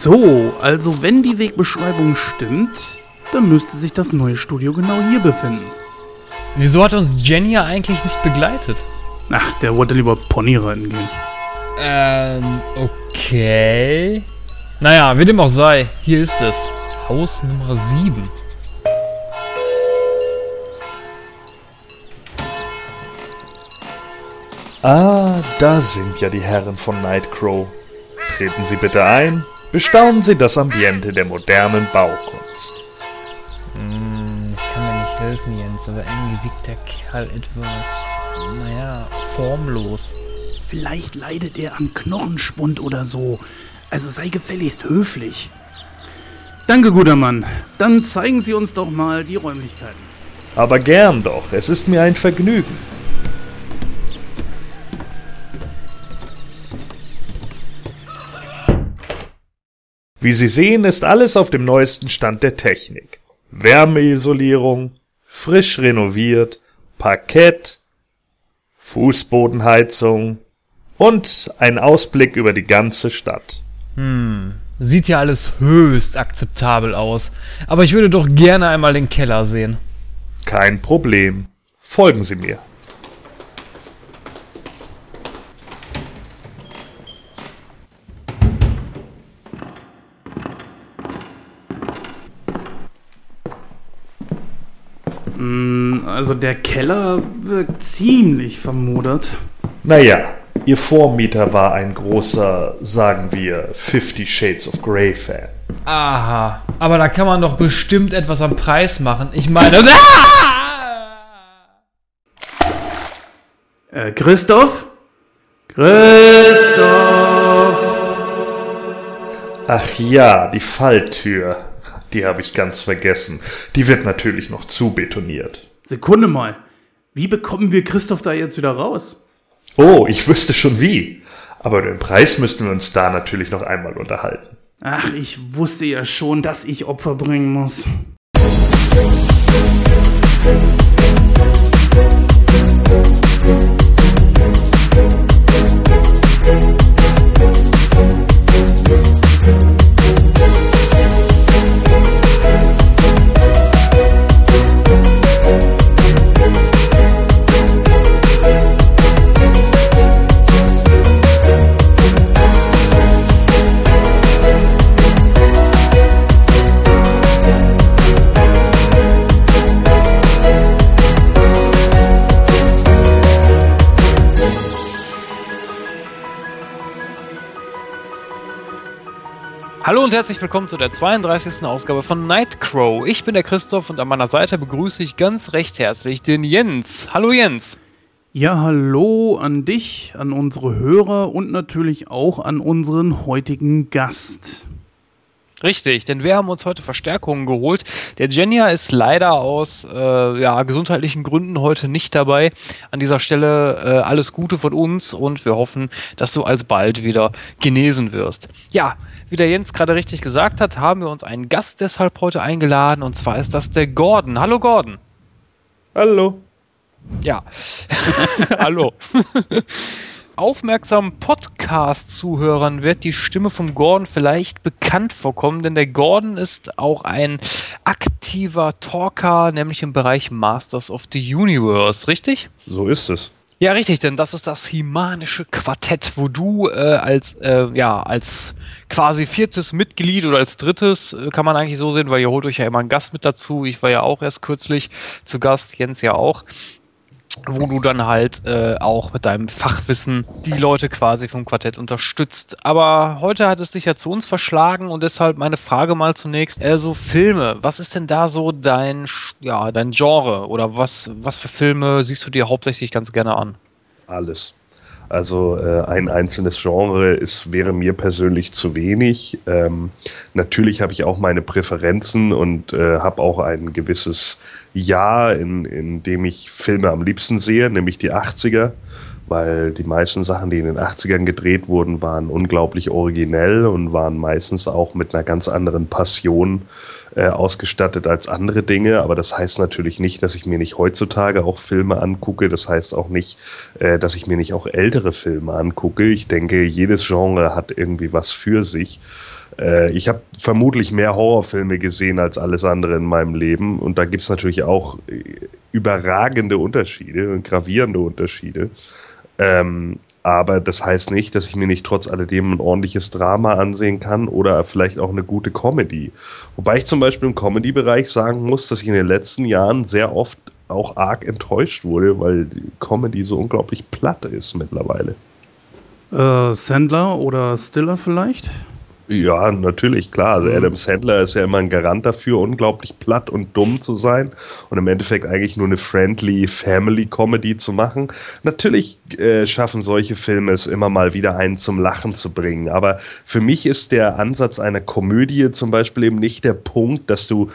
So, also wenn die Wegbeschreibung stimmt, dann müsste sich das neue Studio genau hier befinden. Wieso hat uns Jenny ja eigentlich nicht begleitet? Ach, der wollte lieber Pony reiten gehen. Ähm, okay. Naja, wie dem auch sei, hier ist es. Haus Nummer 7. Ah, da sind ja die Herren von Nightcrow. Treten Sie bitte ein, bestaunen Sie das Ambiente der modernen Baukunst. Hm, ich kann mir nicht helfen, Jens, aber irgendwie wirkt der Kerl etwas, naja, formlos. Vielleicht leidet er an Knochenspund oder so. Also sei gefälligst höflich. Danke, guter Mann. Dann zeigen Sie uns doch mal die Räumlichkeiten. Aber gern doch, es ist mir ein Vergnügen. Wie Sie sehen, ist alles auf dem neuesten Stand der Technik. Wärmeisolierung, frisch renoviert, Parkett, Fußbodenheizung und ein Ausblick über die ganze Stadt. Hm, sieht ja alles höchst akzeptabel aus. Aber ich würde doch gerne einmal den Keller sehen. Kein Problem. Folgen Sie mir. Hm, also der Keller wirkt ziemlich vermodert. Naja, Ihr Vormieter war ein großer, sagen wir, Fifty Shades of Grey Fan. Aha, aber da kann man doch bestimmt etwas am Preis machen. Ich meine... Äh, Christoph? Christoph! Ach ja, die Falltür. Die habe ich ganz vergessen. Die wird natürlich noch zubetoniert. Sekunde mal. Wie bekommen wir Christoph da jetzt wieder raus? Oh, ich wüsste schon wie. Aber den Preis müssten wir uns da natürlich noch einmal unterhalten. Ach, ich wusste ja schon, dass ich Opfer bringen muss. Hallo und herzlich willkommen zu der 32. Ausgabe von Nightcrow. Ich bin der Christoph und an meiner Seite begrüße ich ganz recht herzlich den Jens. Hallo Jens. Ja, hallo an dich, an unsere Hörer und natürlich auch an unseren heutigen Gast. Richtig, denn wir haben uns heute Verstärkungen geholt. Der Genia ist leider aus äh, ja, gesundheitlichen Gründen heute nicht dabei. An dieser Stelle äh, alles Gute von uns und wir hoffen, dass du alsbald wieder genesen wirst. Ja, wie der Jens gerade richtig gesagt hat, haben wir uns einen Gast deshalb heute eingeladen und zwar ist das der Gordon. Hallo Gordon. Hallo. Ja. Hallo. aufmerksamen Podcast-Zuhörern wird die Stimme vom Gordon vielleicht bekannt vorkommen, denn der Gordon ist auch ein aktiver Talker, nämlich im Bereich Masters of the Universe, richtig? So ist es. Ja, richtig, denn das ist das Himanische Quartett, wo du äh, als, äh, ja, als quasi viertes Mitglied oder als drittes, äh, kann man eigentlich so sehen, weil ihr holt euch ja immer einen Gast mit dazu. Ich war ja auch erst kürzlich zu Gast, Jens ja auch wo du dann halt äh, auch mit deinem Fachwissen die Leute quasi vom Quartett unterstützt. Aber heute hat es dich ja zu uns verschlagen und deshalb meine Frage mal zunächst, äh, so Filme, was ist denn da so dein, ja, dein Genre oder was, was für Filme siehst du dir hauptsächlich ganz gerne an? Alles. Also äh, ein einzelnes Genre ist, wäre mir persönlich zu wenig. Ähm, natürlich habe ich auch meine Präferenzen und äh, habe auch ein gewisses Jahr, in, in dem ich Filme am liebsten sehe, nämlich die 80er, weil die meisten Sachen, die in den 80ern gedreht wurden, waren unglaublich originell und waren meistens auch mit einer ganz anderen Passion äh, ausgestattet als andere Dinge, aber das heißt natürlich nicht, dass ich mir nicht heutzutage auch Filme angucke. Das heißt auch nicht, äh, dass ich mir nicht auch ältere Filme angucke. Ich denke, jedes Genre hat irgendwie was für sich. Äh, ich habe vermutlich mehr Horrorfilme gesehen als alles andere in meinem Leben und da gibt es natürlich auch äh, überragende Unterschiede und gravierende Unterschiede. Ähm, aber das heißt nicht, dass ich mir nicht trotz alledem ein ordentliches Drama ansehen kann oder vielleicht auch eine gute Comedy. Wobei ich zum Beispiel im Comedy-Bereich sagen muss, dass ich in den letzten Jahren sehr oft auch arg enttäuscht wurde, weil Comedy so unglaublich platt ist mittlerweile. Äh, Sandler oder Stiller vielleicht? Ja, natürlich, klar. Also mhm. Adam Sandler ist ja immer ein Garant dafür, unglaublich platt und dumm zu sein und im Endeffekt eigentlich nur eine friendly Family Comedy zu machen. Natürlich äh, schaffen solche Filme es immer mal wieder einen zum Lachen zu bringen, aber für mich ist der Ansatz einer Komödie zum Beispiel eben nicht der Punkt, dass du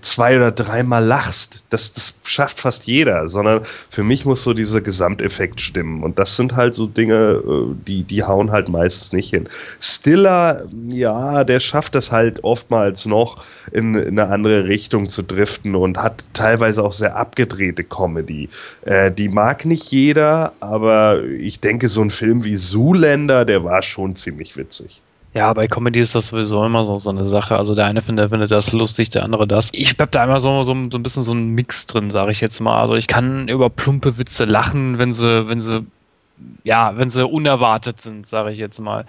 zwei oder dreimal lachst. Das, das schafft fast jeder, sondern für mich muss so dieser Gesamteffekt stimmen. Und das sind halt so Dinge, äh, die, die hauen halt meistens nicht hin. Stiller, ja, der schafft das halt oftmals noch in, in eine andere Richtung zu driften und hat teilweise auch sehr abgedrehte Comedy. Äh, die mag nicht jeder, aber ich denke, so ein Film wie Zoolander, der war schon ziemlich witzig. Ja, bei Comedy ist das sowieso immer so, so eine Sache. Also der eine findet, findet das lustig, der andere das. Ich hab da immer so, so, so ein bisschen so ein Mix drin, sage ich jetzt mal. Also ich kann über plumpe Witze lachen, wenn sie, wenn sie ja, wenn sie unerwartet sind, sage ich jetzt mal.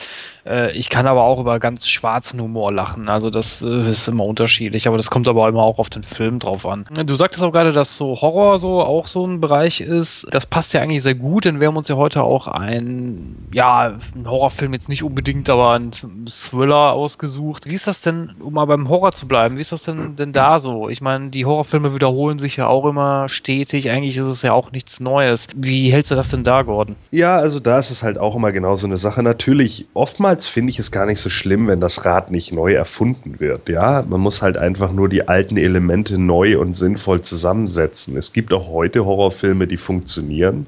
Äh, ich kann aber auch über ganz schwarzen Humor lachen. Also das äh, ist immer unterschiedlich, aber das kommt aber immer auch auf den Film drauf an. Du sagtest auch gerade, dass so Horror so auch so ein Bereich ist. Das passt ja eigentlich sehr gut, denn wir haben uns ja heute auch ein, ja, ein Horrorfilm jetzt nicht unbedingt, aber ein Thriller ausgesucht. Wie ist das denn, um mal beim Horror zu bleiben, wie ist das denn, denn da so? Ich meine, die Horrorfilme wiederholen sich ja auch immer stetig. Eigentlich ist es ja auch nichts Neues. Wie hältst du das denn da, Gordon? Ja, also da ist es halt auch immer genau so eine Sache. Natürlich, oftmals finde ich es gar nicht so schlimm, wenn das Rad nicht neu erfunden wird. Ja, man muss halt einfach nur die alten Elemente neu und sinnvoll zusammensetzen. Es gibt auch heute Horrorfilme, die funktionieren.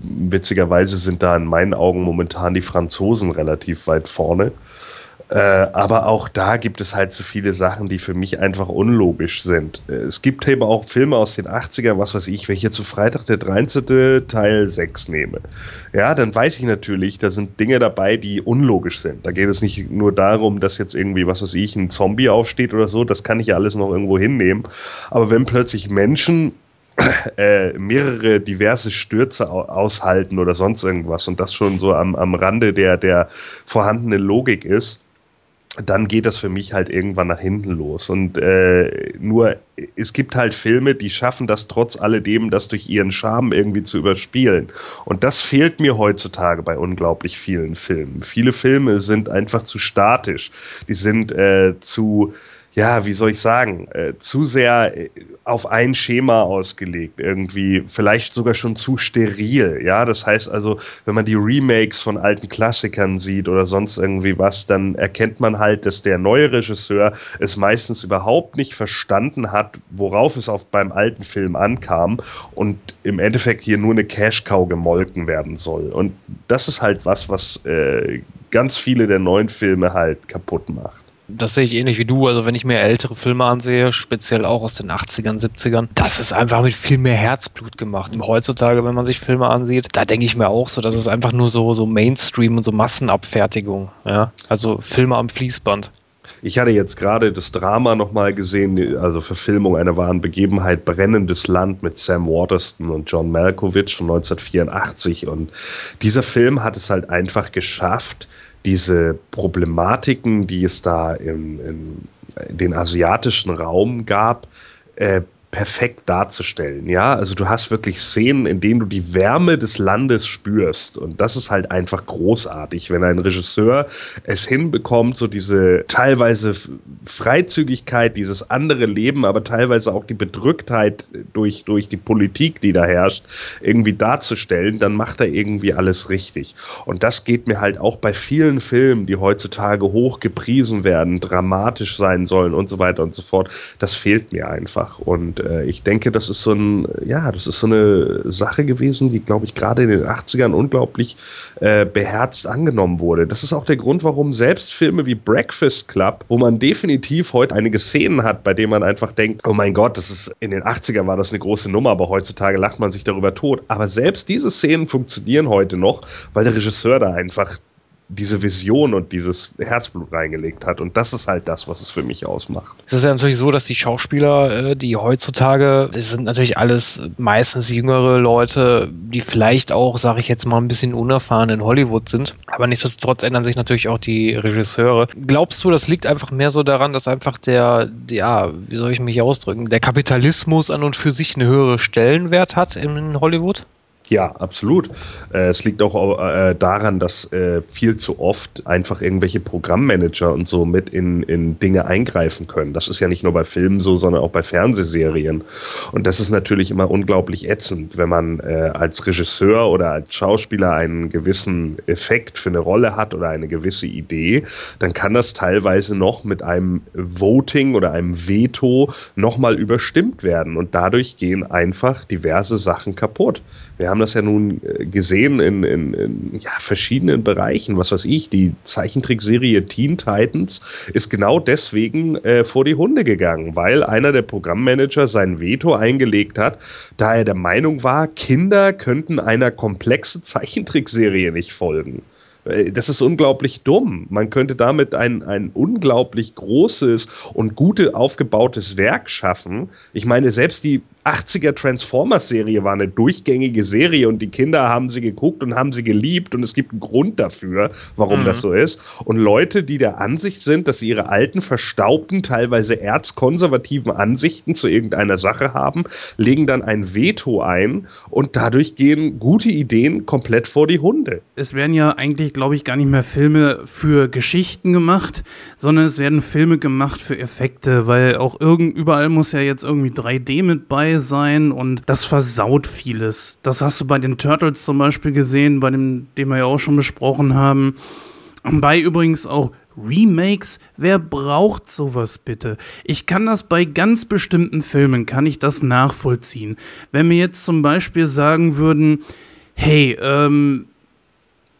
Witzigerweise sind da in meinen Augen momentan die Franzosen relativ weit vorne. Äh, aber auch da gibt es halt so viele Sachen, die für mich einfach unlogisch sind. Es gibt eben auch Filme aus den 80er, was weiß ich, wenn ich jetzt zu Freitag der 13. Teil 6 nehme. Ja, dann weiß ich natürlich, da sind Dinge dabei, die unlogisch sind. Da geht es nicht nur darum, dass jetzt irgendwie, was weiß ich, ein Zombie aufsteht oder so, das kann ich ja alles noch irgendwo hinnehmen. Aber wenn plötzlich Menschen äh, mehrere diverse Stürze aushalten oder sonst irgendwas und das schon so am, am Rande der, der vorhandenen Logik ist, dann geht das für mich halt irgendwann nach hinten los. Und äh, nur, es gibt halt Filme, die schaffen das trotz alledem, das durch ihren Charme irgendwie zu überspielen. Und das fehlt mir heutzutage bei unglaublich vielen Filmen. Viele Filme sind einfach zu statisch. Die sind äh, zu ja, wie soll ich sagen, äh, zu sehr äh, auf ein Schema ausgelegt, irgendwie, vielleicht sogar schon zu steril, ja, das heißt also, wenn man die Remakes von alten Klassikern sieht oder sonst irgendwie was, dann erkennt man halt, dass der neue Regisseur es meistens überhaupt nicht verstanden hat, worauf es auf beim alten Film ankam und im Endeffekt hier nur eine Cash-Cow gemolken werden soll. Und das ist halt was, was äh, ganz viele der neuen Filme halt kaputt macht das sehe ich ähnlich wie du. Also wenn ich mir ältere Filme ansehe, speziell auch aus den 80ern, 70ern, das ist einfach mit viel mehr Herzblut gemacht. Heutzutage, wenn man sich Filme ansieht, da denke ich mir auch so, das ist einfach nur so, so Mainstream und so Massenabfertigung. Ja? Also Filme am Fließband. Ich hatte jetzt gerade das Drama nochmal gesehen, also Verfilmung einer wahren Begebenheit, Brennendes Land mit Sam Waterston und John Malkovich von 1984. Und dieser Film hat es halt einfach geschafft, diese Problematiken, die es da im, im den asiatischen Raum gab, äh, perfekt darzustellen. Ja, also du hast wirklich Szenen, in denen du die Wärme des Landes spürst. Und das ist halt einfach großartig, wenn ein Regisseur es hinbekommt, so diese teilweise Freizügigkeit, dieses andere Leben, aber teilweise auch die Bedrücktheit durch, durch die Politik, die da herrscht, irgendwie darzustellen, dann macht er irgendwie alles richtig. Und das geht mir halt auch bei vielen Filmen, die heutzutage hoch gepriesen werden, dramatisch sein sollen und so weiter und so fort. Das fehlt mir einfach. Und äh, ich denke, das ist so ein, ja, das ist so eine Sache gewesen, die, glaube ich, gerade in den 80ern unglaublich äh, beherzt angenommen wurde. Das ist auch der Grund, warum selbst Filme wie Breakfast Club, wo man definitiv heute einige Szenen hat, bei denen man einfach denkt, oh mein Gott, das ist in den 80ern war das eine große Nummer, aber heutzutage lacht man sich darüber tot. Aber selbst diese Szenen funktionieren heute noch, weil der Regisseur da einfach diese Vision und dieses Herzblut reingelegt hat. Und das ist halt das, was es für mich ausmacht. Es ist ja natürlich so, dass die Schauspieler, äh, die heutzutage, das sind natürlich alles meistens jüngere Leute, die vielleicht auch, sage ich jetzt mal, ein bisschen unerfahren in Hollywood sind. Aber nichtsdestotrotz ändern sich natürlich auch die Regisseure. Glaubst du, das liegt einfach mehr so daran, dass einfach der, ja, wie soll ich mich ausdrücken, der Kapitalismus an und für sich einen höheren Stellenwert hat in Hollywood? Ja, absolut. Äh, es liegt auch äh, daran, dass äh, viel zu oft einfach irgendwelche Programmmanager und so mit in, in Dinge eingreifen können. Das ist ja nicht nur bei Filmen so, sondern auch bei Fernsehserien. Und das ist natürlich immer unglaublich ätzend, wenn man als Regisseur oder als Schauspieler einen gewissen Effekt für eine Rolle hat oder eine gewisse Idee, dann kann das teilweise noch mit einem Voting oder einem Veto nochmal überstimmt werden. Und dadurch gehen einfach diverse Sachen kaputt. Wir haben das ja nun äh, gesehen in, in, in ja, verschiedenen Bereichen. Was weiß ich, die Zeichentrickserie Teen Titans ist genau deswegen äh, vor die Hunde gegangen, weil einer der Programmmanager sein Veto eingelegt hat, da er der Meinung war, Kinder könnten einer komplexen Zeichentrickserie nicht folgen. Äh, das ist unglaublich dumm. Man könnte damit ein, ein unglaublich großes und gut aufgebautes Werk schaffen. Ich meine, selbst die 80er Transformers-Serie war eine durchgängige Serie und die Kinder haben sie geguckt und haben sie geliebt und es gibt einen Grund dafür, warum mhm. das so ist. Und Leute, die der Ansicht sind, dass sie ihre alten, verstaubten, teilweise erzkonservativen Ansichten zu irgendeiner Sache haben, legen dann ein Veto ein und dadurch gehen gute Ideen komplett vor die Hunde. Es werden ja eigentlich, glaube ich, gar nicht mehr Filme für Geschichten gemacht, sondern es werden Filme gemacht für Effekte, weil auch irgend überall muss ja jetzt irgendwie 3D mit bei sein und das versaut vieles. Das hast du bei den Turtles zum Beispiel gesehen, bei dem, den wir ja auch schon besprochen haben. Bei übrigens auch Remakes, wer braucht sowas bitte? Ich kann das bei ganz bestimmten Filmen, kann ich das nachvollziehen. Wenn wir jetzt zum Beispiel sagen würden, hey, ähm,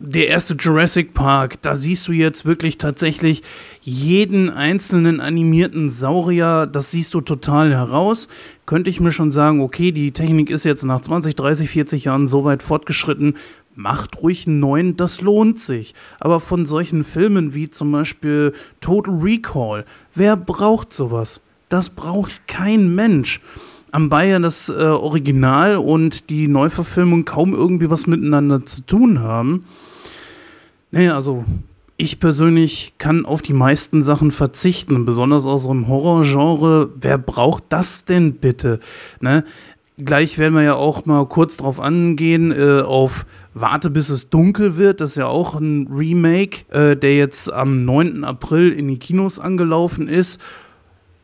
der erste Jurassic Park, da siehst du jetzt wirklich tatsächlich jeden einzelnen animierten Saurier, das siehst du total heraus. Könnte ich mir schon sagen, okay, die Technik ist jetzt nach 20, 30, 40 Jahren so weit fortgeschritten, macht ruhig einen neuen, das lohnt sich. Aber von solchen Filmen wie zum Beispiel Total Recall, wer braucht sowas? Das braucht kein Mensch am Bayern das äh, Original und die Neuverfilmung kaum irgendwie was miteinander zu tun haben. Nee, also ich persönlich kann auf die meisten Sachen verzichten, besonders aus so einem Horrorgenre. Wer braucht das denn bitte? Ne? Gleich werden wir ja auch mal kurz drauf angehen, äh, auf Warte bis es dunkel wird. Das ist ja auch ein Remake, äh, der jetzt am 9. April in die Kinos angelaufen ist.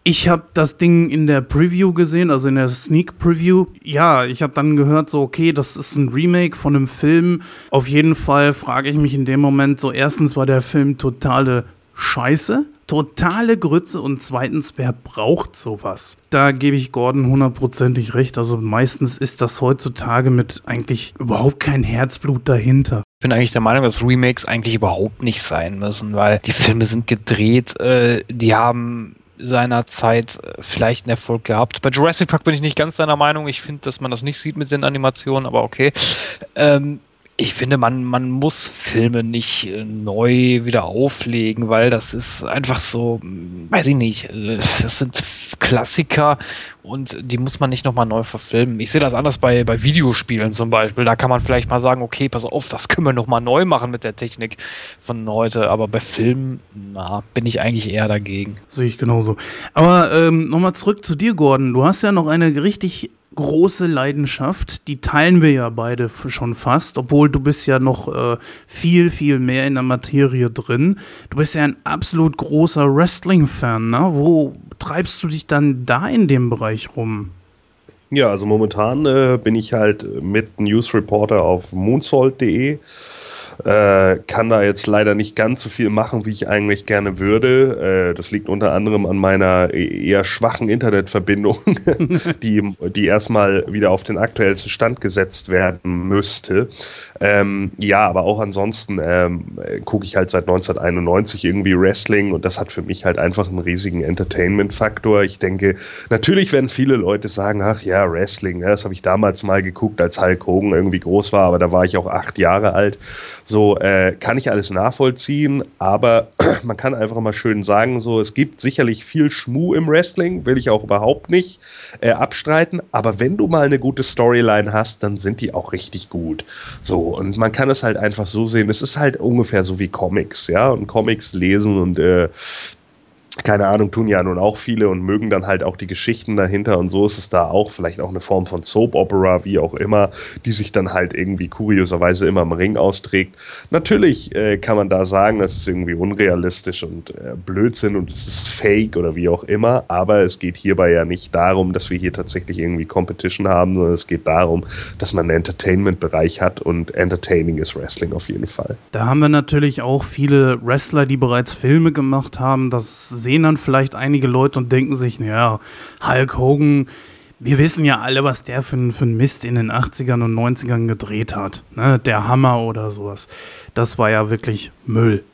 Ich habe das Ding in der Preview gesehen, also in der Sneak Preview. Ja, ich habe dann gehört, so, okay, das ist ein Remake von einem Film. Auf jeden Fall frage ich mich in dem Moment so, erstens war der Film totale Scheiße, totale Grütze und zweitens, wer braucht sowas? Da gebe ich Gordon hundertprozentig recht. Also meistens ist das heutzutage mit eigentlich überhaupt kein Herzblut dahinter. Ich bin eigentlich der Meinung, dass Remakes eigentlich überhaupt nicht sein müssen, weil die Filme sind gedreht, äh, die haben seiner Zeit äh, vielleicht einen Erfolg gehabt. Bei Jurassic Park bin ich nicht ganz deiner Meinung. Ich finde, dass man das nicht sieht mit den Animationen, aber okay. Ähm, ich finde, man, man muss Filme nicht äh, neu wieder auflegen, weil das ist einfach so, hm, weiß ich nicht, äh, das sind Klassiker und die muss man nicht nochmal neu verfilmen. Ich sehe das anders bei, bei Videospielen zum Beispiel. Da kann man vielleicht mal sagen, okay, pass auf, das können wir nochmal neu machen mit der Technik von heute. Aber bei Filmen, na, bin ich eigentlich eher dagegen. Sehe ich genauso. Aber ähm, nochmal zurück zu dir, Gordon. Du hast ja noch eine richtig große Leidenschaft, die teilen wir ja beide schon fast, obwohl du bist ja noch äh, viel, viel mehr in der Materie drin. Du bist ja ein absolut großer Wrestling-Fan, ne? Wo treibst du dich dann da in dem Bereich rum? Ja, also momentan äh, bin ich halt mit News Reporter auf moonsault.de äh, kann da jetzt leider nicht ganz so viel machen, wie ich eigentlich gerne würde. Äh, das liegt unter anderem an meiner e-, eher schwachen Internetverbindung, die, die erstmal wieder auf den aktuellsten Stand gesetzt werden müsste. Ähm, ja, aber auch ansonsten ähm, gucke ich halt seit 1991 irgendwie Wrestling und das hat für mich halt einfach einen riesigen Entertainment-Faktor. Ich denke, natürlich werden viele Leute sagen, ach ja, Wrestling, ja, das habe ich damals mal geguckt, als Hulk Hogan irgendwie groß war, aber da war ich auch acht Jahre alt. So äh, kann ich alles nachvollziehen, aber man kann einfach mal schön sagen, so es gibt sicherlich viel Schmu im Wrestling, will ich auch überhaupt nicht äh, abstreiten, aber wenn du mal eine gute Storyline hast, dann sind die auch richtig gut. So und man kann es halt einfach so sehen, es ist halt ungefähr so wie Comics, ja, und Comics lesen und äh, keine Ahnung, tun ja nun auch viele und mögen dann halt auch die Geschichten dahinter und so ist es da auch, vielleicht auch eine Form von Soap Opera, wie auch immer, die sich dann halt irgendwie kurioserweise immer im Ring austrägt. Natürlich äh, kann man da sagen, das ist irgendwie unrealistisch und äh, Blödsinn und es ist fake oder wie auch immer, aber es geht hierbei ja nicht darum, dass wir hier tatsächlich irgendwie Competition haben, sondern es geht darum, dass man einen Entertainment-Bereich hat und Entertaining ist Wrestling auf jeden Fall. Da haben wir natürlich auch viele Wrestler, die bereits Filme gemacht haben, das sehen dann vielleicht einige Leute und denken sich, naja, Hulk Hogan, wir wissen ja alle, was der für, für einen Mist in den 80ern und 90ern gedreht hat. Ne? Der Hammer oder sowas. Das war ja wirklich Müll.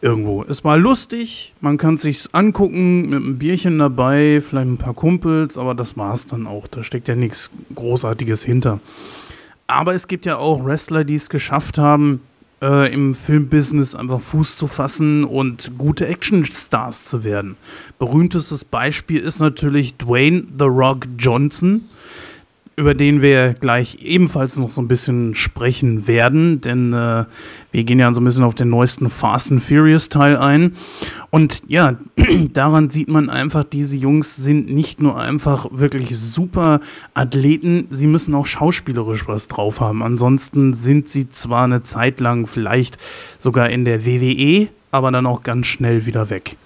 Irgendwo. Es war lustig, man kann es sich angucken, mit einem Bierchen dabei, vielleicht ein paar Kumpels, aber das war es dann auch. Da steckt ja nichts Großartiges hinter. Aber es gibt ja auch Wrestler, die es geschafft haben, äh, im Filmbusiness einfach Fuß zu fassen und gute Actionstars zu werden. Berühmtestes Beispiel ist natürlich Dwayne The Rock Johnson über den wir gleich ebenfalls noch so ein bisschen sprechen werden, denn äh, wir gehen ja so ein bisschen auf den neuesten Fast and Furious Teil ein. Und ja, daran sieht man einfach, diese Jungs sind nicht nur einfach wirklich super Athleten, sie müssen auch schauspielerisch was drauf haben. Ansonsten sind sie zwar eine Zeit lang vielleicht sogar in der WWE, aber dann auch ganz schnell wieder weg.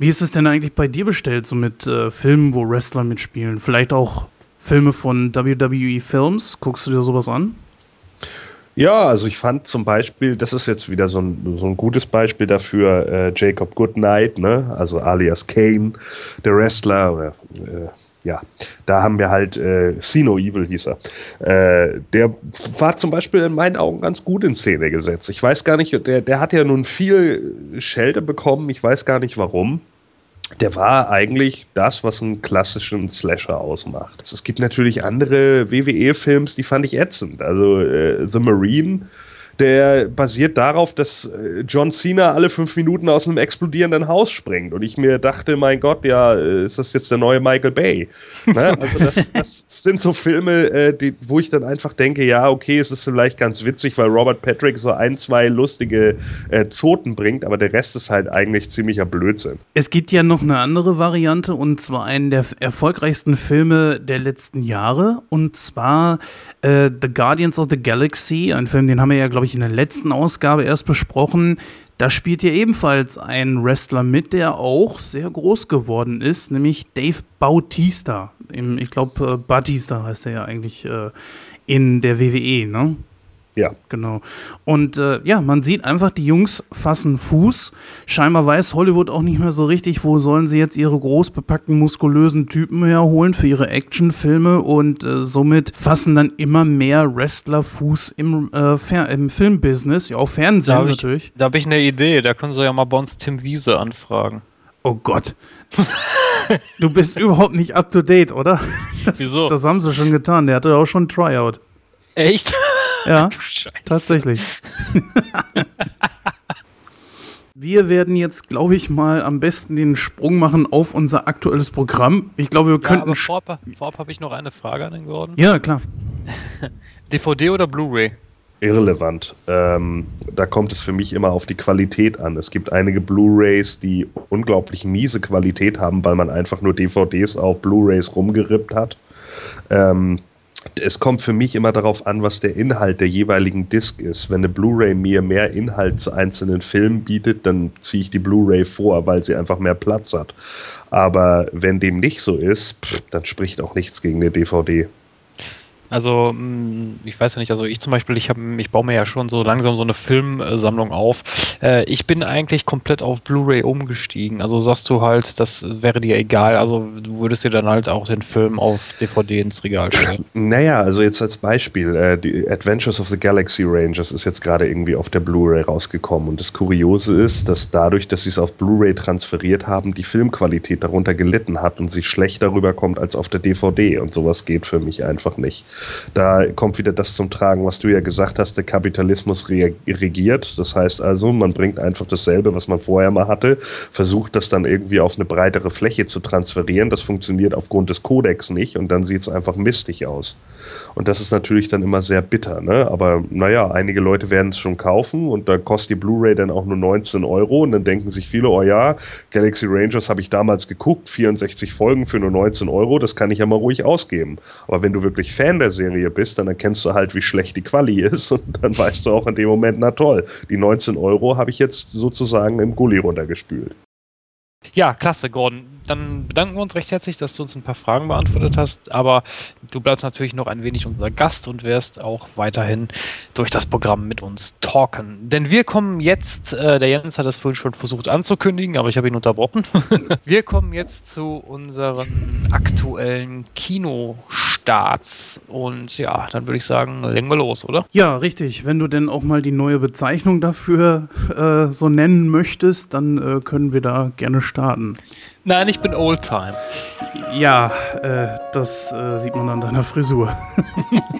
Wie ist es denn eigentlich bei dir bestellt, so mit äh, Filmen, wo Wrestler mitspielen? Vielleicht auch Filme von WWE Films. Guckst du dir sowas an? Ja, also ich fand zum Beispiel, das ist jetzt wieder so ein, so ein gutes Beispiel dafür, äh, Jacob Goodnight, ne? also alias Kane, der Wrestler, oder, äh, ja, da haben wir halt äh, Sino Evil hieß er. Äh, der war zum Beispiel in meinen Augen ganz gut in Szene gesetzt. Ich weiß gar nicht, der, der hat ja nun viel Schelte bekommen, ich weiß gar nicht warum der war eigentlich das, was einen klassischen Slasher ausmacht. Es gibt natürlich andere WWE-Films, die fand ich ätzend. Also äh, The Marine der basiert darauf, dass äh, John Cena alle fünf Minuten aus einem explodierenden Haus springt. Und ich mir dachte, mein Gott, ja, äh, ist das jetzt der neue Michael Bay? Ne? Also das, das, sind so Filme, äh, die, wo ich dann einfach denke, ja, okay, es ist vielleicht ganz witzig, weil Robert Patrick so ein, zwei lustige äh, Zoten bringt, aber der Rest ist halt eigentlich ziemlicher Blödsinn. Es gibt ja noch eine andere Variante und zwar einen der erfolgreichsten Filme der letzten Jahre und zwar äh, The Guardians of the Galaxy, ein Film, den haben wir ja, glaube ich, in der letzten Ausgabe erst besprochen. Da spielt ja ebenfalls ein Wrestler mit, der auch sehr groß geworden ist, nämlich Dave Bautista. Im, ich glaube, äh, Batista heißt er ja eigentlich äh, in der WWE, ne? Ja. Genau. Und äh, ja, man sieht einfach, die Jungs fassen Fuß. Scheinbar weiß Hollywood auch nicht mehr so richtig, wo sollen sie jetzt ihre groß bepackten, muskulösen Typen herholen für ihre Actionfilme und äh, somit fassen dann immer mehr Wrestler Fuß im, äh, im Filmbusiness, ja auch Fernsehen da natürlich. Ich, da habe ich eine Idee, da können sie ja mal bei uns Tim Wiese anfragen. Oh Gott. du bist überhaupt nicht up to date, oder? Das, Wieso? Das haben sie schon getan. Der hatte auch schon ein Tryout. Echt? Ja, tatsächlich. wir werden jetzt, glaube ich, mal am besten den Sprung machen auf unser aktuelles Programm. Ich glaube, wir Ja, könnten. aber vorab, vorab habe ich noch eine Frage an den Gordon. ja, klar. DVD oder Blu-ray? irrelevant. Ähm, da kommt es für mich immer auf die Qualität an. Es gibt einige Blu-rays, die unglaublich miese Qualität haben, weil man einfach nur DVDs auf Blu-rays rumgerippt hat. Ähm, es kommt für mich immer darauf an, was der Inhalt der jeweiligen Disc ist. Wenn eine Blu-ray mir mehr Inhalt zu einzelnen Filmen bietet, dann ziehe ich die Blu-ray vor, weil sie einfach mehr Platz hat. Aber wenn dem nicht so ist, pff, dann spricht auch nichts gegen eine DVD. Also, mh, ich weiß ja nicht, also ich zum Beispiel, ich, hab, ich baue mir ja schon so langsam so eine Filmsammlung auf. Äh, ich bin eigentlich komplett auf Blu-ray umgestiegen. Also sagst du halt, das wäre dir egal. Also du würdest dir dann halt auch den Film auf DVD ins Regal stellen. Naja, also jetzt als Beispiel, äh, die Adventures of the Galaxy Rangers ist jetzt gerade irgendwie auf der Blu-ray rausgekommen. Und das Kuriose ist, dass dadurch, dass sie es auf Blu-ray transferiert haben, die Filmqualität darunter gelitten hat und sie schlechter rüberkommt als auf der DVD. Und sowas geht für mich einfach nicht. Da kommt wieder das zum Tragen, was du ja gesagt hast, der Kapitalismus regiert. Das heißt also, man bringt einfach dasselbe, was man vorher mal hatte, versucht das dann irgendwie auf eine breitere Fläche zu transferieren. Das funktioniert aufgrund des Kodex nicht und dann sieht es einfach mistig aus. Und das ist natürlich dann immer sehr bitter. Ne? Aber naja, einige Leute werden es schon kaufen und da kostet die Blu-ray dann auch nur 19 Euro und dann denken sich viele, oh ja, Galaxy Rangers habe ich damals geguckt, 64 Folgen für nur 19 Euro, das kann ich ja mal ruhig ausgeben. Aber wenn du wirklich Fan der Serie bist, dann erkennst du halt, wie schlecht die Quali ist und dann weißt du auch in dem Moment, na toll, die 19 Euro habe ich jetzt sozusagen im Gully runtergespült. Ja, klasse, Gordon. Dann bedanken wir uns recht herzlich, dass du uns ein paar Fragen beantwortet hast. Aber du bleibst natürlich noch ein wenig unser Gast und wirst auch weiterhin durch das Programm mit uns talken. Denn wir kommen jetzt, äh, der Jens hat es vorhin schon versucht anzukündigen, aber ich habe ihn unterbrochen. wir kommen jetzt zu unseren aktuellen Kinostarts. Und ja, dann würde ich sagen, legen wir los, oder? Ja, richtig. Wenn du denn auch mal die neue Bezeichnung dafür äh, so nennen möchtest, dann äh, können wir da gerne starten. Nein, ich bin Oldtime. Ja, äh, das äh, sieht man an deiner Frisur.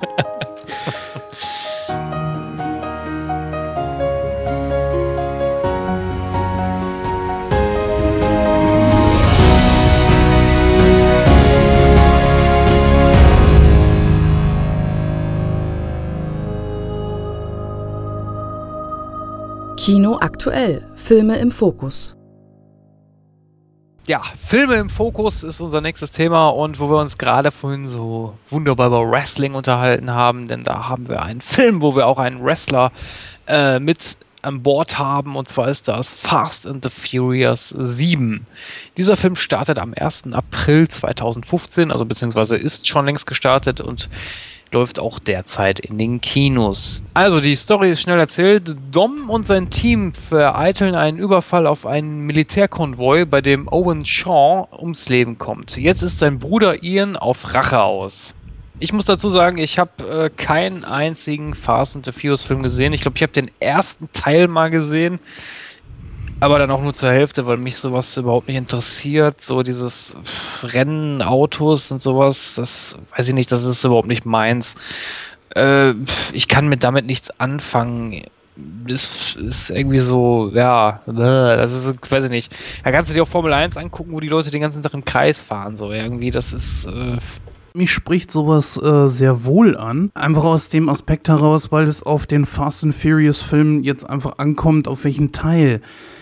Kino aktuell. Filme im Fokus ja, Filme im Fokus ist unser nächstes Thema und wo wir uns gerade vorhin so wunderbar über Wrestling unterhalten haben, denn da haben wir einen Film, wo wir auch einen Wrestler äh, mit an Bord haben und zwar ist das Fast and the Furious 7. Dieser Film startet am 1. April 2015, also beziehungsweise ist schon längst gestartet und läuft auch derzeit in den Kinos. Also die Story ist schnell erzählt. Dom und sein Team vereiteln einen Überfall auf einen Militärkonvoi, bei dem Owen Shaw ums Leben kommt. Jetzt ist sein Bruder Ian auf Rache aus. Ich muss dazu sagen, ich habe äh, keinen einzigen Fast and the Furious Film gesehen. Ich glaube, ich habe den ersten Teil mal gesehen aber dann auch nur zur Hälfte, weil mich sowas überhaupt nicht interessiert. So dieses Rennen, Autos und sowas, das weiß ich nicht, das ist überhaupt nicht meins. Äh, ich kann mit damit nichts anfangen. Das ist irgendwie so, ja, das ist, weiß ich nicht. Da kannst du dir auch Formel 1 angucken, wo die Leute den ganzen Tag im Kreis fahren. So irgendwie, das ist. Äh, mich spricht sowas äh, sehr wohl an. Einfach aus dem Aspekt heraus, weil es auf den Fast and Furious Film jetzt einfach ankommt, auf welchen Teil.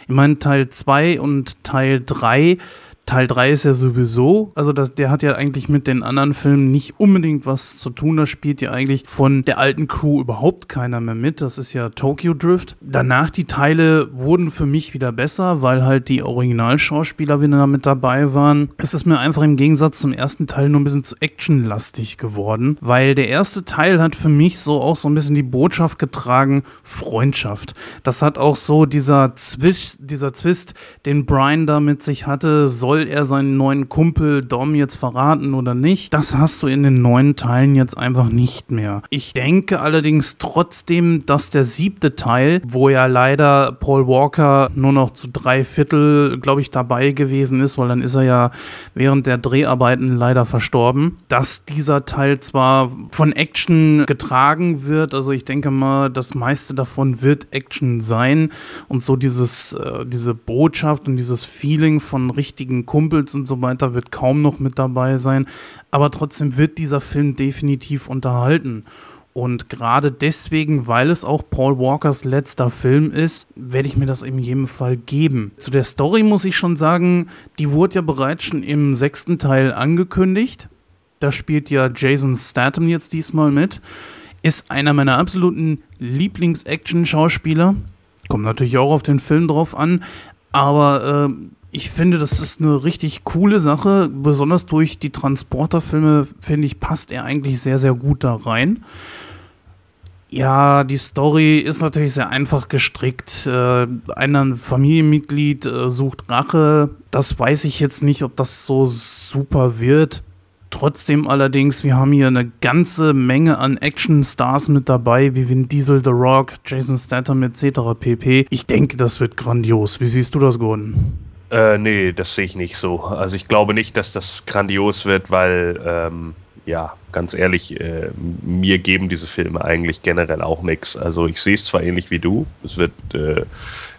Ich meine, Teil 2 und Teil 3 Teil 3 ist ja sowieso, also das, der hat ja eigentlich mit den anderen Filmen nicht unbedingt was zu tun. Da spielt ja eigentlich von der alten Crew überhaupt keiner mehr mit. Das ist ja Tokyo Drift. Danach die Teile wurden für mich wieder besser, weil halt die Originalschauspieler wieder mit dabei waren. Es ist mir einfach im Gegensatz zum ersten Teil nur ein bisschen zu actionlastig geworden, weil der erste Teil hat für mich so auch so ein bisschen die Botschaft getragen, Freundschaft. Das hat auch so dieser Zwist, dieser Zwist, den Brian da mit sich hatte, soll soll er seinen neuen Kumpel Dom jetzt verraten oder nicht? Das hast du in den neuen Teilen jetzt einfach nicht mehr. Ich denke allerdings trotzdem, dass der siebte Teil, wo ja leider Paul Walker nur noch zu drei Viertel, glaube ich, dabei gewesen ist, weil dann ist er ja während der Dreharbeiten leider verstorben, dass dieser Teil zwar von Action getragen wird, also ich denke mal, das meiste davon wird Action sein und so dieses, äh, diese Botschaft und dieses Feeling von richtigen Kumpels und so weiter wird kaum noch mit dabei sein. Aber trotzdem wird dieser Film definitiv unterhalten. Und gerade deswegen, weil es auch Paul Walkers letzter Film ist, werde ich mir das in jedem Fall geben. Zu der Story muss ich schon sagen, die wurde ja bereits schon im sechsten Teil angekündigt. Da spielt ja Jason Statham jetzt diesmal mit. Ist einer meiner absoluten Lieblings-Action-Schauspieler. Kommt natürlich auch auf den Film drauf an. Aber äh, ich finde, das ist eine richtig coole Sache. Besonders durch die Transporterfilme, finde ich, passt er eigentlich sehr, sehr gut da rein. Ja, die Story ist natürlich sehr einfach gestrickt. Äh, ein Familienmitglied äh, sucht Rache. Das weiß ich jetzt nicht, ob das so super wird. Trotzdem allerdings, wir haben hier eine ganze Menge an Action-Stars mit dabei, wie Vin Diesel, The Rock, Jason Statham etc. pp. Ich denke, das wird grandios. Wie siehst du das, Gordon? Äh, nee, das sehe ich nicht so. Also ich glaube nicht, dass das grandios wird, weil ähm, ja, ganz ehrlich, äh, mir geben diese Filme eigentlich generell auch nichts. Also ich sehe es zwar ähnlich wie du, es wird äh,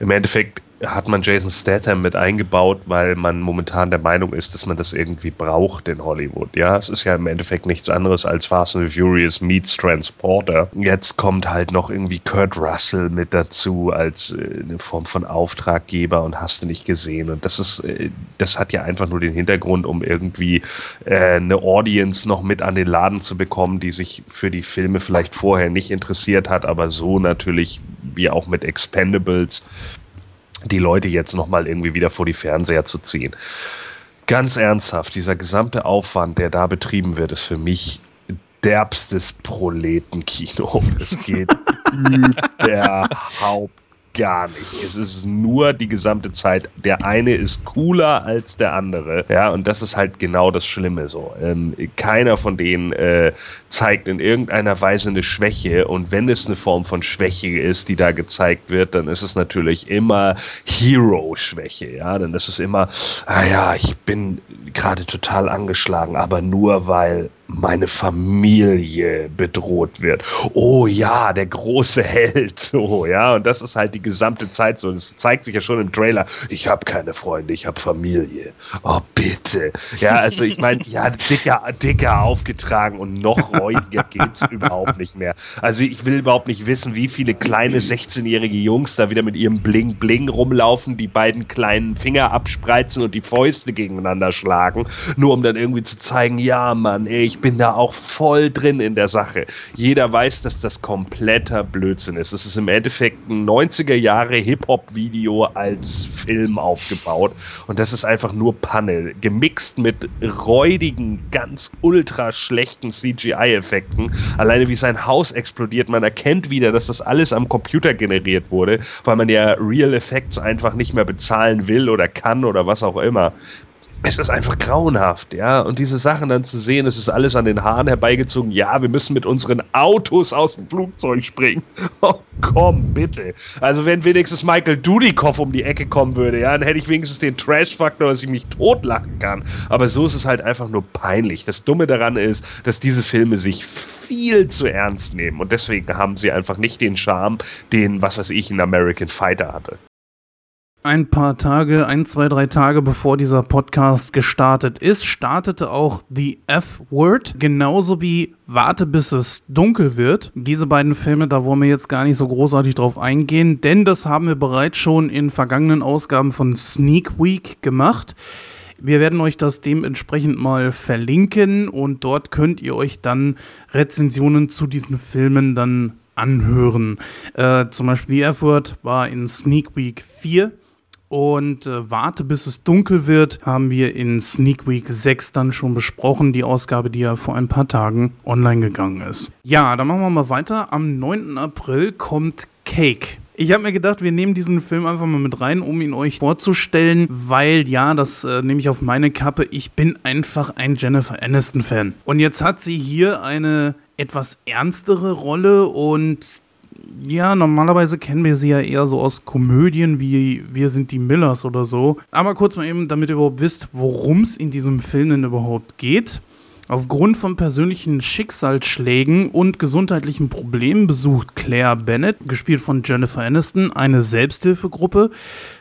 im Endeffekt hat man Jason Statham mit eingebaut, weil man momentan der Meinung ist, dass man das irgendwie braucht in Hollywood. Ja, es ist ja im Endeffekt nichts anderes als Fast and Furious meets Transporter. Jetzt kommt halt noch irgendwie Kurt Russell mit dazu als äh, eine Form von Auftraggeber und hast du nicht gesehen. Und das ist, äh, das hat ja einfach nur den Hintergrund, um irgendwie äh, eine Audience noch mit an den Laden zu bekommen, die sich für die Filme vielleicht vorher nicht interessiert hat, aber so natürlich wie auch mit Expendables die Leute jetzt nochmal irgendwie wieder vor die Fernseher zu ziehen. Ganz ernsthaft, dieser gesamte Aufwand, der da betrieben wird, ist für mich derbstes Proletenkino. Es geht überhaupt gar nicht. Es ist nur die gesamte Zeit. Der eine ist cooler als der andere. Ja, und das ist halt genau das Schlimme so. Ähm, keiner von denen äh, zeigt in irgendeiner Weise eine Schwäche. Und wenn es eine Form von Schwäche ist, die da gezeigt wird, dann ist es natürlich immer Hero-Schwäche. Ja, dann ist es immer, ah ja, ich bin gerade total angeschlagen, aber nur weil meine Familie bedroht wird. Oh ja, der große Held. So, ja, und das ist halt die gesamte Zeit so. Das zeigt sich ja schon im Trailer. Ich habe keine Freunde, ich habe Familie. Oh, bitte. Ja, also ich meine, ja, dicker, dicker aufgetragen und noch räudiger geht's überhaupt nicht mehr. Also ich will überhaupt nicht wissen, wie viele kleine 16-jährige Jungs da wieder mit ihrem Bling-Bling rumlaufen, die beiden kleinen Finger abspreizen und die Fäuste gegeneinander schlagen, nur um dann irgendwie zu zeigen, ja, Mann, ey, ich ich bin da auch voll drin in der Sache. Jeder weiß, dass das kompletter Blödsinn ist. Es ist im Endeffekt ein 90er Jahre Hip-Hop-Video als Film aufgebaut. Und das ist einfach nur Panne. Gemixt mit räudigen, ganz ultra schlechten CGI-Effekten. Alleine wie sein Haus explodiert, man erkennt wieder, dass das alles am Computer generiert wurde, weil man ja Real Effects einfach nicht mehr bezahlen will oder kann oder was auch immer es ist einfach grauenhaft, ja. Und diese Sachen dann zu sehen, es ist alles an den Haaren herbeigezogen. Ja, wir müssen mit unseren Autos aus dem Flugzeug springen. Oh, komm, bitte. Also, wenn wenigstens Michael Dudikoff um die Ecke kommen würde, ja, dann hätte ich wenigstens den Trash-Faktor, dass ich mich totlachen kann. Aber so ist es halt einfach nur peinlich. Das Dumme daran ist, dass diese Filme sich viel zu ernst nehmen. Und deswegen haben sie einfach nicht den Charme, den, was weiß ich, ein American Fighter hatte ein paar Tage, ein, zwei, drei Tage bevor dieser Podcast gestartet ist, startete auch The F-Word, genauso wie Warte bis es dunkel wird. Diese beiden Filme, da wollen wir jetzt gar nicht so großartig drauf eingehen, denn das haben wir bereits schon in vergangenen Ausgaben von Sneak Week gemacht. Wir werden euch das dementsprechend mal verlinken und dort könnt ihr euch dann Rezensionen zu diesen Filmen dann anhören. Äh, zum Beispiel The F-Word war in Sneak Week 4 und äh, Warte bis es dunkel wird, haben wir in Sneak Week 6 dann schon besprochen, die Ausgabe, die ja vor ein paar Tagen online gegangen ist. Ja, dann machen wir mal weiter. Am 9. April kommt Cake. Ich habe mir gedacht, wir nehmen diesen Film einfach mal mit rein, um ihn euch vorzustellen, weil ja, das äh, nehme ich auf meine Kappe. Ich bin einfach ein Jennifer Aniston-Fan. Und jetzt hat sie hier eine etwas ernstere Rolle und ja, normalerweise kennen wir sie ja eher so aus Komödien wie Wir sind die Millers oder so. Aber kurz mal eben, damit ihr überhaupt wisst, worum es in diesem Film denn überhaupt geht. Aufgrund von persönlichen Schicksalsschlägen und gesundheitlichen Problemen besucht Claire Bennett, gespielt von Jennifer Aniston, eine Selbsthilfegruppe,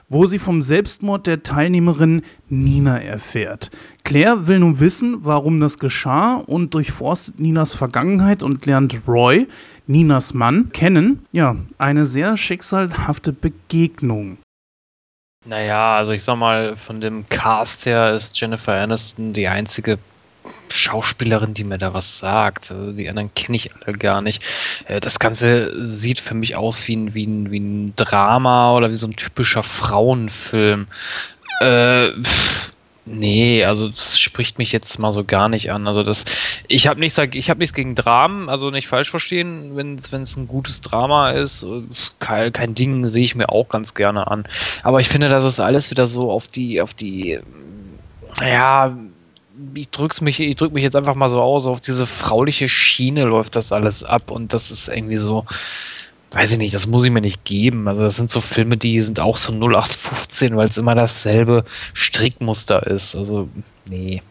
wo sie vom Selbstmord der Teilnehmerin Nina erfährt. Claire will nun wissen, warum das geschah und durchforstet Ninas Vergangenheit und lernt Roy, Ninas Mann, kennen. Ja, eine sehr schicksalhafte Begegnung. Naja, also ich sag mal, von dem Cast her ist Jennifer Aniston die einzige Schauspielerin, die mir da was sagt. Also die anderen kenne ich alle gar nicht. Äh, das Ganze sieht für mich aus wie ein, wie ein, wie ein Drama oder wie so ein typischer Frauenfilm. Äh, pff, Nee, also das spricht mich jetzt mal so gar nicht an. Also das, ich habe nichts, ich nichts gegen Dramen, also nicht falsch verstehen, wenn es ein gutes Drama ist, kein, kein Ding sehe ich mir auch ganz gerne an. Aber ich finde, das ist alles wieder so auf die, auf die, ja, ich drück's mich, ich drück mich jetzt einfach mal so aus, auf diese frauliche Schiene läuft das alles ab und das ist irgendwie so, weiß ich nicht, das muss ich mir nicht geben. Also das sind so Filme, die sind auch so 0815, weil es immer dasselbe Strickmuster ist. Also, nee.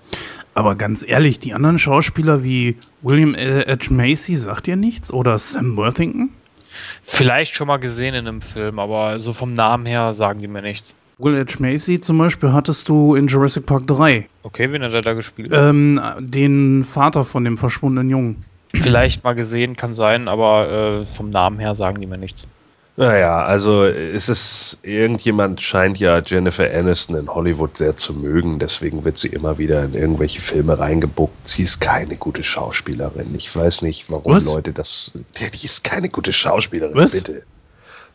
Aber ganz ehrlich, die anderen Schauspieler wie William H. Macy sagt ihr nichts? Oder Sam Worthington? Vielleicht schon mal gesehen in einem Film, aber so vom Namen her sagen die mir nichts. Will H. Macy zum Beispiel hattest du in Jurassic Park 3. Okay, wen hat er da gespielt? Ähm, den Vater von dem verschwundenen Jungen. Vielleicht mal gesehen, kann sein, aber äh, vom Namen her sagen die mir nichts. Naja, also es ist, irgendjemand scheint ja Jennifer Aniston in Hollywood sehr zu mögen, deswegen wird sie immer wieder in irgendwelche Filme reingebuckt. Sie ist keine gute Schauspielerin. Ich weiß nicht, warum Was? Leute das. Ja, die ist keine gute Schauspielerin, Was? bitte.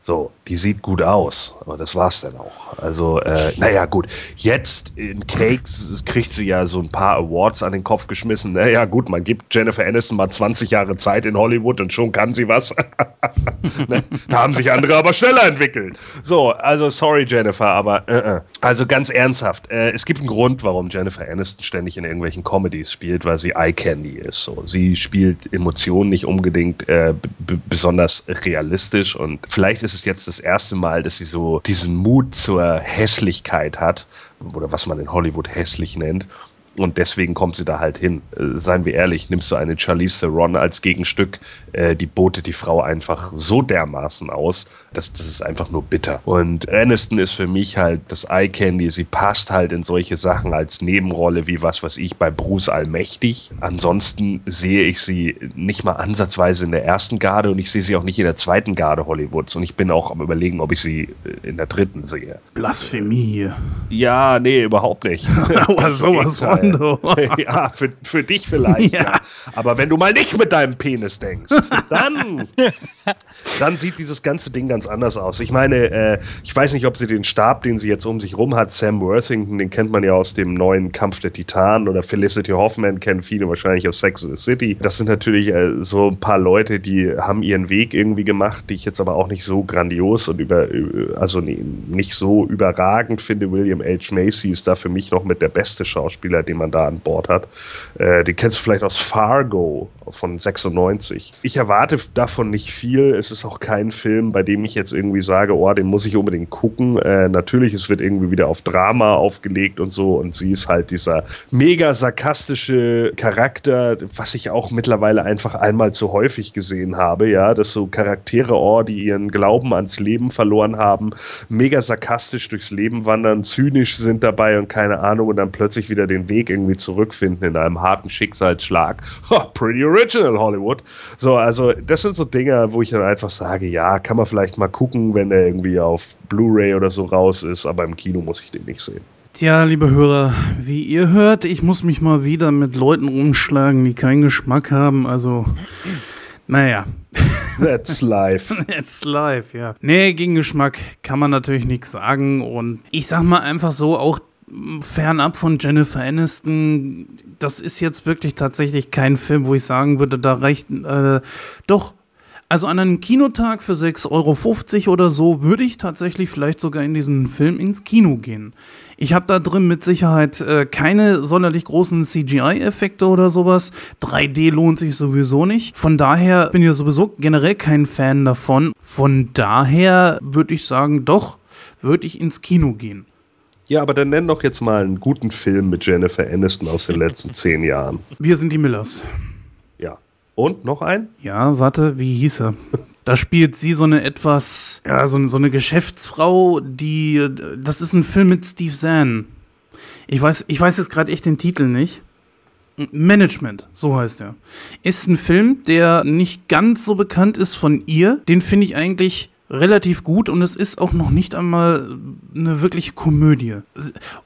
So, die sieht gut aus, aber das war's dann auch. Also, äh, naja, gut. Jetzt in Cakes kriegt sie ja so ein paar Awards an den Kopf geschmissen. Naja, gut, man gibt Jennifer Aniston mal 20 Jahre Zeit in Hollywood und schon kann sie was. ne? Da haben sich andere aber schneller entwickelt. So, also sorry, Jennifer, aber äh, äh. also ganz ernsthaft. Äh, es gibt einen Grund, warum Jennifer Aniston ständig in irgendwelchen Comedies spielt, weil sie Eye Candy ist. So, sie spielt Emotionen nicht unbedingt äh, besonders realistisch und vielleicht ist es jetzt das erste Mal, dass sie so diesen Mut zur Hässlichkeit hat oder was man in Hollywood hässlich nennt. Und deswegen kommt sie da halt hin. Äh, seien wir ehrlich, nimmst du eine Charlize Theron als Gegenstück, äh, die botet die Frau einfach so dermaßen aus, dass das ist einfach nur bitter. Und Aniston ist für mich halt das Eye Candy. Sie passt halt in solche Sachen als Nebenrolle wie was, was ich bei Bruce Allmächtig. Ansonsten sehe ich sie nicht mal ansatzweise in der ersten Garde und ich sehe sie auch nicht in der zweiten Garde Hollywoods. Und ich bin auch am überlegen, ob ich sie äh, in der dritten sehe. Blasphemie hier. Ja, nee, überhaupt nicht. Aber sowas von, du. ja, für, für dich vielleicht. Ja. Ja. Aber wenn du mal nicht mit deinem Penis denkst, dann, dann sieht dieses ganze Ding ganz anders aus. Ich meine, äh, ich weiß nicht, ob sie den Stab, den sie jetzt um sich rum hat, Sam Worthington, den kennt man ja aus dem neuen Kampf der Titanen oder Felicity Hoffman kennen viele wahrscheinlich aus Sex and the City. Das sind natürlich äh, so ein paar Leute, die haben ihren Weg irgendwie gemacht, die ich jetzt aber auch nicht so grandios und über, also nee, nicht so überragend finde. William H. Macy ist da für mich noch mit der beste Schauspieler, den man da an Bord hat. Äh, den kennst du vielleicht aus Fargo von 96. Ich erwarte davon nicht viel. Es ist auch kein Film, bei dem ich jetzt irgendwie sage, oh, den muss ich unbedingt gucken. Äh, natürlich, es wird irgendwie wieder auf Drama aufgelegt und so. Und sie ist halt dieser mega sarkastische Charakter, was ich auch mittlerweile einfach einmal zu häufig gesehen habe. Ja, dass so Charaktere, oh, die ihren Glauben ans Leben verloren haben, mega sarkastisch durchs Leben wandern, zynisch sind dabei und keine Ahnung und dann plötzlich wieder den Weg irgendwie zurückfinden in einem harten Schicksalsschlag. Ha, pretty original Hollywood. So, also das sind so Dinge, wo ich dann einfach sage, ja, kann man vielleicht mal gucken, wenn der irgendwie auf Blu-ray oder so raus ist, aber im Kino muss ich den nicht sehen. Tja, liebe Hörer, wie ihr hört, ich muss mich mal wieder mit Leuten rumschlagen, die keinen Geschmack haben. Also, naja, That's life. it's live, ja. Nee, gegen Geschmack kann man natürlich nichts sagen. Und ich sag mal einfach so, auch fernab von Jennifer Aniston, das ist jetzt wirklich tatsächlich kein Film, wo ich sagen würde, da reicht, äh, doch. Also an einem Kinotag für 6,50 Euro oder so würde ich tatsächlich vielleicht sogar in diesen Film ins Kino gehen. Ich habe da drin mit Sicherheit äh, keine sonderlich großen CGI-Effekte oder sowas. 3D lohnt sich sowieso nicht. Von daher bin ich sowieso generell kein Fan davon. Von daher würde ich sagen, doch, würde ich ins Kino gehen. Ja, aber dann nenn doch jetzt mal einen guten Film mit Jennifer Aniston aus den letzten zehn Jahren. Wir sind die Millers. Ja. Und noch ein? Ja, warte, wie hieß er? Da spielt sie so eine etwas, ja, so, so eine Geschäftsfrau, die, das ist ein Film mit Steve Zahn. Ich weiß, ich weiß jetzt gerade echt den Titel nicht. Management, so heißt er. Ist ein Film, der nicht ganz so bekannt ist von ihr. Den finde ich eigentlich relativ gut und es ist auch noch nicht einmal eine wirkliche Komödie.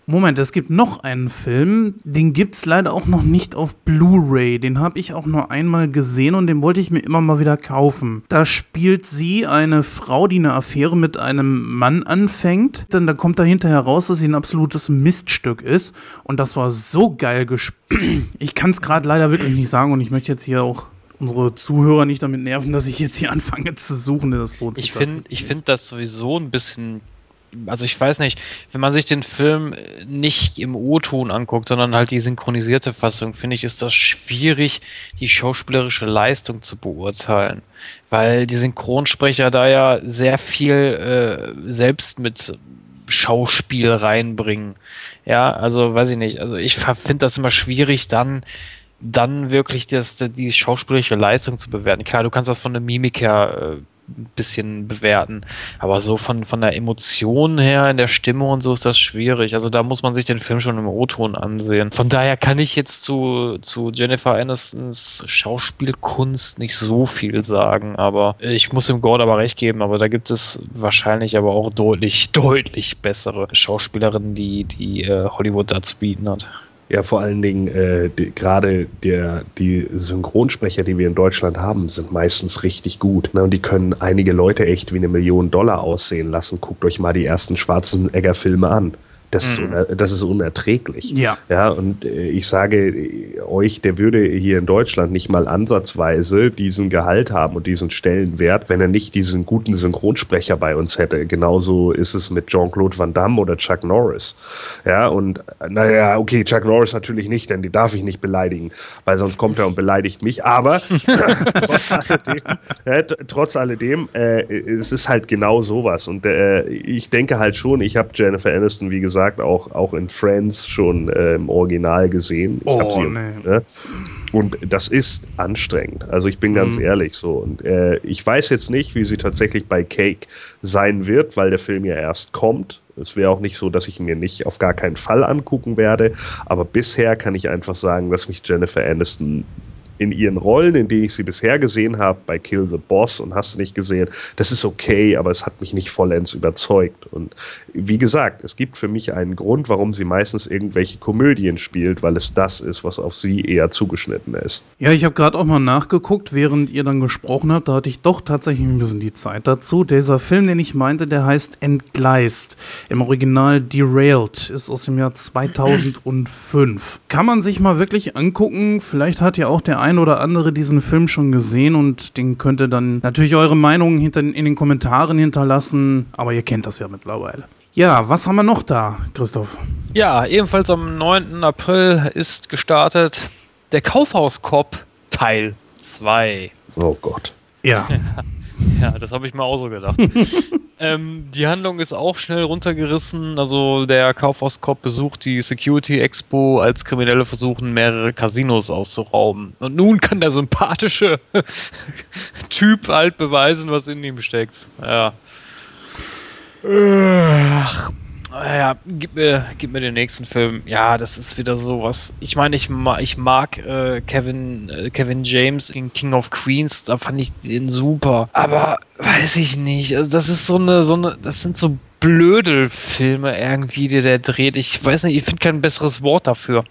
Moment, es gibt noch einen Film, den gibt es leider auch noch nicht auf Blu-ray. Den habe ich auch nur einmal gesehen und den wollte ich mir immer mal wieder kaufen. Da spielt sie eine Frau, die eine Affäre mit einem Mann anfängt. Dann da kommt da hinterher raus, dass sie ein absolutes Miststück ist. Und das war so geil gespielt. Ich kann es gerade leider wirklich nicht sagen und ich möchte jetzt hier auch unsere Zuhörer nicht damit nerven, dass ich jetzt hier anfange zu suchen. Das lohnt sich Ich finde find das sowieso ein bisschen. Also ich weiß nicht, wenn man sich den Film nicht im O-Ton anguckt, sondern halt die synchronisierte Fassung, finde ich, ist das schwierig, die schauspielerische Leistung zu beurteilen. Weil die Synchronsprecher da ja sehr viel äh, selbst mit Schauspiel reinbringen. Ja, also weiß ich nicht. Also ich finde das immer schwierig, dann dann wirklich das, die schauspielerische Leistung zu bewerten. Klar, du kannst das von der Mimik her äh, ein bisschen bewerten. Aber so von, von der Emotion her, in der Stimme und so ist das schwierig. Also da muss man sich den Film schon im O-Ton ansehen. Von daher kann ich jetzt zu, zu Jennifer Anistons Schauspielkunst nicht so viel sagen. Aber ich muss dem Gord aber recht geben. Aber da gibt es wahrscheinlich aber auch deutlich, deutlich bessere Schauspielerinnen, die, die äh, Hollywood da zu bieten hat. Ja, vor allen Dingen äh, gerade der die Synchronsprecher, die wir in Deutschland haben, sind meistens richtig gut. Ne? Und die können einige Leute echt wie eine Million Dollar aussehen lassen. Guckt euch mal die ersten schwarzen Egger-Filme an. Das, mhm. ist, das ist unerträglich. Ja. ja und äh, ich sage äh, euch, der würde hier in Deutschland nicht mal ansatzweise diesen Gehalt haben und diesen Stellenwert, wenn er nicht diesen guten Synchronsprecher bei uns hätte. Genauso ist es mit Jean-Claude Van Damme oder Chuck Norris. Ja, und äh, naja, okay, Chuck Norris natürlich nicht, denn die darf ich nicht beleidigen, weil sonst kommt er und beleidigt mich. Aber trotz alledem, ja, trotz alledem äh, es ist halt genau sowas. Und äh, ich denke halt schon, ich habe Jennifer Aniston, wie gesagt, gesagt, auch, auch in Friends schon äh, im Original gesehen. Ich oh, sie, nee. ne? Und das ist anstrengend. Also ich bin ganz mhm. ehrlich so. Und äh, ich weiß jetzt nicht, wie sie tatsächlich bei Cake sein wird, weil der Film ja erst kommt. Es wäre auch nicht so, dass ich mir nicht auf gar keinen Fall angucken werde. Aber bisher kann ich einfach sagen, dass mich Jennifer Aniston in ihren Rollen, in denen ich sie bisher gesehen habe, bei Kill the Boss und hast du nicht gesehen, das ist okay, aber es hat mich nicht vollends überzeugt. Und wie gesagt, es gibt für mich einen Grund, warum sie meistens irgendwelche Komödien spielt, weil es das ist, was auf sie eher zugeschnitten ist. Ja, ich habe gerade auch mal nachgeguckt, während ihr dann gesprochen habt, da hatte ich doch tatsächlich ein bisschen die Zeit dazu. Dieser Film, den ich meinte, der heißt Entgleist. Im Original Derailed, ist aus dem Jahr 2005. Kann man sich mal wirklich angucken, vielleicht hat ja auch der ein oder andere diesen Film schon gesehen und den könnt ihr dann natürlich eure Meinungen hinter, in den Kommentaren hinterlassen, aber ihr kennt das ja mittlerweile. Ja, was haben wir noch da, Christoph? Ja, ebenfalls am 9. April ist gestartet der Kaufhauskopf Teil 2. Oh Gott. Ja. Ja, das habe ich mir auch so gedacht. ähm, die Handlung ist auch schnell runtergerissen. Also der Kaufhauskopf besucht die Security Expo, als Kriminelle versuchen, mehrere Casinos auszurauben. Und nun kann der sympathische Typ halt beweisen, was in ihm steckt. Ja. Ach, ja, gib mir, gib mir den nächsten Film. Ja, das ist wieder so was. Ich meine, ich, ma, ich mag äh, Kevin, äh, Kevin James in King of Queens, da fand ich den super. Aber weiß ich nicht. Also das ist so eine, so eine, das sind so Blödelfilme irgendwie, die der dreht. Ich weiß nicht, ich finde kein besseres Wort dafür.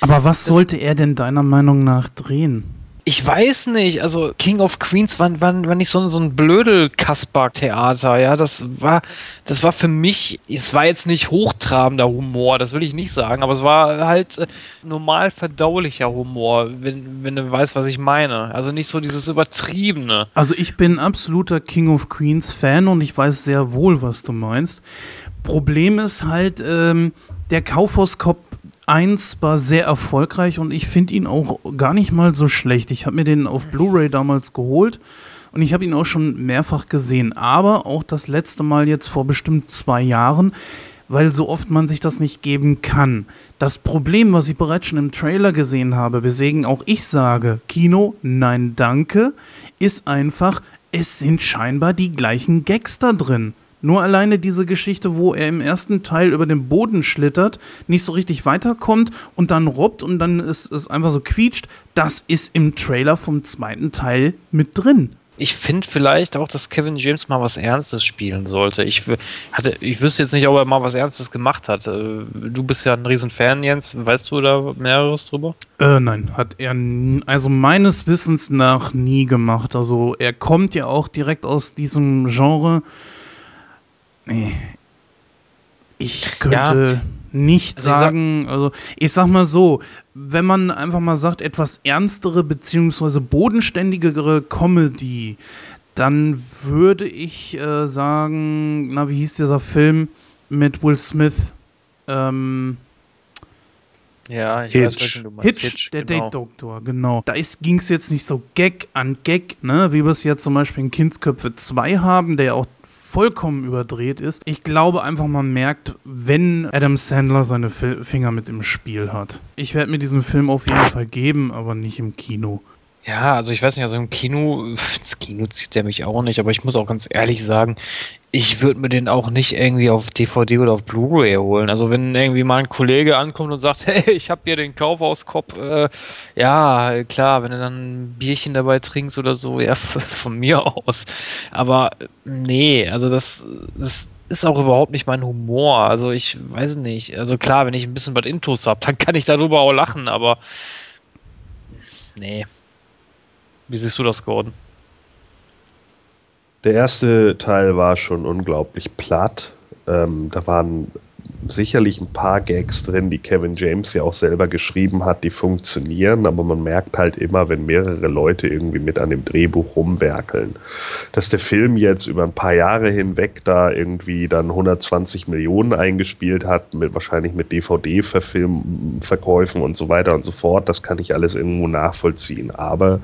Aber was das sollte er denn deiner Meinung nach drehen? Ich weiß nicht, also King of Queens war, war, war nicht so, so ein blödel Kasper-Theater, ja, das war, das war für mich, es war jetzt nicht hochtrabender Humor, das will ich nicht sagen, aber es war halt äh, normal verdaulicher Humor, wenn, wenn du weißt, was ich meine. Also nicht so dieses Übertriebene. Also ich bin absoluter King of Queens Fan und ich weiß sehr wohl, was du meinst. Problem ist halt, ähm, der Kaufhauskopf 1 war sehr erfolgreich und ich finde ihn auch gar nicht mal so schlecht. Ich habe mir den auf Blu-ray damals geholt und ich habe ihn auch schon mehrfach gesehen, aber auch das letzte Mal jetzt vor bestimmt zwei Jahren, weil so oft man sich das nicht geben kann. Das Problem, was ich bereits schon im Trailer gesehen habe, weswegen auch ich sage, Kino, nein, danke, ist einfach, es sind scheinbar die gleichen Gags da drin. Nur alleine diese Geschichte, wo er im ersten Teil über den Boden schlittert, nicht so richtig weiterkommt und dann robbt und dann ist es einfach so quietscht, das ist im Trailer vom zweiten Teil mit drin. Ich finde vielleicht auch, dass Kevin James mal was Ernstes spielen sollte. Ich, hatte, ich wüsste jetzt nicht, ob er mal was Ernstes gemacht hat. Äh, du bist ja ein Riesenfan, Jens. Weißt du da mehreres drüber? Äh, nein, hat er also meines Wissens nach nie gemacht. Also er kommt ja auch direkt aus diesem Genre. Nee. Ich könnte ja. nicht also sagen, sag, also ich sag mal so, wenn man einfach mal sagt, etwas ernstere beziehungsweise bodenständigere Comedy, dann würde ich äh, sagen, na, wie hieß dieser Film mit Will Smith? Ähm, ja, ich Hitch. weiß, welchen du meinst. Hitch, Hitch der genau. Date-Doktor, genau. Da ging es jetzt nicht so Gag an Gag, ne, wie wir es jetzt zum Beispiel in Kindsköpfe 2 haben, der ja auch vollkommen überdreht ist. Ich glaube einfach, man merkt, wenn Adam Sandler seine Fi Finger mit im Spiel hat. Ich werde mir diesen Film auf jeden Fall geben, aber nicht im Kino. Ja, also ich weiß nicht, also im Kino, ins Kino zieht der mich auch nicht, aber ich muss auch ganz ehrlich sagen, ich würde mir den auch nicht irgendwie auf DVD oder auf Blu-ray holen. Also wenn irgendwie mal ein Kollege ankommt und sagt, hey, ich habe hier den Kaufhauskopf, äh, ja, klar, wenn du dann ein Bierchen dabei trinkst oder so, ja, von mir aus. Aber nee, also das, das ist auch überhaupt nicht mein Humor. Also ich weiß nicht. Also klar, wenn ich ein bisschen was Intus habe, dann kann ich darüber auch lachen, aber nee. Wie siehst du das, Gordon? Der erste Teil war schon unglaublich platt. Ähm, da waren sicherlich ein paar Gags drin, die Kevin James ja auch selber geschrieben hat, die funktionieren, aber man merkt halt immer, wenn mehrere Leute irgendwie mit an dem Drehbuch rumwerkeln, dass der Film jetzt über ein paar Jahre hinweg da irgendwie dann 120 Millionen eingespielt hat, mit, wahrscheinlich mit DVD-Verkäufen und so weiter und so fort, das kann ich alles irgendwo nachvollziehen. Aber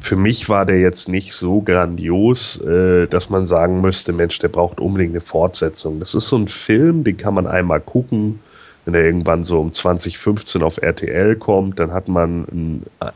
für mich war der jetzt nicht so grandios, äh, dass man sagen müsste, Mensch, der braucht unbedingt eine Fortsetzung. Das ist so ein Film, den kann man einmal mal gucken. Wenn er irgendwann so um 2015 auf RTL kommt, dann hat man einen äh,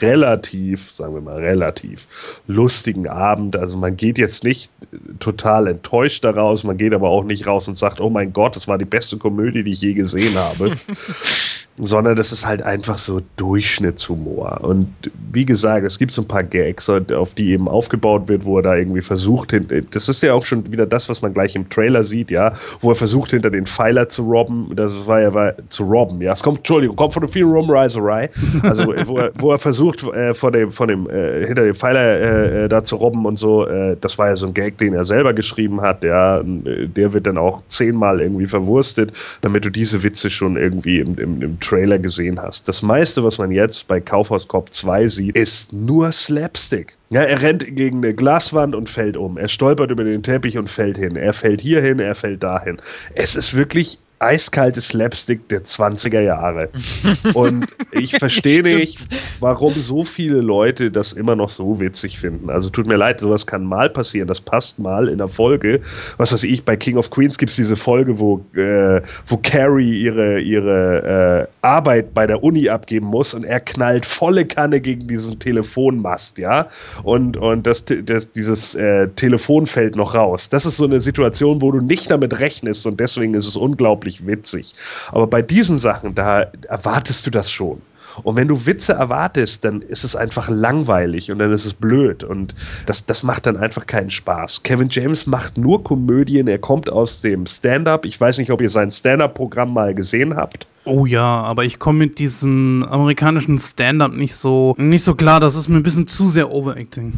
relativ, sagen wir mal, relativ lustigen Abend. Also man geht jetzt nicht total enttäuscht daraus, man geht aber auch nicht raus und sagt, oh mein Gott, das war die beste Komödie, die ich je gesehen habe. sondern das ist halt einfach so Durchschnittshumor. Und wie gesagt, es gibt so ein paar Gags, auf die eben aufgebaut wird, wo er da irgendwie versucht, das ist ja auch schon wieder das, was man gleich im Trailer sieht, ja, wo er versucht, hinter den Pfeiler zu robben, das war ja war, zu robben, ja, es kommt, Entschuldigung, kommt von dem Film Rumreiserei, also wo er, wo er versucht, äh, von dem, von dem, äh, hinter dem Pfeiler äh, äh, da zu robben und so, äh, das war ja so ein Gag, den er selber geschrieben hat, ja, der wird dann auch zehnmal irgendwie verwurstet, damit du diese Witze schon irgendwie im, im, im Trailer gesehen hast. Das meiste, was man jetzt bei Kaufhaus Cop 2 sieht, ist nur Slapstick. Ja, er rennt gegen eine Glaswand und fällt um. Er stolpert über den Teppich und fällt hin. Er fällt hier hin, er fällt dahin. Es ist wirklich eiskaltes Slapstick der 20er Jahre. Und ich verstehe nicht, warum so viele Leute das immer noch so witzig finden. Also tut mir leid, sowas kann mal passieren. Das passt mal in der Folge. Was weiß ich, bei King of Queens gibt es diese Folge, wo, äh, wo Carrie ihre, ihre äh, Arbeit bei der Uni abgeben muss und er knallt volle Kanne gegen diesen Telefonmast, ja. Und, und das, das, dieses äh, Telefon fällt noch raus. Das ist so eine Situation, wo du nicht damit rechnest und deswegen ist es unglaublich unglaublich witzig. Aber bei diesen Sachen, da erwartest du das schon. Und wenn du Witze erwartest, dann ist es einfach langweilig und dann ist es blöd. Und das, das macht dann einfach keinen Spaß. Kevin James macht nur Komödien. Er kommt aus dem Stand-up. Ich weiß nicht, ob ihr sein Stand-up-Programm mal gesehen habt. Oh ja, aber ich komme mit diesem amerikanischen Stand-up nicht so, nicht so klar. Das ist mir ein bisschen zu sehr Overacting.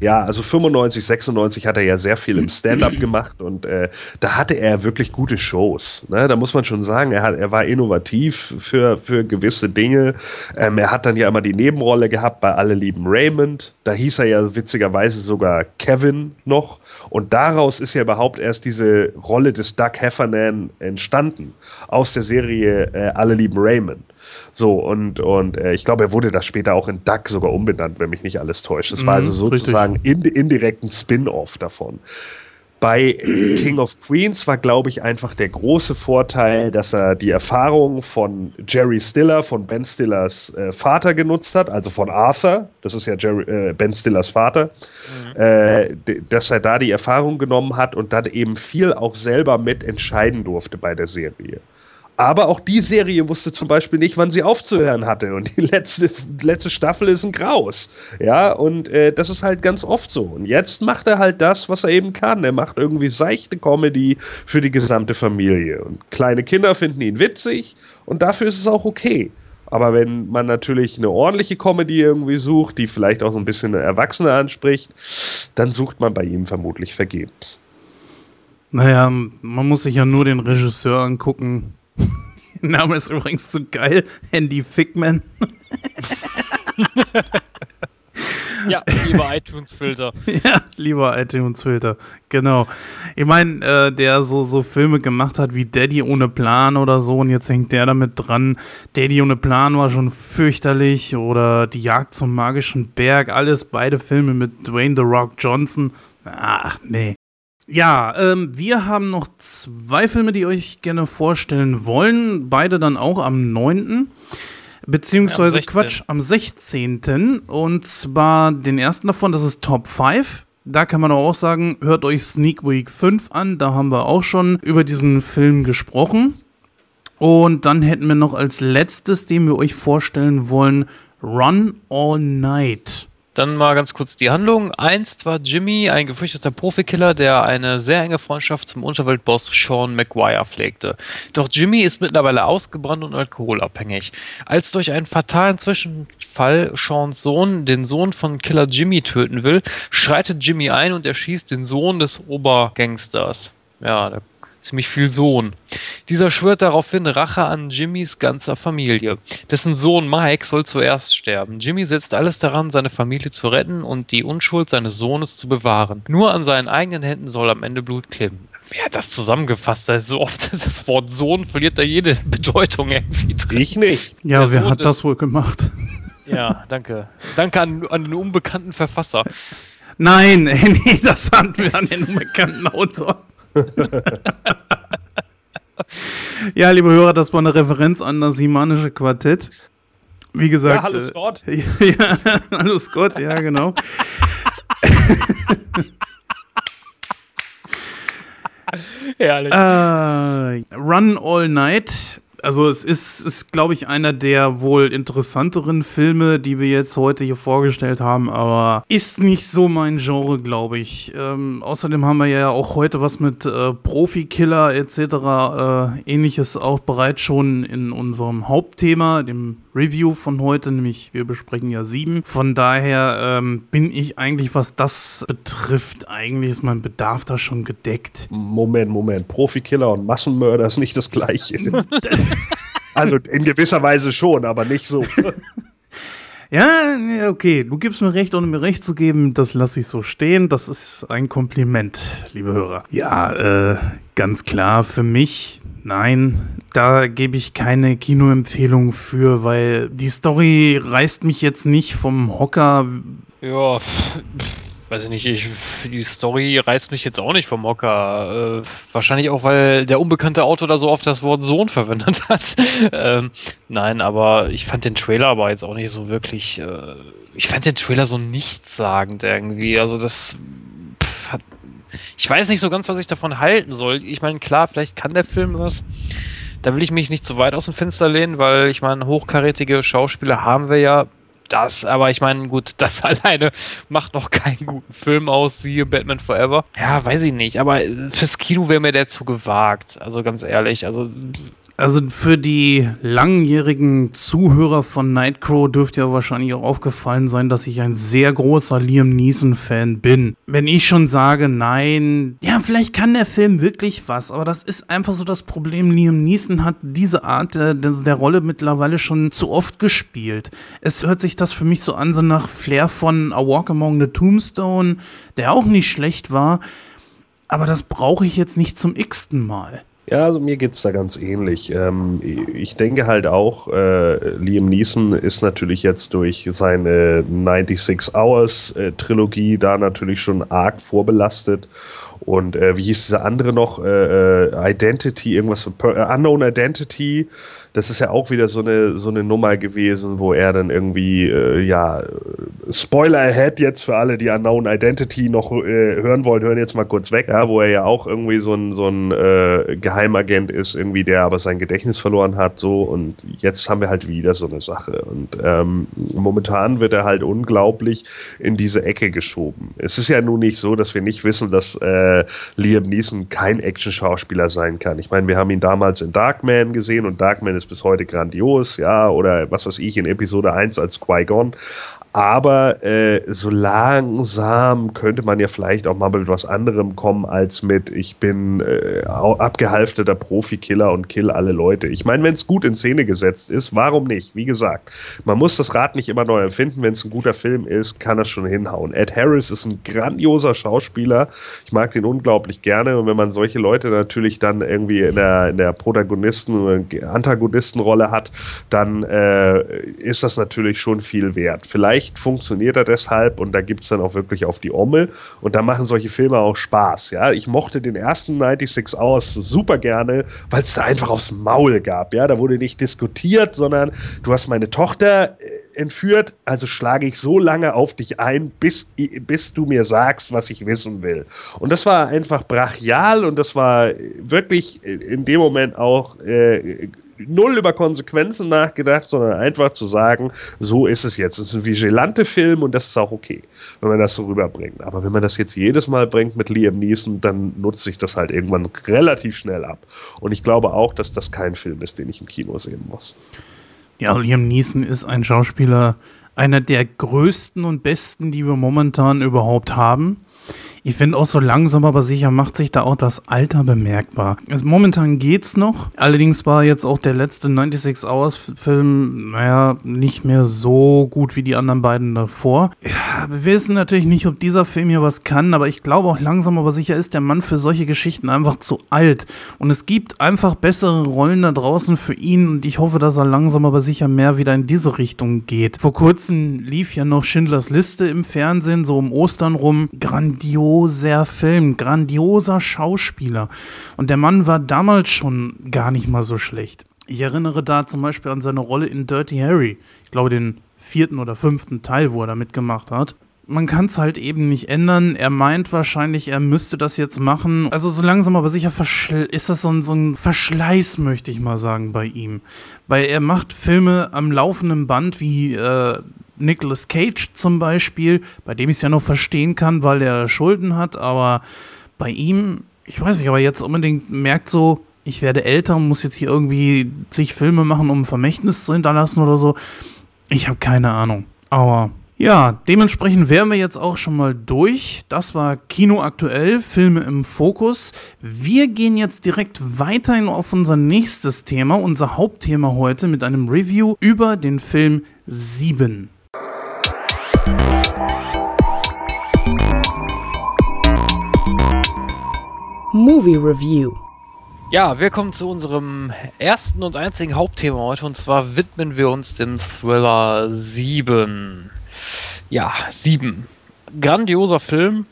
Ja, also 95, 96 hat er ja sehr viel im Stand-up gemacht und äh, da hatte er wirklich gute Shows. Ne? Da muss man schon sagen, er, hat, er war innovativ für, für gewisse Dinge. Ähm, er hat dann ja immer die Nebenrolle gehabt bei Alle lieben Raymond. Da hieß er ja witzigerweise sogar Kevin noch. Und daraus ist ja überhaupt erst diese Rolle des Doug Heffernan entstanden. Aus der Serie äh, Alle lieben Raymond. So, und, und äh, ich glaube, er wurde da später auch in Duck sogar umbenannt, wenn mich nicht alles täuscht. Es war also mhm, sozusagen in, indirekt ein Spin-off davon. Bei King of Queens war, glaube ich, einfach der große Vorteil, dass er die Erfahrung von Jerry Stiller, von Ben Stillers äh, Vater genutzt hat, also von Arthur, das ist ja Jerry, äh, Ben Stillers Vater, mhm. äh, dass er da die Erfahrung genommen hat und dann eben viel auch selber mit entscheiden durfte bei der Serie. Aber auch die Serie wusste zum Beispiel nicht, wann sie aufzuhören hatte. Und die letzte, letzte Staffel ist ein Graus. Ja, und äh, das ist halt ganz oft so. Und jetzt macht er halt das, was er eben kann. Er macht irgendwie seichte Comedy für die gesamte Familie. Und kleine Kinder finden ihn witzig und dafür ist es auch okay. Aber wenn man natürlich eine ordentliche Comedy irgendwie sucht, die vielleicht auch so ein bisschen Erwachsene anspricht, dann sucht man bei ihm vermutlich vergebens. Naja, man muss sich ja nur den Regisseur angucken. Name ist übrigens so geil. Handy Figman. ja, lieber iTunes-Filter. ja, lieber iTunes-Filter. Genau. Ich meine, äh, der so, so Filme gemacht hat wie Daddy ohne Plan oder so und jetzt hängt der damit dran. Daddy ohne Plan war schon fürchterlich oder Die Jagd zum magischen Berg. Alles beide Filme mit Dwayne The Rock Johnson. Ach, nee. Ja, ähm, wir haben noch zwei Filme, die euch gerne vorstellen wollen. Beide dann auch am 9. Beziehungsweise Ja, am 16.. Quatsch, am 16. Und zwar den ersten davon, das ist Top 5. Da kann man auch sagen, hört euch Sneak Week 5 an. Da haben wir auch schon über diesen Film gesprochen. Und dann hätten wir noch als letztes, den wir euch vorstellen wollen, Run All Night. Dann mal ganz kurz die Handlung. Einst war Jimmy ein gefürchteter Profikiller, der eine sehr enge Freundschaft zum Unterweltboss Sean McGuire pflegte. Doch Jimmy ist mittlerweile ausgebrannt und alkoholabhängig. Als durch einen fatalen Zwischenfall Seans Sohn den Sohn von Killer Jimmy töten will, schreitet Jimmy ein und erschießt den Sohn des Obergangsters. Ja, der ziemlich viel Sohn. Dieser schwört daraufhin Rache an Jimmys ganzer Familie. Dessen Sohn Mike soll zuerst sterben. Jimmy setzt alles daran, seine Familie zu retten und die Unschuld seines Sohnes zu bewahren. Nur an seinen eigenen Händen soll am Ende Blut kleben. Wer hat das zusammengefasst? Da ist so oft das Wort Sohn verliert da jede Bedeutung irgendwie drin. Ich nicht. Ja, Der wer Sohn hat das wohl gemacht? Ja, danke. Danke an, an den unbekannten Verfasser. Nein, nee, das hatten wir an den unbekannten Autor. Ja, liebe Hörer, das war eine Referenz an das Himanische Quartett. Wie gesagt. Ja, hallo äh, Scott. ja, hallo Scott, ja, genau. Herrlich. Äh, Run All Night. Also es ist, ist glaube ich, einer der wohl interessanteren Filme, die wir jetzt heute hier vorgestellt haben, aber ist nicht so mein Genre, glaube ich. Ähm, außerdem haben wir ja auch heute was mit äh, Profikiller etc. Äh, ähnliches auch bereits schon in unserem Hauptthema, dem Review von heute, nämlich wir besprechen ja sieben. Von daher ähm, bin ich eigentlich, was das betrifft, eigentlich ist mein Bedarf da schon gedeckt. Moment, Moment. Profikiller und Massenmörder ist nicht das gleiche. also in gewisser Weise schon, aber nicht so. Ja, okay, du gibst mir recht, ohne mir recht zu geben, das lasse ich so stehen. Das ist ein Kompliment, liebe Hörer. Ja, äh, ganz klar für mich, nein, da gebe ich keine Kinoempfehlung für, weil die Story reißt mich jetzt nicht vom Hocker. Ja, pf, pf, weiß ich nicht, ich, die Story reißt mich jetzt auch nicht vom Hocker. Äh, wahrscheinlich auch, weil der unbekannte Autor da so oft das Wort Sohn verwendet hat. ähm, nein, aber ich fand den Trailer aber jetzt auch nicht so wirklich. Äh, ich fand den Trailer so nichtssagend irgendwie. Also das. Ich weiß nicht so ganz, was ich davon halten soll. Ich meine, klar, vielleicht kann der Film was. Da will ich mich nicht zu weit aus dem Fenster lehnen, weil ich meine, hochkarätige Schauspieler haben wir ja. Das, aber ich meine, gut, das alleine macht noch keinen guten Film aus, siehe Batman Forever. Ja, weiß ich nicht, aber fürs Kino wäre mir der zu gewagt. Also ganz ehrlich, also Also für die langjährigen Zuhörer von Nightcrow dürfte ja wahrscheinlich auch aufgefallen sein, dass ich ein sehr großer Liam Neeson-Fan bin. Wenn ich schon sage, nein, ja, vielleicht kann der Film wirklich was, aber das ist einfach so das Problem. Liam Neeson hat diese Art der, der der Rolle mittlerweile schon zu oft gespielt. Es hört sich das für mich so an, so nach Flair von A Walk Among the Tombstone, der auch nicht schlecht war, aber das brauche ich jetzt nicht zum x-ten Mal. Ja, also mir geht's da ganz ähnlich. Ähm, ich denke halt auch, äh, Liam Neeson ist natürlich jetzt durch seine 96 Hours äh, Trilogie da natürlich schon arg vorbelastet. Und äh, wie hieß dieser andere noch? Äh, äh, Identity, irgendwas, äh, Unknown Identity. Das ist ja auch wieder so eine, so eine Nummer gewesen, wo er dann irgendwie, äh, ja, Spoiler ahead jetzt für alle, die Unknown Identity noch äh, hören wollen, hören jetzt mal kurz weg, ja, wo er ja auch irgendwie so ein, so ein äh, Geheimagent ist, irgendwie, der aber sein Gedächtnis verloren hat, so und jetzt haben wir halt wieder so eine Sache. Und ähm, momentan wird er halt unglaublich in diese Ecke geschoben. Es ist ja nun nicht so, dass wir nicht wissen, dass äh, Liam Neeson kein Action-Schauspieler sein kann. Ich meine, wir haben ihn damals in Darkman gesehen und Darkman ist bis heute grandios, ja, oder was weiß ich, in Episode 1 als Qui-Gon. Aber äh, so langsam könnte man ja vielleicht auch mal mit was anderem kommen, als mit ich bin äh, abgehalfterter Profikiller und kill alle Leute. Ich meine, wenn es gut in Szene gesetzt ist, warum nicht? Wie gesagt, man muss das Rad nicht immer neu erfinden. Wenn es ein guter Film ist, kann das schon hinhauen. Ed Harris ist ein grandioser Schauspieler. Ich mag den unglaublich gerne. Und wenn man solche Leute natürlich dann irgendwie in der, in der Protagonisten- oder Antagonistenrolle hat, dann äh, ist das natürlich schon viel wert. Vielleicht vielleicht funktioniert er deshalb und da gibt es dann auch wirklich auf die Ommel und da machen solche Filme auch Spaß. Ja, ich mochte den ersten 96 Hours super gerne, weil es da einfach aufs Maul gab. Ja, da wurde nicht diskutiert, sondern du hast meine Tochter äh, entführt, also schlage ich so lange auf dich ein, bis, bis du mir sagst, was ich wissen will. Und das war einfach brachial und das war wirklich in dem Moment auch äh, null über Konsequenzen nachgedacht, sondern einfach zu sagen, so ist es jetzt. Es ist ein vigilante Film und das ist auch okay, wenn man das so rüberbringt. Aber wenn man das jetzt jedes Mal bringt mit Liam Neeson, dann nutzt sich das halt irgendwann relativ schnell ab. Und ich glaube auch, dass das kein Film ist, den ich im Kino sehen muss. Ja, Liam Neeson ist ein Schauspieler, einer der größten und besten, die wir momentan überhaupt haben. Ich finde auch so langsam, aber sicher macht sich da auch das Alter bemerkbar. Also momentan geht's noch. Allerdings war jetzt auch der letzte 96 Hours Film, naja, nicht mehr so gut wie die anderen beiden davor. Ja, wir wissen natürlich nicht, ob dieser Film hier was kann, aber ich glaube auch langsam, aber sicher ist der Mann für solche Geschichten einfach zu alt. Und es gibt einfach bessere Rollen da draußen für ihn und ich hoffe, dass er langsam, aber sicher mehr wieder in diese Richtung geht. Vor kurzem lief ja noch Schindlers Liste im Fernsehen, so um Ostern rum. Grandios grandioser Film, grandioser Schauspieler. Und der Mann war damals schon gar nicht mal so schlecht. Ich erinnere da zum Beispiel an seine Rolle in Dirty Harry. Ich glaube, den vierten oder fünften Teil, wo er da mitgemacht hat. Man kann es halt eben nicht ändern. Er meint wahrscheinlich, er müsste das jetzt machen. Also so langsam aber sicher ist das so ein, so ein Verschleiß, möchte ich mal sagen, bei ihm. Weil er macht Filme am laufenden Band wie äh, Nicolas Cage zum Beispiel, bei dem ich es ja noch verstehen kann, weil er Schulden hat, aber bei ihm, ich weiß nicht, aber jetzt unbedingt merkt so, ich werde älter und muss jetzt hier irgendwie zig Filme machen, um ein Vermächtnis zu hinterlassen oder so. Ich habe keine Ahnung. Aber ja, dementsprechend wären wir jetzt auch schon mal durch. Das war Kino aktuell, Filme im Fokus. Wir gehen jetzt direkt weiterhin auf unser nächstes Thema, unser Hauptthema heute mit einem Review über den Film 7. Movie Review. Ja, wir kommen zu unserem ersten und einzigen Hauptthema heute und zwar widmen wir uns dem Thriller 7. Ja, 7. Grandioser Film.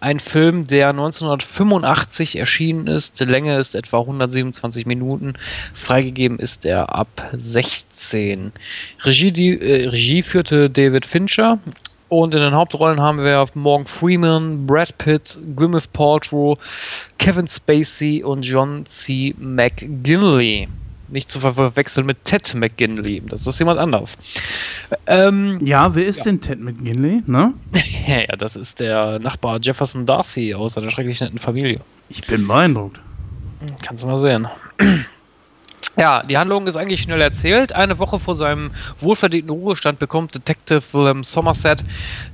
Ein Film, der 1985 erschienen ist. Die Länge ist etwa 127 Minuten. Freigegeben ist er ab 16. Regie, die, äh, Regie führte David Fincher und in den Hauptrollen haben wir Morgan Freeman, Brad Pitt, Gwyneth Paltrow, Kevin Spacey und John C. McGinley. Nicht zu verwechseln mit Ted McGinley. Das ist jemand anders. Ähm, ja, wer ist ja. denn Ted McGinley? Ne? ja, das ist der Nachbar Jefferson Darcy aus einer schrecklich netten Familie. Ich bin beeindruckt. Kannst du mal sehen. Ja, die Handlung ist eigentlich schnell erzählt. Eine Woche vor seinem wohlverdienten Ruhestand bekommt Detective Willem Somerset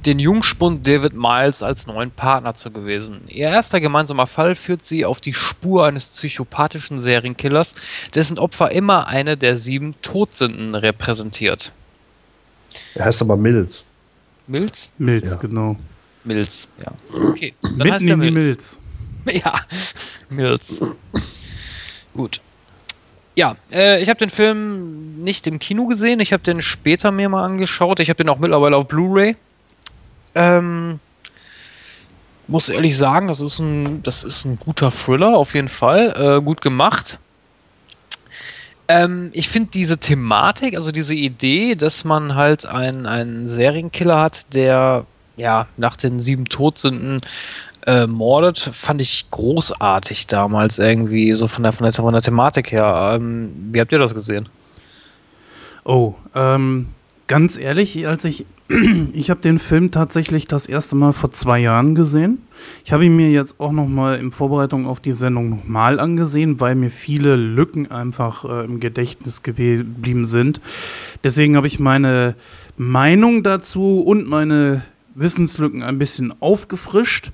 den Jungspund David Miles als neuen Partner zu gewesen. Ihr erster gemeinsamer Fall führt sie auf die Spur eines psychopathischen Serienkillers, dessen Opfer immer eine der sieben Todsünden repräsentiert. Er heißt aber Mills. Mills? Mills, ja. genau. Mills, ja. Okay. Dann Mitten heißt in Mills. Mills. Ja, Mills. Gut. Ja, äh, ich habe den Film nicht im Kino gesehen. Ich habe den später mir mal angeschaut. Ich habe den auch mittlerweile auf Blu-ray. Ähm, muss ehrlich sagen, das ist ein, das ist ein guter Thriller auf jeden Fall. Äh, gut gemacht. Ähm, ich finde diese Thematik, also diese Idee, dass man halt einen, einen Serienkiller hat, der ja nach den sieben Todsünden mordet, fand ich großartig damals irgendwie, so von der, von der, von der Thematik her. Ähm, wie habt ihr das gesehen? Oh, ähm, ganz ehrlich, als ich, ich habe den Film tatsächlich das erste Mal vor zwei Jahren gesehen. Ich habe ihn mir jetzt auch noch mal in Vorbereitung auf die Sendung nochmal angesehen, weil mir viele Lücken einfach äh, im Gedächtnis geblieben sind. Deswegen habe ich meine Meinung dazu und meine Wissenslücken ein bisschen aufgefrischt.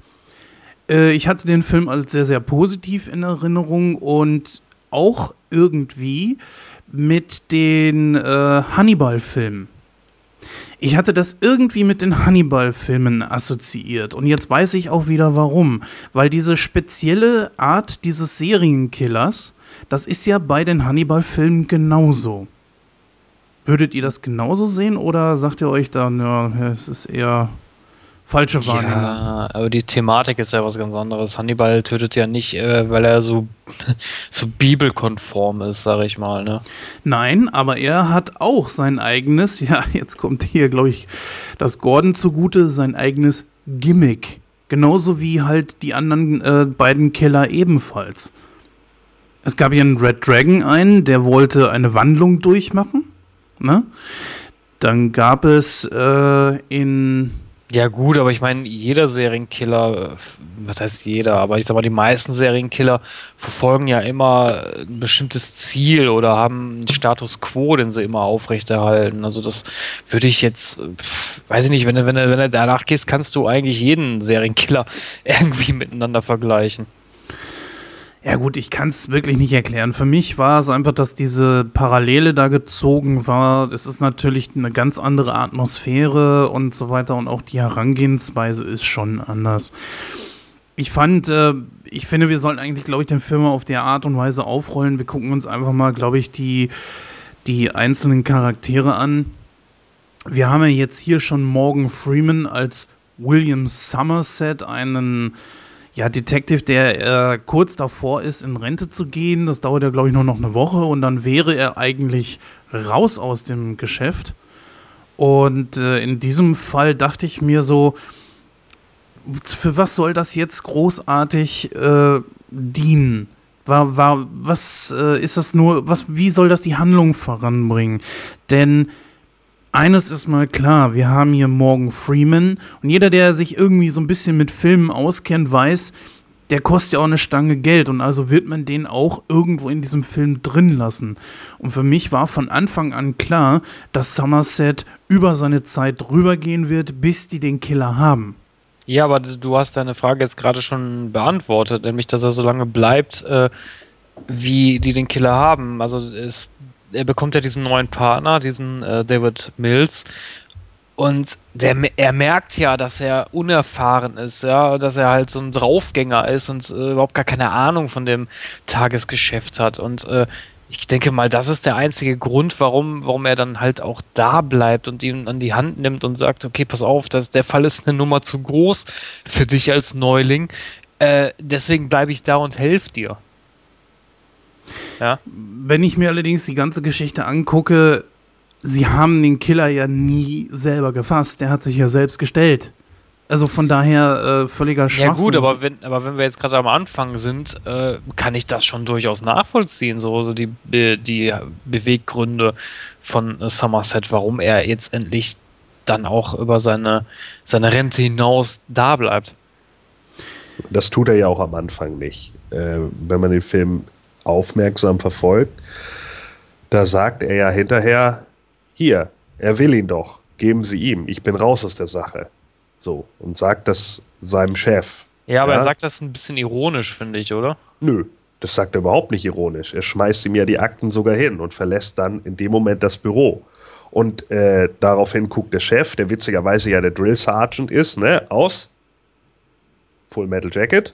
Äh, ich hatte den Film als sehr, sehr positiv in Erinnerung und auch irgendwie mit den äh, Hannibal-Filmen. Ich hatte das irgendwie mit den Hannibal-Filmen assoziiert. Und jetzt weiß ich auch wieder warum. Weil diese spezielle Art dieses Serienkillers, das ist ja bei den Hannibal-Filmen genauso. Würdet ihr das genauso sehen oder sagt ihr euch dann, ja, es ist eher falsche Wahrnehmung? Ja, aber die Thematik ist ja was ganz anderes. Hannibal tötet ja nicht, äh, weil er so, so bibelkonform ist, sag ich mal. Ne? Nein, aber er hat auch sein eigenes, ja, jetzt kommt hier, glaube ich, das Gordon zugute, sein eigenes Gimmick. Genauso wie halt die anderen äh, beiden Killer ebenfalls. Es gab hier einen Red Dragon einen, der wollte eine Wandlung durchmachen. Ne? Dann gab es äh, in. Ja, gut, aber ich meine, jeder Serienkiller, äh, was heißt jeder, aber ich sag mal, die meisten Serienkiller verfolgen ja immer ein bestimmtes Ziel oder haben einen Status quo, den sie immer aufrechterhalten. Also, das würde ich jetzt, pff, weiß ich nicht, wenn du, wenn, du, wenn du danach gehst, kannst du eigentlich jeden Serienkiller irgendwie miteinander vergleichen. Ja gut, ich kann es wirklich nicht erklären. Für mich war es einfach, dass diese Parallele da gezogen war. Es ist natürlich eine ganz andere Atmosphäre und so weiter und auch die Herangehensweise ist schon anders. Ich fand, äh, ich finde, wir sollten eigentlich, glaube ich, den Film auf der Art und Weise aufrollen. Wir gucken uns einfach mal, glaube ich, die, die einzelnen Charaktere an. Wir haben ja jetzt hier schon Morgan Freeman als William Somerset, einen ja, Detective, der äh, kurz davor ist, in Rente zu gehen. Das dauert ja, glaube ich, nur noch eine Woche und dann wäre er eigentlich raus aus dem Geschäft. Und äh, in diesem Fall dachte ich mir so, für was soll das jetzt großartig äh, dienen? War, war, was äh, ist das nur, was, wie soll das die Handlung voranbringen? Denn eines ist mal klar, wir haben hier Morgan Freeman und jeder, der sich irgendwie so ein bisschen mit Filmen auskennt, weiß, der kostet ja auch eine Stange Geld und also wird man den auch irgendwo in diesem Film drin lassen. Und für mich war von Anfang an klar, dass Somerset über seine Zeit rübergehen wird, bis die den Killer haben. Ja, aber du hast deine Frage jetzt gerade schon beantwortet, nämlich dass er so lange bleibt, äh, wie die den Killer haben. Also es er bekommt ja diesen neuen Partner, diesen äh, David Mills. Und der, er merkt ja, dass er unerfahren ist, ja, dass er halt so ein Draufgänger ist und äh, überhaupt gar keine Ahnung von dem Tagesgeschäft hat. Und äh, ich denke mal, das ist der einzige Grund, warum, warum er dann halt auch da bleibt und ihn an die Hand nimmt und sagt, okay, pass auf, das, der Fall ist eine Nummer zu groß für dich als Neuling. Äh, deswegen bleibe ich da und helfe dir. Ja. Wenn ich mir allerdings die ganze Geschichte angucke, sie haben den Killer ja nie selber gefasst. Der hat sich ja selbst gestellt. Also von daher äh, völliger Schwachsinn. Ja gut, aber wenn, aber wenn wir jetzt gerade am Anfang sind, äh, kann ich das schon durchaus nachvollziehen, so, so die, die Beweggründe von äh, Somerset, warum er jetzt endlich dann auch über seine, seine Rente hinaus da bleibt. Das tut er ja auch am Anfang nicht. Äh, wenn man den Film aufmerksam verfolgt, da sagt er ja hinterher, hier, er will ihn doch, geben Sie ihm, ich bin raus aus der Sache. So, und sagt das seinem Chef. Ja, aber ja? er sagt das ein bisschen ironisch, finde ich, oder? Nö, das sagt er überhaupt nicht ironisch. Er schmeißt ihm ja die Akten sogar hin und verlässt dann in dem Moment das Büro. Und äh, daraufhin guckt der Chef, der witzigerweise ja der Drill Sergeant ist, ne, aus. Full Metal Jacket.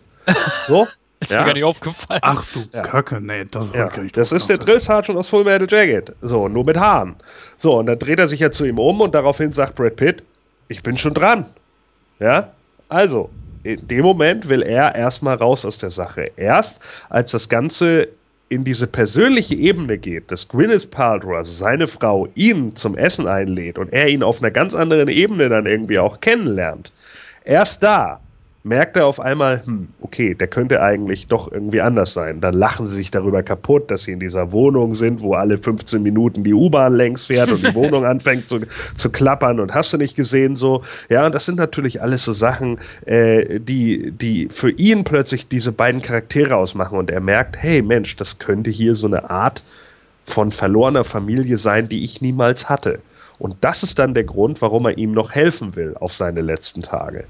So. Ist ja. mir gar nicht aufgefallen. Ach du ja. Köcke, nee, das ja. ich Das ist der Drill Sergeant aus Full Metal Jacket. So, nur mit Haaren. So, und dann dreht er sich ja zu ihm um und daraufhin sagt Brad Pitt, ich bin schon dran. Ja? Also, in dem Moment will er erstmal raus aus der Sache. Erst als das Ganze in diese persönliche Ebene geht, dass Gwyneth Paltrow, also seine Frau, ihn zum Essen einlädt und er ihn auf einer ganz anderen Ebene dann irgendwie auch kennenlernt, erst da merkt er auf einmal, hm, okay, der könnte eigentlich doch irgendwie anders sein. Dann lachen sie sich darüber kaputt, dass sie in dieser Wohnung sind, wo alle 15 Minuten die U-Bahn längs fährt und die Wohnung anfängt zu, zu klappern und hast du nicht gesehen so. Ja, und das sind natürlich alles so Sachen, äh, die, die für ihn plötzlich diese beiden Charaktere ausmachen und er merkt, hey Mensch, das könnte hier so eine Art von verlorener Familie sein, die ich niemals hatte. Und das ist dann der Grund, warum er ihm noch helfen will auf seine letzten Tage.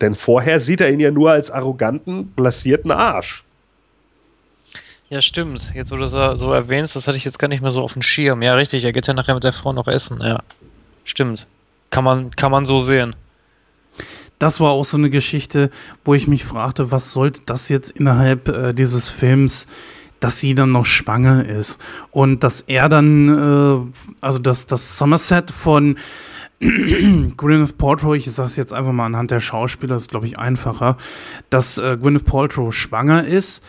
Denn vorher sieht er ihn ja nur als arroganten, blasierten Arsch. Ja, stimmt. Jetzt, wo du das so erwähnst, das hatte ich jetzt gar nicht mehr so auf dem Schirm. Ja, richtig, er geht ja nachher mit der Frau noch essen. Ja, stimmt. Kann man, kann man so sehen. Das war auch so eine Geschichte, wo ich mich fragte, was sollte das jetzt innerhalb äh, dieses Films dass sie dann noch schwanger ist und dass er dann, äh, also dass das Somerset von Gwyneth Paltrow, ich sage es jetzt einfach mal anhand der Schauspieler, ist glaube ich einfacher, dass äh, Gwyneth Paltrow schwanger ist.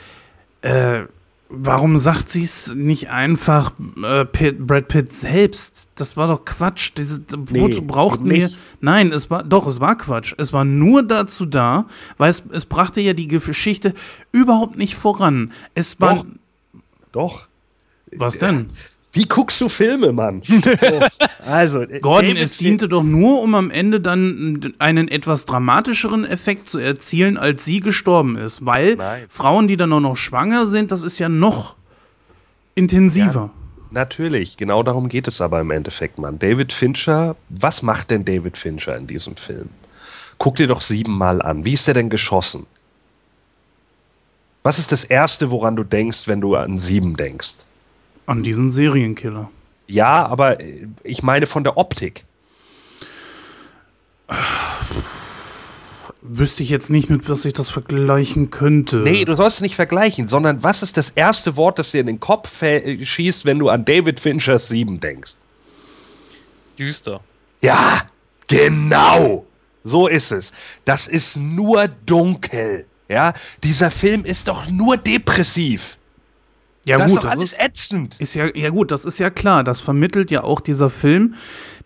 Äh, warum sagt sie es nicht einfach äh, Pitt, Brad Pitt selbst? Das war doch Quatsch. Diese, Nee, wozu brauchten wir? Nein, es war doch, es war Quatsch. Es war nur dazu da, weil es, es brachte ja die Geschichte überhaupt nicht voran. Es war. Doch. Doch. Was denn? Wie guckst du Filme, Mann? So, also, äh, Gordon, David es diente doch nur, um am Ende dann einen etwas dramatischeren Effekt zu erzielen, als sie gestorben ist. Weil Nein. Frauen, die dann auch noch schwanger sind, das ist ja noch intensiver. Natürlich, genau darum geht es aber im Endeffekt, Mann. David Fincher, was macht denn David Fincher in diesem Film? Guck dir doch siebenmal an. Wie ist der denn geschossen? Was ist das Erste, woran du denkst, wenn du an sieben denkst? An diesen Serienkiller. Ja, aber äh, ich meine von der Optik. Wüsste ich jetzt nicht, mit was ich das vergleichen könnte. Nee, du sollst es nicht vergleichen, sondern was ist das erste Wort, das dir in den Kopf fä- schießt, wenn du an David Finchers sieben denkst? Düster. Ja, genau. So ist es. Das ist nur dunkel. Ja, dieser Film ist doch nur depressiv. Ja das gut, ist doch das alles ist, ätzend. ist ja, ja gut, das ist ja klar. Das vermittelt ja auch dieser Film,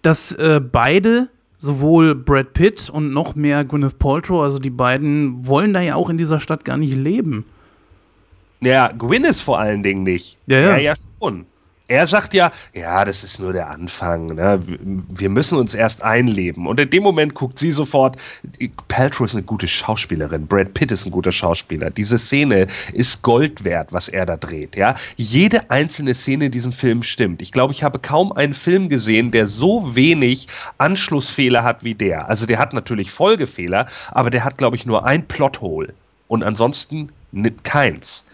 dass äh, beide, sowohl Brad Pitt und noch mehr Gwyneth Paltrow, also die beiden, wollen da ja auch in dieser Stadt gar nicht leben. Ja, Gwyneth vor allen Dingen nicht. Ja, ja. Er ja schon. Er sagt ja, ja, das ist nur der Anfang. Ne? Wir müssen uns erst einleben. Und in dem Moment guckt sie sofort, Paltrow ist eine gute Schauspielerin, Brad Pitt ist ein guter Schauspieler. Diese Szene ist Gold wert, was er da dreht. Ja? Jede einzelne Szene in diesem Film stimmt. Ich glaube, ich habe kaum einen Film gesehen, der so wenig Anschlussfehler hat wie der. Also der hat natürlich Folgefehler, aber der hat, glaube ich, nur ein Plothole. Und ansonsten keins.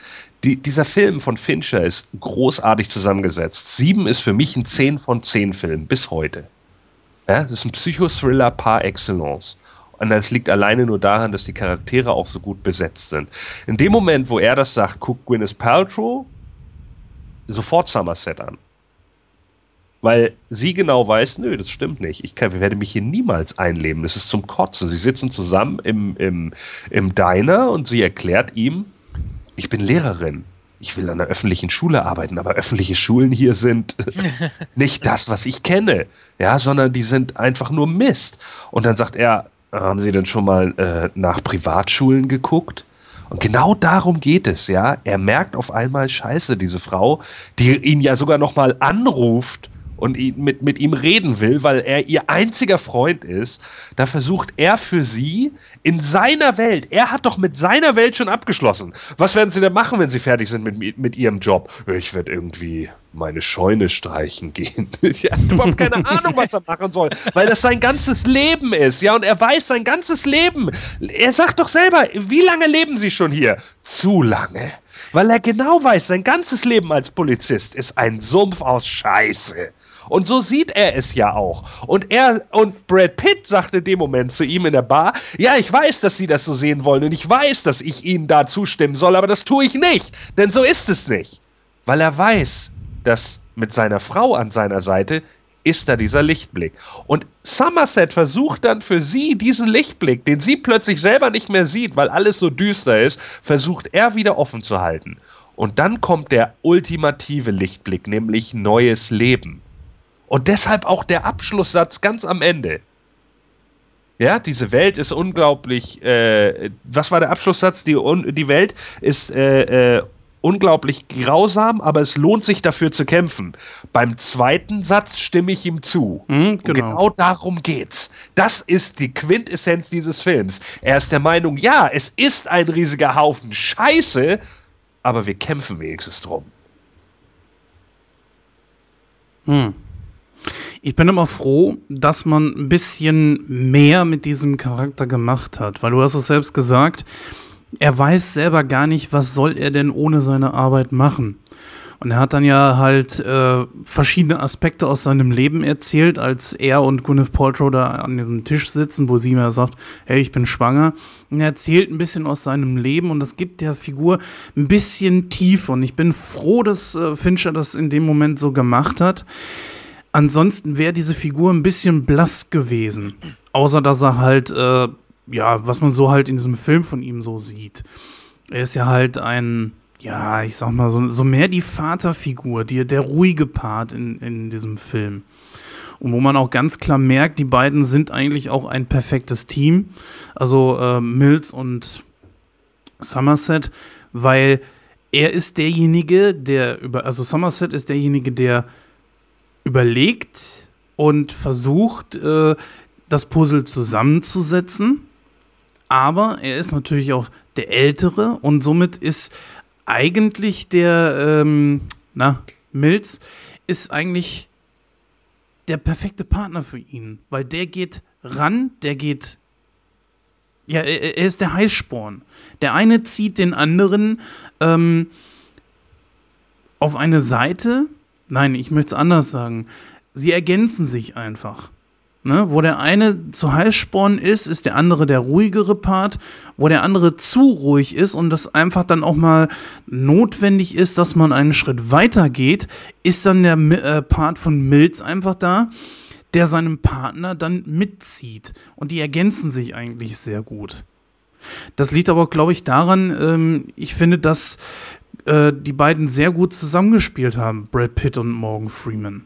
Die, dieser Film von Fincher ist großartig zusammengesetzt. Sieben ist für mich ein 10 von 10 Film bis heute. Ja, das ist ein Psychothriller par excellence. Und das liegt alleine nur daran, dass die Charaktere auch so gut besetzt sind. In dem Moment, wo er das sagt, guckt Gwyneth Paltrow sofort Somerset an. Weil sie genau weiß, nö, das stimmt nicht. Ich kann, werde mich hier niemals einleben. Das ist zum Kotzen. Sie sitzen zusammen im, im, im Diner und sie erklärt ihm, ich bin Lehrerin. Ich will an einer öffentlichen Schule arbeiten, aber öffentliche Schulen hier sind nicht das, was ich kenne, ja, sondern die sind einfach nur Mist. Und dann sagt er, haben Sie denn schon mal äh, nach Privatschulen geguckt? Und genau darum geht es, ja. Er merkt auf einmal, scheiße, diese Frau, die ihn ja sogar noch mal anruft und mit, mit ihm reden will, weil er ihr einziger Freund ist, da versucht er für sie in seiner Welt, er hat doch mit seiner Welt schon abgeschlossen. Was werden sie denn machen, wenn sie fertig sind mit, mit ihrem Job? Ich werde irgendwie meine Scheune streichen gehen. er hat überhaupt keine Ahnung, was er machen soll, weil das sein ganzes Leben ist, ja, und er weiß sein ganzes Leben. Er sagt doch selber, wie lange leben sie schon hier? Zu lange. Weil er genau weiß, sein ganzes Leben als Polizist ist ein Sumpf aus Scheiße. Und so sieht er es ja auch. Und er und Brad Pitt sagte in dem Moment zu ihm in der Bar: Ja, ich weiß, dass Sie das so sehen wollen und ich weiß, dass ich Ihnen da zustimmen soll, aber das tue ich nicht, denn so ist es nicht. Weil er weiß, dass mit seiner Frau an seiner Seite ist da dieser Lichtblick. Und Somerset versucht dann für sie diesen Lichtblick, den sie plötzlich selber nicht mehr sieht, weil alles so düster ist, versucht er wieder offen zu halten. Und dann kommt der ultimative Lichtblick, nämlich neues Leben. Und deshalb auch der Abschlusssatz ganz am Ende. Ja, diese Welt ist unglaublich. Äh, was war der Abschlusssatz? Die, un, die Welt ist äh, äh, unglaublich grausam, aber es lohnt sich dafür zu kämpfen. Beim zweiten Satz stimme ich ihm zu. Mhm, genau. genau darum geht's. Das ist die Quintessenz dieses Films. Er ist der Meinung, ja, es ist ein riesiger Haufen Scheiße, aber wir kämpfen wenigstens drum. Hm. Ich bin immer froh, dass man ein bisschen mehr mit diesem Charakter gemacht hat, weil du hast es selbst gesagt, er weiß selber gar nicht, was soll er denn ohne seine Arbeit machen. Und er hat dann ja halt äh, verschiedene Aspekte aus seinem Leben erzählt, als er und Gwyneth Paltrow da an dem Tisch sitzen, wo sie mir sagt, hey, ich bin schwanger. Und er erzählt ein bisschen aus seinem Leben und das gibt der Figur ein bisschen tief. Und ich bin froh, dass äh, Fincher das in dem Moment so gemacht hat. Ansonsten wäre diese Figur ein bisschen blass gewesen. Außer dass er halt, äh, ja, was man so halt in diesem Film von ihm so sieht. Er ist ja halt ein ja, ich sag mal, so, so mehr die Vaterfigur, die, der ruhige Part in, in diesem Film. Und wo man auch ganz klar merkt, die beiden sind eigentlich auch ein perfektes Team. Also äh, Mills und Somerset, weil er ist derjenige, der über, also Somerset ist derjenige, der überlegt und versucht, äh, das Puzzle zusammenzusetzen. Aber er ist natürlich auch der Ältere und somit ist eigentlich der, ähm, na, Mills ist eigentlich der perfekte Partner für ihn, weil der geht ran, der geht, ja, er, er ist der Heißsporn. Der eine zieht den anderen ähm, auf eine Seite, nein, ich möchte es anders sagen, sie ergänzen sich einfach. Ne, wo der eine zu Heißsporn ist, ist der andere der ruhigere Part. Wo der andere zu ruhig ist und das einfach dann auch mal notwendig ist, dass man einen Schritt weiter geht, ist dann der äh, Part von Mills einfach da, der seinem Partner dann mitzieht. Und die ergänzen sich eigentlich sehr gut. Das liegt aber, glaube ich, daran, ähm, ich finde, dass äh, die beiden sehr gut zusammengespielt haben, Brad Pitt und Morgan Freeman.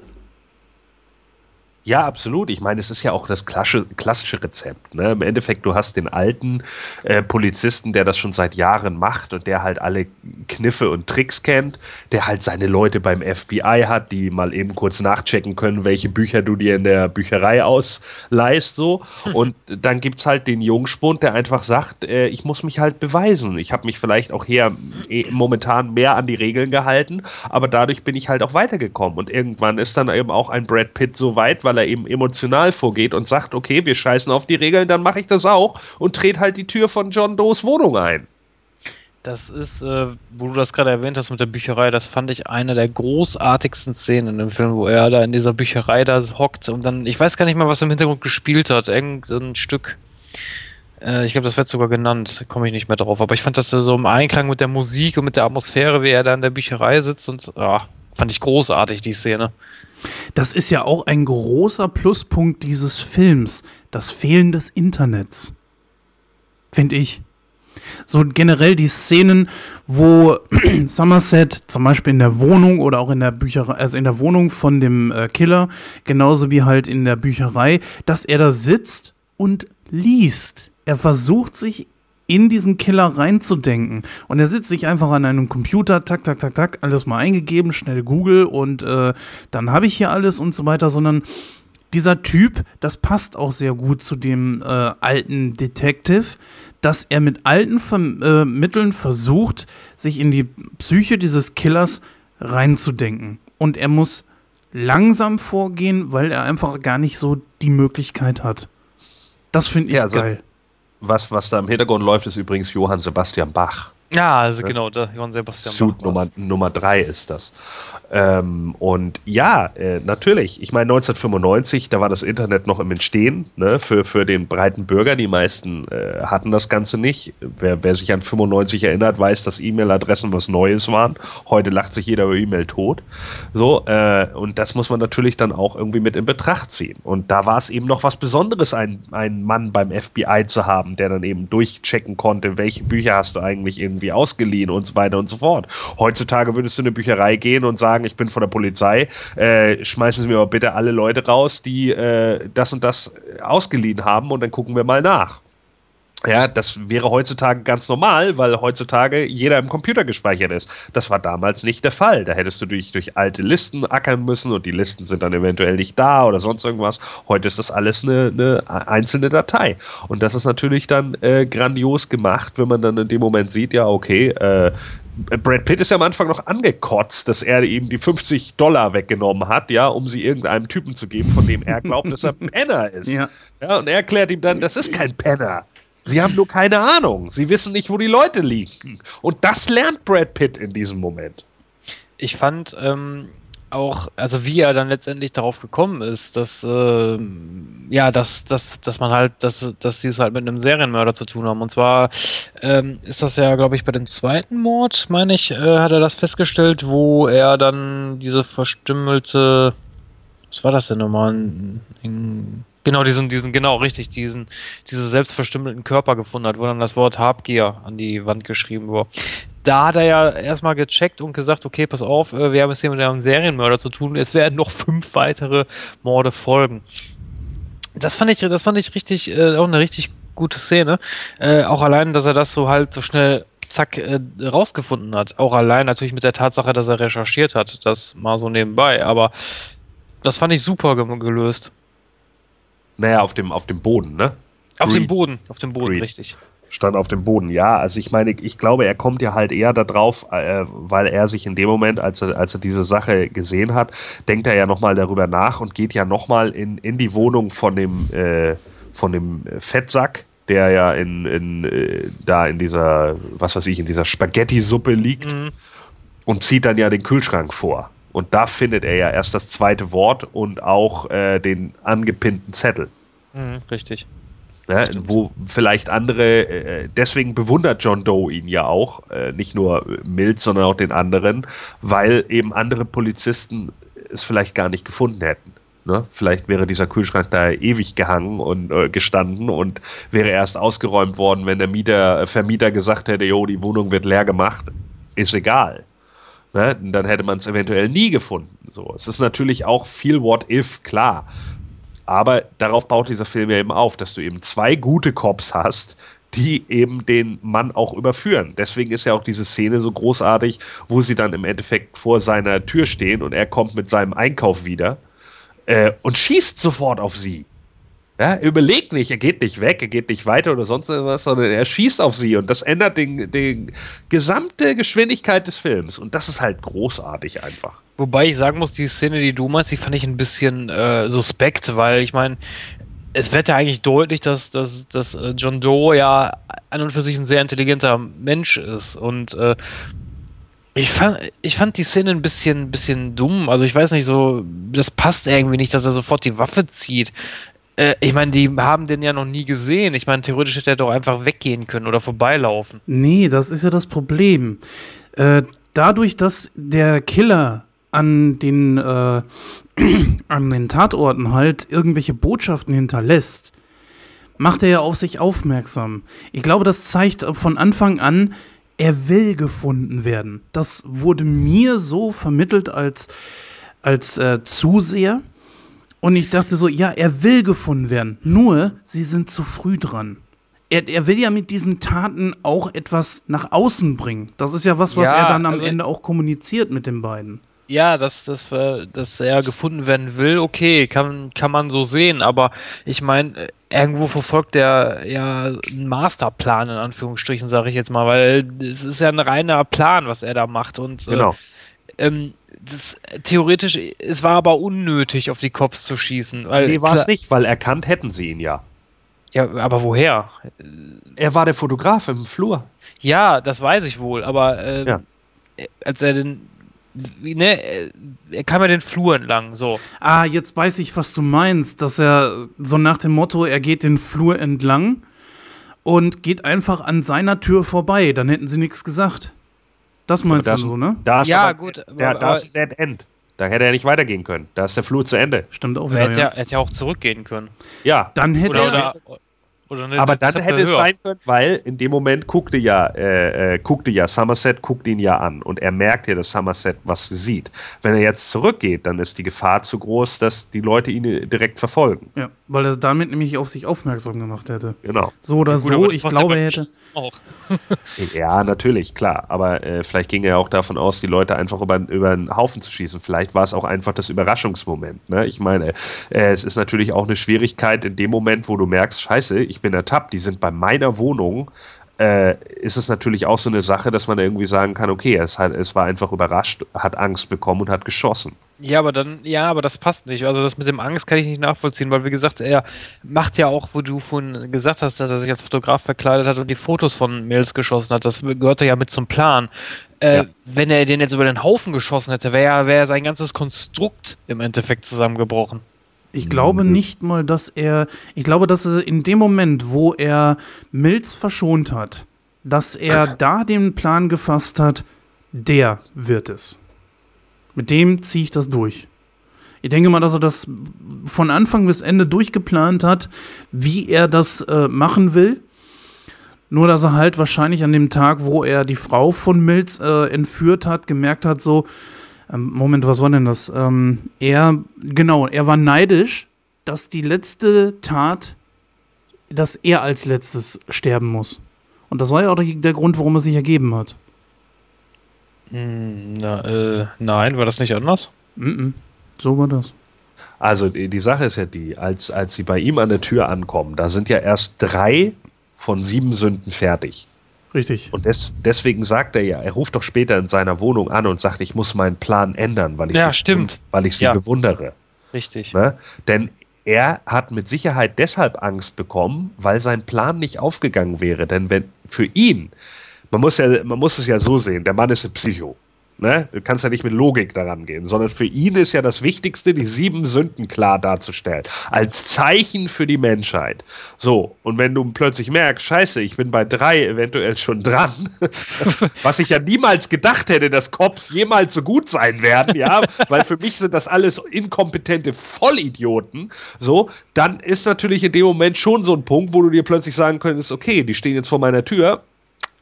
Ja, absolut. Ich meine, es ist ja auch das klassische, Rezept. Ne? Im Endeffekt, du hast den alten äh, Polizisten, der das schon seit Jahren macht und der halt alle Kniffe und Tricks kennt, der halt seine Leute beim FBI hat, die mal eben kurz nachchecken können, welche Bücher du dir in der Bücherei ausleihst. So. Und dann gibt es halt den Jungspund, der einfach sagt, äh, ich muss mich halt beweisen. Ich habe mich vielleicht auch hier äh, momentan mehr an die Regeln gehalten, aber dadurch bin ich halt auch weitergekommen. Und irgendwann ist dann eben auch ein Brad Pitt so weit, weil weil er eben emotional vorgeht und sagt, okay, wir scheißen auf die Regeln, dann mache ich das auch und dreht halt die Tür von John Does Wohnung ein. Das ist, äh, wo du das gerade erwähnt hast mit der Bücherei, das fand ich eine der großartigsten Szenen in dem Film, wo er da in dieser Bücherei da hockt und dann, ich weiß gar nicht mal, was im Hintergrund gespielt hat, irgendein Stück. Äh, ich glaube, das wird sogar genannt, komme ich nicht mehr drauf. Aber ich fand das so im Einklang mit der Musik und mit der Atmosphäre, wie er da in der Bücherei sitzt und ja, fand ich großartig, die Szene. Das ist ja auch ein großer Pluspunkt dieses Films, das Fehlen des Internets. Finde ich. So generell die Szenen, wo Somerset zum Beispiel in der Wohnung oder auch in der Bücherei, also in der Wohnung von dem äh, Killer, genauso wie halt in der Bücherei, dass er da sitzt und liest. Er versucht sich in diesen Killer reinzudenken. Und er sitzt sich einfach an einem Computer, tak, tak, tak, tak, alles mal eingegeben, schnell Google und äh, dann habe ich hier alles und so weiter, sondern dieser Typ, das passt auch sehr gut zu dem äh, alten Detective, dass er mit alten Ver äh, Mitteln versucht, sich in die Psyche dieses Killers reinzudenken. Und er muss langsam vorgehen, weil er einfach gar nicht so die Möglichkeit hat. Das finde ich ja, also geil was, was da im Hintergrund läuft, ist übrigens Johann Sebastian Bach. Ja, also ja. genau, der Johann Sebastian Suit Bach. Nummer, Nummer drei ist das. Ähm, und ja, äh, natürlich. Ich meine, 1995, da war das Internet noch im Entstehen, ne, für, für den breiten Bürger. Die meisten äh, hatten das Ganze nicht. Wer, wer sich an 95 erinnert, weiß, dass E-Mail-Adressen was Neues waren. Heute lacht sich jeder über E-Mail tot. So, äh, und das muss man natürlich dann auch irgendwie mit in Betracht ziehen. Und da war es eben noch was Besonderes, einen, einen Mann beim FBI zu haben, der dann eben durchchecken konnte, welche Bücher hast du eigentlich irgendwie ausgeliehen und so weiter und so fort. Heutzutage würdest du in eine Bücherei gehen und sagen, sagen, ich bin von der Polizei, äh, schmeißen Sie mir aber bitte alle Leute raus, die äh, das und das ausgeliehen haben und dann gucken wir mal nach. Ja, das wäre heutzutage ganz normal, weil heutzutage jeder im Computer gespeichert ist. Das war damals nicht der Fall. Da hättest du durch, durch alte Listen ackern müssen und die Listen sind dann eventuell nicht da oder sonst irgendwas. Heute ist das alles eine, eine einzelne Datei. Und das ist natürlich dann äh, grandios gemacht, wenn man dann in dem Moment sieht, ja, okay, äh, Brad Pitt ist ja am Anfang noch angekotzt, dass er ihm die 50 Dollar weggenommen hat, ja, um sie irgendeinem Typen zu geben, von dem er glaubt, dass er Penner ist. Ja. ja. Und er erklärt ihm dann, das ist kein Penner. Sie haben nur keine Ahnung. Sie wissen nicht, wo die Leute liegen. Und das lernt Brad Pitt in diesem Moment ich fand ähm, auch, also wie er dann letztendlich darauf gekommen ist, dass äh, ja, dass, dass, dass man halt, dass, dass sie es halt mit einem Serienmörder zu tun haben. Und zwar ähm, ist das ja, glaube ich, bei dem zweiten Mord, meine ich, äh, hat er das festgestellt, wo er dann diese verstümmelte, was war das denn nochmal? Genau, diesen, diesen, genau, richtig, diesen, diese selbstverstümmelten Körper gefunden hat, wo dann das Wort Habgier an die Wand geschrieben wurde da hat er ja erstmal gecheckt und gesagt, okay, pass auf, äh, wir haben es hier mit einem Serienmörder zu tun, es werden noch fünf weitere Morde folgen. Das fand ich, das fand ich richtig, äh, auch eine richtig gute Szene. Äh, auch allein, dass er das so halt so schnell zack äh, rausgefunden hat. Auch allein natürlich mit der Tatsache, dass er recherchiert hat. Das mal so nebenbei. Aber das fand ich super ge gelöst. Naja, auf dem, auf dem Boden, ne? Auf Green. dem Boden, auf dem Boden, Green. richtig stand auf dem Boden. Ja, also ich meine, ich glaube, er kommt ja halt eher darauf, äh, weil er sich in dem Moment, als er, als er diese Sache gesehen hat, denkt er ja nochmal darüber nach und geht ja nochmal in, in die Wohnung von dem, äh, von dem Fettsack, der ja in, in äh, da in dieser, was weiß ich, in dieser Spaghetti-Suppe liegt mhm. und zieht dann ja den Kühlschrank vor. Und da findet er ja erst das zweite Wort und auch äh, den angepinnten Zettel. Mhm, richtig. Ne, wo vielleicht andere, äh, deswegen bewundert John Doe ihn ja auch, äh, nicht nur Mild, sondern auch den anderen, weil eben andere Polizisten es vielleicht gar nicht gefunden hätten. Ne? Vielleicht wäre dieser Kühlschrank da ewig gehangen und äh, gestanden und wäre erst ausgeräumt worden, wenn der Mieter, äh, Vermieter gesagt hätte, jo, die Wohnung wird leer gemacht. Ist egal. Ne? Dann hätte man es eventuell nie gefunden. So, es ist natürlich auch viel What if, klar. Aber darauf baut dieser Film ja eben auf, dass du eben zwei gute Cops hast, die eben den Mann auch überführen. Deswegen ist ja auch diese Szene so großartig, wo sie dann im Endeffekt vor seiner Tür stehen und er kommt mit seinem Einkauf wieder äh, und schießt sofort auf sie. Ja, er überlegt nicht, er geht nicht weg, er geht nicht weiter oder sonst irgendwas, sondern er schießt auf sie und das ändert die den gesamte Geschwindigkeit des Films und das ist halt großartig einfach. Wobei ich sagen muss, die Szene, die du meinst, die fand ich ein bisschen äh, suspekt, weil ich meine, es wird ja eigentlich deutlich, dass, dass, dass äh, John Doe ja an und für sich ein sehr intelligenter Mensch ist und äh, ich fand, ich fand die Szene ein bisschen, bisschen dumm. Also ich weiß nicht, so, das passt irgendwie nicht, dass er sofort die Waffe zieht. Äh, ich meine, die haben den ja noch nie gesehen. Ich meine, theoretisch hätte er doch einfach weggehen können oder vorbeilaufen. Nee, das ist ja das Problem. Äh, dadurch, dass der Killer an den, äh, an den Tatorten halt irgendwelche Botschaften hinterlässt, macht er ja auf sich aufmerksam. Ich glaube, das zeigt von Anfang an, er will gefunden werden. Das wurde mir so vermittelt als, als äh, Zuseher. Und ich dachte so, ja, er will gefunden werden. Nur, sie sind zu früh dran. Er, er will ja mit diesen Taten auch etwas nach außen bringen. Das ist ja was, was ja, er dann am also Ende auch kommuniziert mit den beiden. Ja, dass, dass, dass er gefunden werden will, okay, kann, kann man so sehen, aber ich meine, irgendwo verfolgt er ja einen Masterplan, in Anführungsstrichen, sage ich jetzt mal, weil es ist ja ein reiner Plan, was er da macht. Und äh, genau. Äh, ähm, das, theoretisch, es war aber unnötig, auf die Cops zu schießen. Weil, nee, war es nicht, weil erkannt hätten sie ihn ja. Ja, aber woher? Er war der Fotograf im Flur. Ja, das weiß ich wohl, aber ähm, ja. als er den. Ne, er kam ja den Flur entlang, so. Ah, jetzt weiß ich, was du meinst, dass er so nach dem Motto, er geht den Flur entlang und geht einfach an seiner Tür vorbei, dann hätten sie nichts gesagt. Das meinst das, du so, ne? Da ja, aber, gut. Der, aber, da ist Dead End. Da hätte er nicht weitergehen können. Da ist der Flur zu Ende. Stimmt auch wieder. Er hätte ja, hätte ja auch zurückgehen können. Ja. Dann hätte oder, er. Oder, aber dann hätte höher. es sein können, weil in dem Moment guckte ja, äh, äh, guckte ja Somerset, guckt ihn ja an und er merkt ja, dass Somerset was sieht. Wenn er jetzt zurückgeht, dann ist die Gefahr zu groß, dass die Leute ihn direkt verfolgen. Ja, weil er damit nämlich auf sich aufmerksam gemacht hätte. Genau. So oder ja, gut, so, ich glaube, er hätte. Auch. ja, natürlich, klar. Aber äh, vielleicht ging er auch davon aus, die Leute einfach über, über einen Haufen zu schießen. Vielleicht war es auch einfach das Überraschungsmoment. Ne? Ich meine, äh, es ist natürlich auch eine Schwierigkeit in dem Moment, wo du merkst, scheiße, ich bin ertappt, die sind bei meiner Wohnung, äh, ist es natürlich auch so eine Sache, dass man irgendwie sagen kann, okay, es, hat, es war einfach überrascht, hat Angst bekommen und hat geschossen. Ja, aber dann, ja, aber das passt nicht. Also das mit dem Angst kann ich nicht nachvollziehen, weil wie gesagt, er macht ja auch, wo du vorhin gesagt hast, dass er sich als Fotograf verkleidet hat und die Fotos von Mills geschossen hat. Das gehörte ja mit zum Plan. Äh, ja. Wenn er den jetzt über den Haufen geschossen hätte, wäre wär sein ganzes Konstrukt im Endeffekt zusammengebrochen. Ich glaube nicht mal, dass er, ich glaube, dass er in dem Moment, wo er Mills verschont hat, dass er da den Plan gefasst hat, der wird es. Mit dem ziehe ich das durch. Ich denke mal, dass er das von Anfang bis Ende durchgeplant hat, wie er das äh, machen will. Nur, dass er halt wahrscheinlich an dem Tag, wo er die Frau von Mills äh, entführt hat, gemerkt hat, so, ähm, Moment, was war denn das? Ähm, er, genau, er war neidisch, dass die letzte Tat, dass er als letztes sterben muss. Und das war ja auch der Grund, warum er sich ergeben hat. Hm, na, äh, nein, war das nicht anders? Mm -mm. So war das. Also die, die Sache ist ja die, als, als sie bei ihm an der Tür ankommen, da sind ja erst drei von sieben Sünden fertig. Richtig. Und des, deswegen sagt er ja, er ruft doch später in seiner Wohnung an und sagt, ich muss meinen Plan ändern, weil ich ja, sie, stimmt. Weil ich sie ja. bewundere. Richtig. Ne? Denn er hat mit Sicherheit deshalb Angst bekommen, weil sein Plan nicht aufgegangen wäre. Denn wenn für ihn man muss ja, man muss es ja so sehen, der Mann ist ein Psycho. Ne? Du kannst ja nicht mit Logik daran gehen, sondern für ihn ist ja das Wichtigste, die sieben Sünden klar darzustellen. Als Zeichen für die Menschheit. So, und wenn du plötzlich merkst, scheiße, ich bin bei drei eventuell schon dran, was ich ja niemals gedacht hätte, dass Cops jemals so gut sein werden, ja, weil für mich sind das alles inkompetente Vollidioten, so, dann ist natürlich in dem Moment schon so ein Punkt, wo du dir plötzlich sagen könntest, okay, die stehen jetzt vor meiner Tür,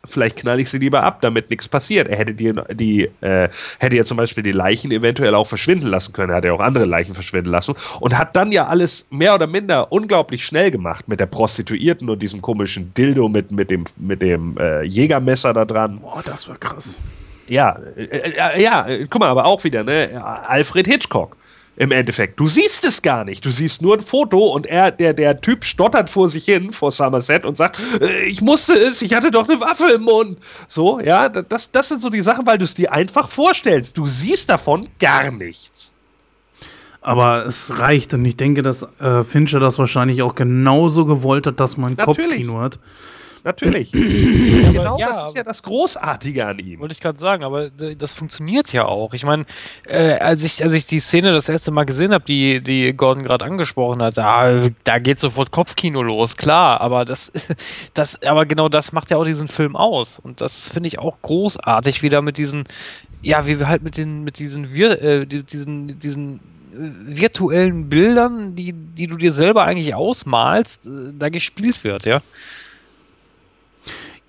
vielleicht knall ich sie lieber ab, damit nichts passiert. Er hätte die, die äh, hätte ja zum Beispiel die Leichen eventuell auch verschwinden lassen können. Er hat ja auch andere Leichen verschwinden lassen und hat dann ja alles mehr oder minder unglaublich schnell gemacht mit der Prostituierten und diesem komischen Dildo mit, mit dem, mit dem äh, Jägermesser da dran. Boah, das war krass. Ja, äh, äh, ja, guck mal, aber auch wieder, ne? Alfred Hitchcock im Endeffekt. Du siehst es gar nicht. Du siehst nur ein Foto und er, der, der Typ stottert vor sich hin, vor Somerset und sagt, äh, ich musste es, ich hatte doch eine Waffe im Mund. So, ja, das, das sind so die Sachen, weil du es dir einfach vorstellst. Du siehst davon gar nichts. Aber es reicht und ich denke, dass äh, Fincher das wahrscheinlich auch genauso gewollt hat, dass man ein Kopfkino hat. Natürlich. genau ja, das ist ja das Großartige an ihm. Wollte ich gerade sagen, aber das funktioniert ja auch. Ich meine, äh, als, ich, als ich die Szene das erste Mal gesehen habe, die, die Gordon gerade angesprochen hat, da, da geht sofort Kopfkino los, klar, aber das, das, aber genau das macht ja auch diesen Film aus. Und das finde ich auch großartig, wieder mit diesen, ja, wie wir halt mit den, mit diesen, wir, äh, diesen, diesen äh, virtuellen Bildern, die, die du dir selber eigentlich ausmalst, äh, da gespielt wird, ja.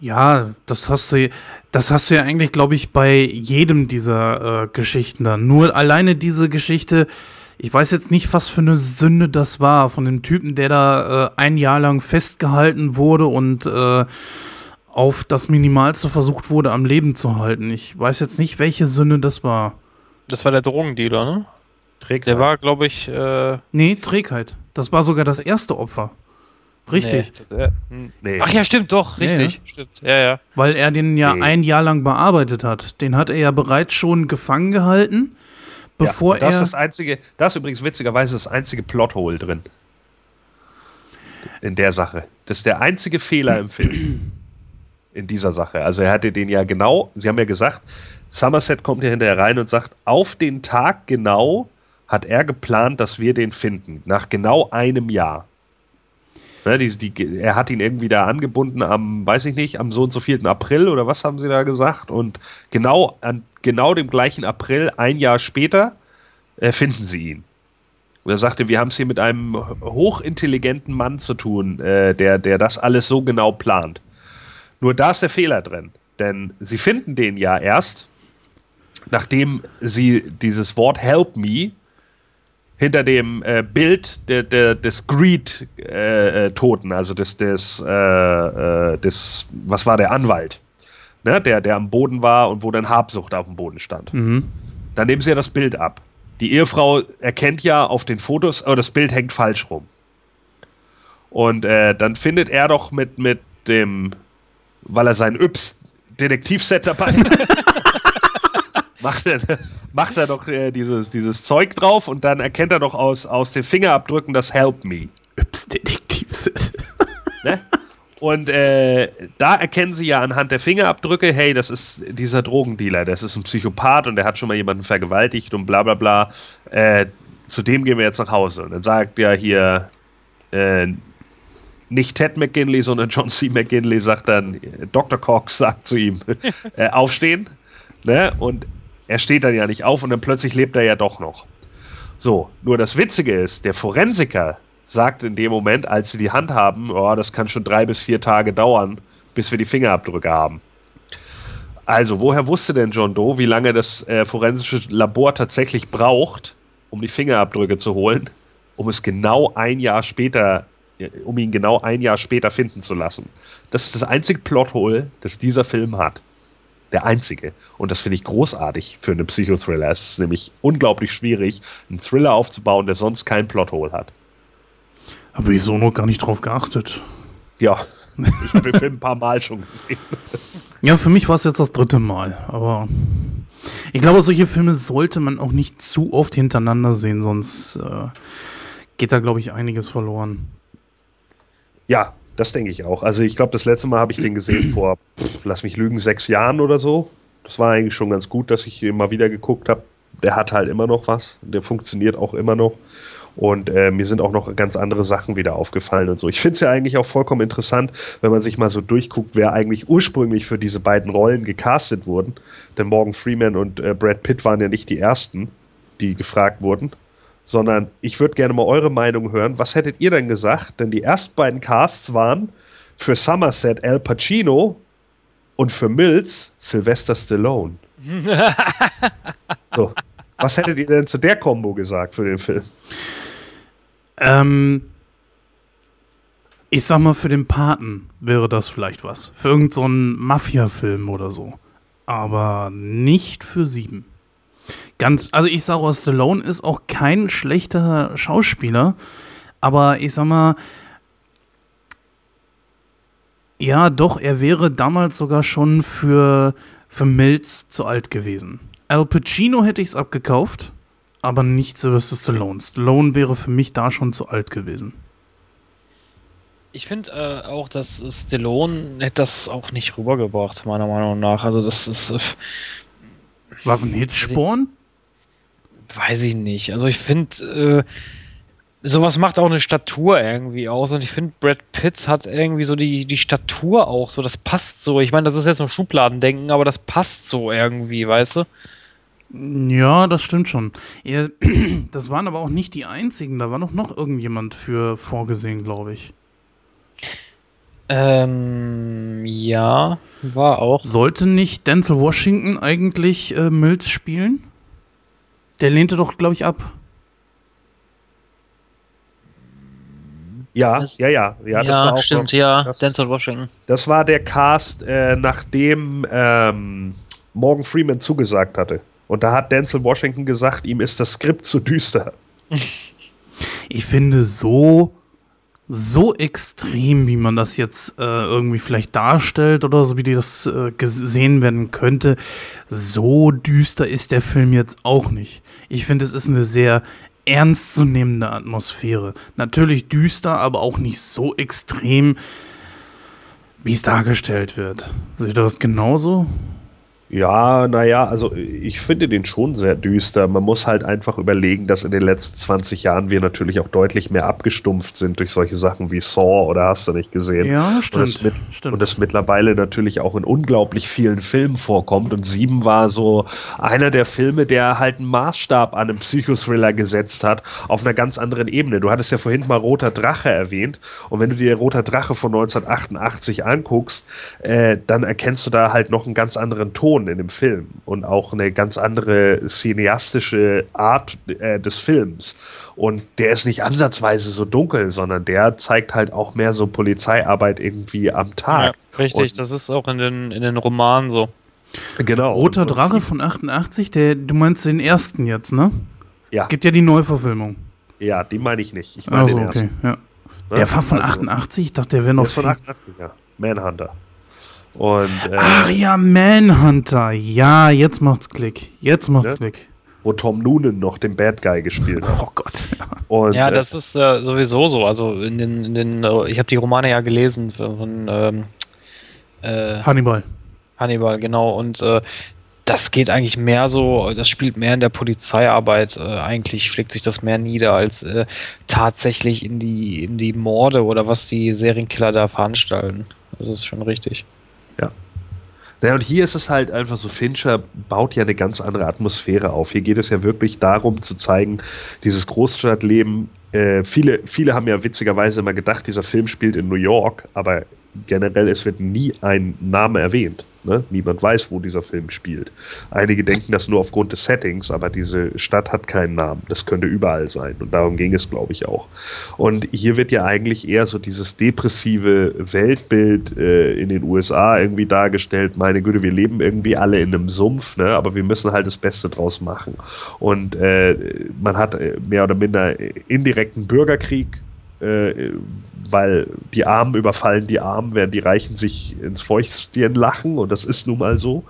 Ja, das hast du, das hast du ja eigentlich, glaube ich, bei jedem dieser äh, Geschichten dann. Nur alleine diese Geschichte, ich weiß jetzt nicht, was für eine Sünde das war, von dem Typen, der da äh, ein Jahr lang festgehalten wurde und äh, auf das Minimalste versucht wurde, am Leben zu halten. Ich weiß jetzt nicht, welche Sünde das war. Das war der Drogendealer, ne? Trägheit. Der war, glaube ich. Äh nee, Trägheit. Das war sogar das erste Opfer. Richtig. Nee, das, hm. nee. Ach ja, stimmt, doch, richtig. Ja, Stimmt. Ja, ja. Weil er den ja nee. ein Jahr lang bearbeitet hat. Den hat er ja bereits schon gefangen gehalten, bevor ja, das er. Das ist das einzige, das ist übrigens witzigerweise das einzige Plothole drin. In der Sache. Das ist der einzige Fehler im Film. In dieser Sache. Also er hatte den ja genau, Sie haben ja gesagt, Somerset kommt hier hinterher rein und sagt, auf den Tag genau hat er geplant, dass wir den finden. Nach genau einem Jahr. Ne, die, die, er hat ihn irgendwie da angebunden am, weiß ich nicht, am so und so 4. April oder was haben sie da gesagt? Und genau an genau dem gleichen April, ein Jahr später, äh, finden sie ihn. Und er sagte, wir haben es hier mit einem hochintelligenten Mann zu tun, äh, der, der das alles so genau plant. Nur da ist der Fehler drin. Denn sie finden den ja erst, nachdem sie dieses Wort Help Me hinter dem äh, Bild de, de, des Greed-Toten, äh, also des, des, äh, äh, des, was war der Anwalt, ne? der, der am Boden war und wo dann Habsucht auf dem Boden stand. Mhm. Dann nehmen sie ja das Bild ab. Die Ehefrau erkennt ja auf den Fotos, oh, das Bild hängt falsch rum. Und äh, dann findet er doch mit, mit dem, weil er sein Yps Detektivset dabei hat, macht er, macht er doch äh, dieses, dieses Zeug drauf und dann erkennt er doch aus, aus den Fingerabdrücken das Help Me. Yps-Detektiv sind. Ne? Und äh, da erkennen sie ja anhand der Fingerabdrücke, hey, das ist dieser Drogendealer, das ist ein Psychopath und der hat schon mal jemanden vergewaltigt und bla bla bla. Äh, zu dem gehen wir jetzt nach Hause. Und dann sagt ja hier äh, nicht Ted McGinley, sondern John C. McGinley sagt dann, äh, Dr. Cox sagt zu ihm, äh, aufstehen. Ne? Und er steht dann ja nicht auf und dann plötzlich lebt er ja doch noch. So, nur das Witzige ist, der Forensiker sagt in dem Moment, als sie die Hand haben, oh, das kann schon drei bis vier Tage dauern, bis wir die Fingerabdrücke haben. Also, woher wusste denn John Doe, wie lange das äh, forensische Labor tatsächlich braucht, um die Fingerabdrücke zu holen, um es genau ein Jahr später, äh, um ihn genau ein Jahr später finden zu lassen? Das ist das einzige Plothole, das dieser Film hat. Der einzige. Und das finde ich großartig für einen Psychothriller. Es ist nämlich unglaublich schwierig, einen Thriller aufzubauen, der sonst kein Plothole hat. Habe ich so noch gar nicht drauf geachtet. Ja, ich habe den Film ein paar Mal schon gesehen. Ja, für mich war es jetzt das dritte Mal, aber ich glaube, solche Filme sollte man auch nicht zu oft hintereinander sehen, sonst äh, geht da, glaube ich, einiges verloren. Ja, das denke ich auch. Also ich glaube, das letzte Mal habe ich den gesehen vor, pff, lass mich lügen, sechs Jahren oder so. Das war eigentlich schon ganz gut, dass ich mal wieder geguckt habe. Der hat halt immer noch was. Der funktioniert auch immer noch. Und äh, mir sind auch noch ganz andere Sachen wieder aufgefallen und so. Ich finde es ja eigentlich auch vollkommen interessant, wenn man sich mal so durchguckt, wer eigentlich ursprünglich für diese beiden Rollen gecastet wurden. Denn Morgan Freeman und äh, Brad Pitt waren ja nicht die ersten, die gefragt wurden. Sondern ich würde gerne mal eure Meinung hören. Was hättet ihr denn gesagt? Denn die ersten beiden Casts waren für Somerset Al Pacino und für Mills Sylvester Stallone. so. Was hättet ihr denn zu der Combo gesagt für den Film? Ähm, ich sag mal, für den Paten wäre das vielleicht was. Für irgendeinen so Mafia-Film oder so. Aber nicht für sieben. Ganz, also ich sage auch, Stallone ist auch kein schlechter Schauspieler. Aber ich sag mal, ja, doch, er wäre damals sogar schon für, für Mills zu alt gewesen. Al Pacino hätte ich es abgekauft, aber nicht Sylvester Stallone. Stallone wäre für mich da schon zu alt gewesen. Ich finde äh, auch, dass Stallone hätte das auch nicht rübergebracht, meiner Meinung nach. Also das ist. Was ein Hitsporn? Weiß ich nicht. Also ich finde, äh, sowas macht auch eine Statur irgendwie aus. Und ich finde, Brad Pitt hat irgendwie so die, die Statur auch so. Das passt so. Ich meine, das ist jetzt noch Schubladendenken, aber das passt so irgendwie, weißt du? Ja, das stimmt schon. Das waren aber auch nicht die einzigen. Da war noch, noch irgendjemand für vorgesehen, glaube ich. Ähm, ja, war auch. Sollte nicht Denzel Washington eigentlich äh, Mills spielen? Der lehnte doch, glaube ich, ab. Ja, Das- ja, ja, ja. Ja, das war auch stimmt, noch, ja. das- Denzel Washington. Das war der Cast, äh, nachdem ähm, Morgan Freeman zugesagt hatte. Und da hat Denzel Washington gesagt, ihm ist das Skript zu düster. Ich finde so, so extrem, wie man das jetzt äh, irgendwie vielleicht darstellt oder so, wie das äh, gesehen werden könnte, so düster ist der Film jetzt auch nicht. Ich finde, es ist eine sehr ernstzunehmende Atmosphäre. Natürlich düster, aber auch nicht so extrem, wie es dargestellt wird. Seht ihr das genauso? Ja, naja, also ich finde den schon sehr düster. Man muss halt einfach überlegen, dass in den letzten 20 Jahren wir natürlich auch deutlich mehr abgestumpft sind durch solche Sachen wie Saw oder hast du nicht gesehen. Ja, Und stimmt. es, mit, stimmt. und es mittlerweile natürlich auch in unglaublich vielen Filmen vorkommt. Und Sieben war so einer der Filme, der halt einen Maßstab an einem Psychothriller gesetzt hat, auf einer ganz anderen Ebene. Du hattest ja vorhin mal Roter Drache erwähnt. Und wenn du dir Roter Drache von 1988 anguckst, äh, dann erkennst du da halt noch einen ganz anderen Ton in dem Film und auch eine ganz andere cineastische Art äh, des Films. Und der ist nicht ansatzweise so dunkel, sondern der zeigt halt auch mehr so Polizeiarbeit irgendwie am Ja, Tag. richtig, Und- das ist auch in den, in den Romanen so. Genau. Roter Drache von 88, der, du meinst den ersten jetzt, ne? Ja. Es gibt ja die Neuverfilmung. Ja, die meine ich nicht. Ich meine Also, den okay, ersten. ja. ne? Der war von Also, 88, ich dachte, der wäre Der noch ist von viel. 88, ja. Manhunter. Und äh, Ach ja, Manhunter. Ja, jetzt macht's Klick. Jetzt macht's Ne? Klick. wo Tom Noonan noch den Bad Guy gespielt hat. Oh Gott. Und, ja, äh, das ist äh, sowieso so. Also in den, in den äh, ich habe die Romane ja gelesen von ähm, äh, Hannibal. Hannibal, genau. Und äh, das geht eigentlich mehr so, das spielt mehr in der Polizeiarbeit. Äh, eigentlich schlägt sich das mehr nieder als äh, tatsächlich in die, in die Morde oder was die Serienkiller da veranstalten. Das ist schon richtig. Ja. Naja, und hier ist es halt einfach so, Fincher baut ja eine ganz andere Atmosphäre auf. Hier geht es ja wirklich darum zu zeigen, dieses Großstadtleben. Äh, viele, viele haben ja witzigerweise immer gedacht, dieser Film spielt in New York, aber generell, es wird nie ein Name erwähnt. Ne? Niemand weiß, wo dieser Film spielt. Einige denken das nur aufgrund des Settings, aber diese Stadt hat keinen Namen. Das könnte überall sein. Und darum ging es, glaube ich, auch. Und hier wird ja eigentlich eher so dieses depressive Weltbild äh, in den USA irgendwie dargestellt. Meine Güte, wir leben irgendwie alle in einem Sumpf, ne? aber wir müssen halt das Beste draus machen. Und äh, man hat äh, mehr oder minder indirekten Bürgerkrieg äh, weil die Armen überfallen die Armen, während die Reichen sich ins Fäustchen lachen und das ist nun mal so.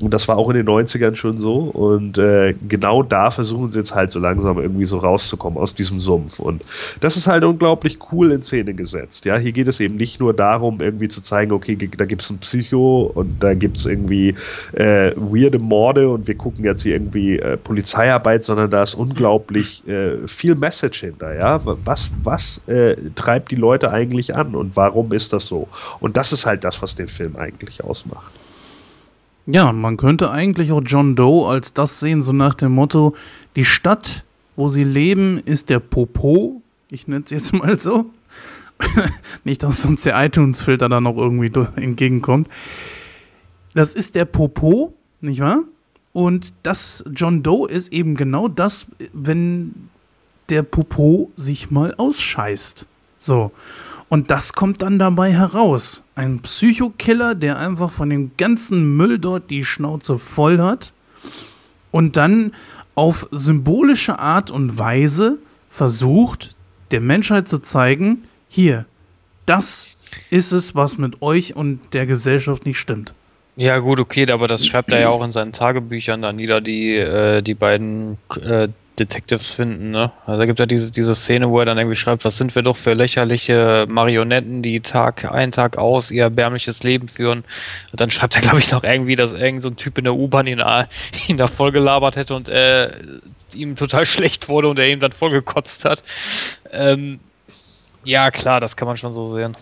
Und das war auch in den 90ern schon so. Und äh, genau da versuchen sie jetzt halt so langsam irgendwie so rauszukommen aus diesem Sumpf. Und das ist halt unglaublich cool in Szene gesetzt. Ja, hier geht es eben nicht nur darum, irgendwie zu zeigen, okay, da gibt es ein Psycho und da gibt es irgendwie äh, weirde Morde und wir gucken jetzt hier irgendwie äh, Polizeiarbeit, sondern da ist unglaublich äh, viel Message hinter. Ja, was, was äh, treibt die Leute eigentlich an und warum ist das so? Und das ist halt das, was den Film eigentlich ausmacht. Ja, man könnte eigentlich auch John Doe als das sehen, so nach dem Motto, die Stadt, wo sie leben, ist der Popo. Ich nenne es jetzt mal so. Nicht, dass uns der iTunes-Filter da noch irgendwie entgegenkommt. Das ist der Popo, nicht wahr? Und das John Doe ist eben genau das, wenn der Popo sich mal ausscheißt. So. Und das kommt dann dabei heraus. Ein Psychokiller, der einfach von dem ganzen Müll dort die Schnauze voll hat und dann auf symbolische Art und Weise versucht, der Menschheit zu zeigen, hier, das ist es, was mit euch und der Gesellschaft nicht stimmt. Ja, gut, okay, aber das schreibt er ja auch in seinen Tagebüchern dann nieder, die, äh, die beiden äh, Detectives finden, ne? Also da gibt ja diese, diese Szene, wo er dann irgendwie schreibt, was sind wir doch für lächerliche Marionetten, die Tag ein, Tag aus ihr erbärmliches Leben führen. Und dann schreibt er, glaube ich, noch irgendwie, dass irgend so ein Typ in der U-Bahn ihn, ihn da voll gelabert hätte und äh, ihm total schlecht wurde und er ihm dann voll gekotzt hat. Ähm, ja, klar, das kann man schon so sehen.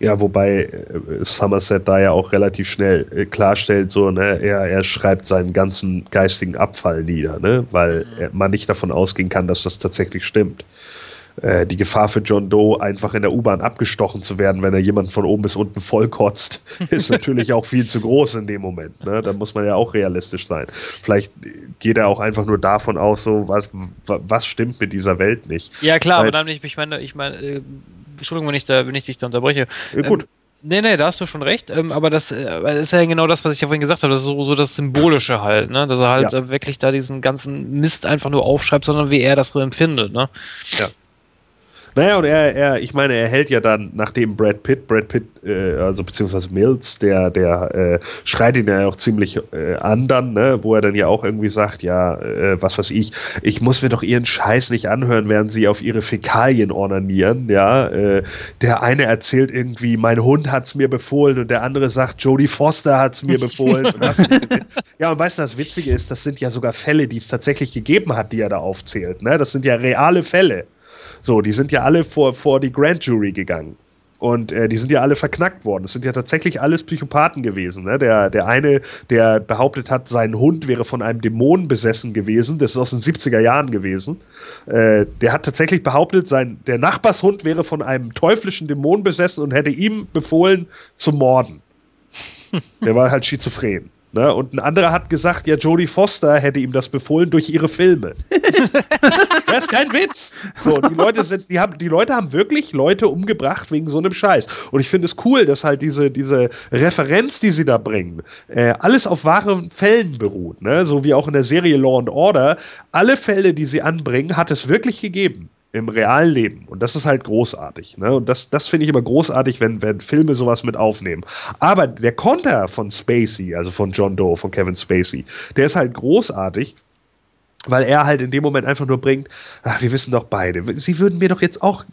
Ja, wobei äh, Somerset da ja auch relativ schnell äh, klarstellt, so, ne, er, er schreibt seinen ganzen geistigen Abfall nieder, ne, weil mhm. man nicht davon ausgehen kann, dass das tatsächlich stimmt. Äh, die Gefahr für John Doe, einfach in der U-Bahn abgestochen zu werden, wenn er jemanden von oben bis unten vollkotzt, ist natürlich auch viel zu groß in dem Moment. Ne? Da muss man ja auch realistisch sein. Vielleicht geht er auch einfach nur davon aus, so, was, was stimmt mit dieser Welt nicht. Ja, klar, weil, aber dann nicht, ich meine, ich meine, äh, Entschuldigung, wenn ich, da, wenn ich dich da unterbreche. Ja, gut. Ähm, Nee, nee, da hast du schon recht. Ähm, aber das äh, ist ja genau das, was ich ja vorhin gesagt habe. Das ist so, so das Symbolische halt, ne? Dass er halt ja. wirklich da diesen ganzen Mist einfach nur aufschreibt, sondern wie er das so empfindet, ne? Ja. Naja, und er, er, ich meine, er hält ja dann, nachdem Brad Pitt, Brad Pitt, äh, also beziehungsweise Mills, der, der äh, schreit ihn ja auch ziemlich äh, an dann, ne, wo er dann ja auch irgendwie sagt, ja, äh, was weiß ich, ich muss mir doch ihren Scheiß nicht anhören, während sie auf ihre Fäkalien ornanieren, ja. Äh, der eine erzählt irgendwie, mein Hund hat's mir befohlen und der andere sagt, Jodie Foster hat's mir befohlen. und ja, und weißt du, das Witzige ist, das sind ja sogar Fälle, die es tatsächlich gegeben hat, die er da aufzählt, ne. Das sind ja reale Fälle. So, die sind ja alle vor, vor die Grand Jury gegangen. Und äh, die sind ja alle verknackt worden. Das sind ja tatsächlich alles Psychopathen gewesen. Ne? Der, der eine, der behauptet hat, sein Hund wäre von einem Dämon besessen gewesen, das ist aus den 70er Jahren gewesen. Äh, der hat tatsächlich behauptet, sein, der Nachbarshund wäre von einem teuflischen Dämon besessen und hätte ihm befohlen zu morden. der war halt schizophren. Ne? Und ein anderer hat gesagt, ja, Jodie Foster hätte ihm das befohlen durch ihre Filme. das ist kein Witz. So, die Leute sind, die haben, die Leute haben wirklich Leute umgebracht wegen so einem Scheiß. Und ich finde es cool, dass halt diese, diese Referenz, die sie da bringen, äh, alles auf wahren Fällen beruht. Ne? So wie auch in der Serie Law and Order. Alle Fälle, die sie anbringen, hat es wirklich gegeben im realen Leben. Und das ist halt großartig. Ne? Und das, das finde ich immer großartig, wenn, wenn Filme sowas mit aufnehmen. Aber der Konter von Spacey, also von John Doe, von Kevin Spacey, der ist halt großartig, weil er halt in dem Moment einfach nur bringt, ach, wir wissen doch beide, sie würden mir doch jetzt auch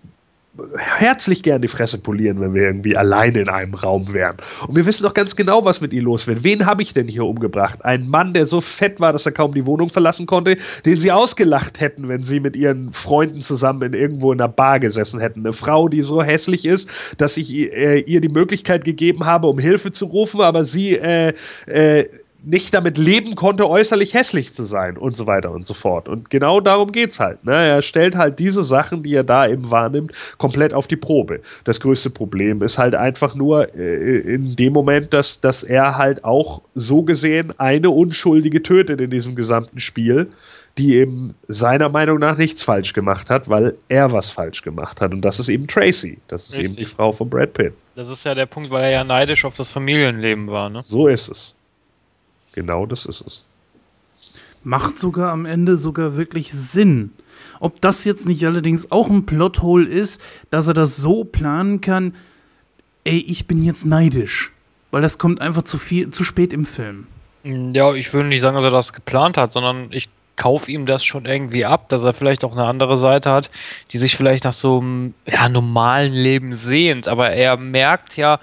herzlich gern die Fresse polieren, wenn wir irgendwie alleine in einem Raum wären. Und wir wissen doch ganz genau, was mit ihr los wird. Wen habe ich denn hier umgebracht? Einen Mann, der so fett war, dass er kaum die Wohnung verlassen konnte, den sie ausgelacht hätten, wenn sie mit ihren Freunden zusammen in irgendwo in einer Bar gesessen hätten. Eine Frau, die so hässlich ist, dass ich äh, ihr die Möglichkeit gegeben habe, um Hilfe zu rufen, aber sie äh, äh, nicht damit leben konnte, äußerlich hässlich zu sein und so weiter und so fort. Und genau darum geht's halt. Ne? Er stellt halt diese Sachen, die er da eben wahrnimmt, komplett auf die Probe. Das größte Problem ist halt einfach nur äh, in dem Moment, dass, dass er halt auch so gesehen eine Unschuldige tötet in diesem gesamten Spiel, die eben seiner Meinung nach nichts falsch gemacht hat, weil er was falsch gemacht hat. Und das ist eben Tracy. Das ist Richtig. eben die Frau von Brad Pitt. Das ist ja der Punkt, weil er ja neidisch auf das Familienleben war. Ne? So ist es. Genau das ist es. Macht sogar am Ende sogar wirklich Sinn. Ob das jetzt nicht allerdings auch ein Plothole ist, dass er das so planen kann, ey, ich bin jetzt neidisch. Weil das kommt einfach zu viel, zu spät im Film. Ja, ich würde nicht sagen, dass er das geplant hat, sondern ich kaufe ihm das schon irgendwie ab, dass er vielleicht auch eine andere Seite hat, die sich vielleicht nach so einem ja, normalen Leben sehnt. Aber er merkt ja,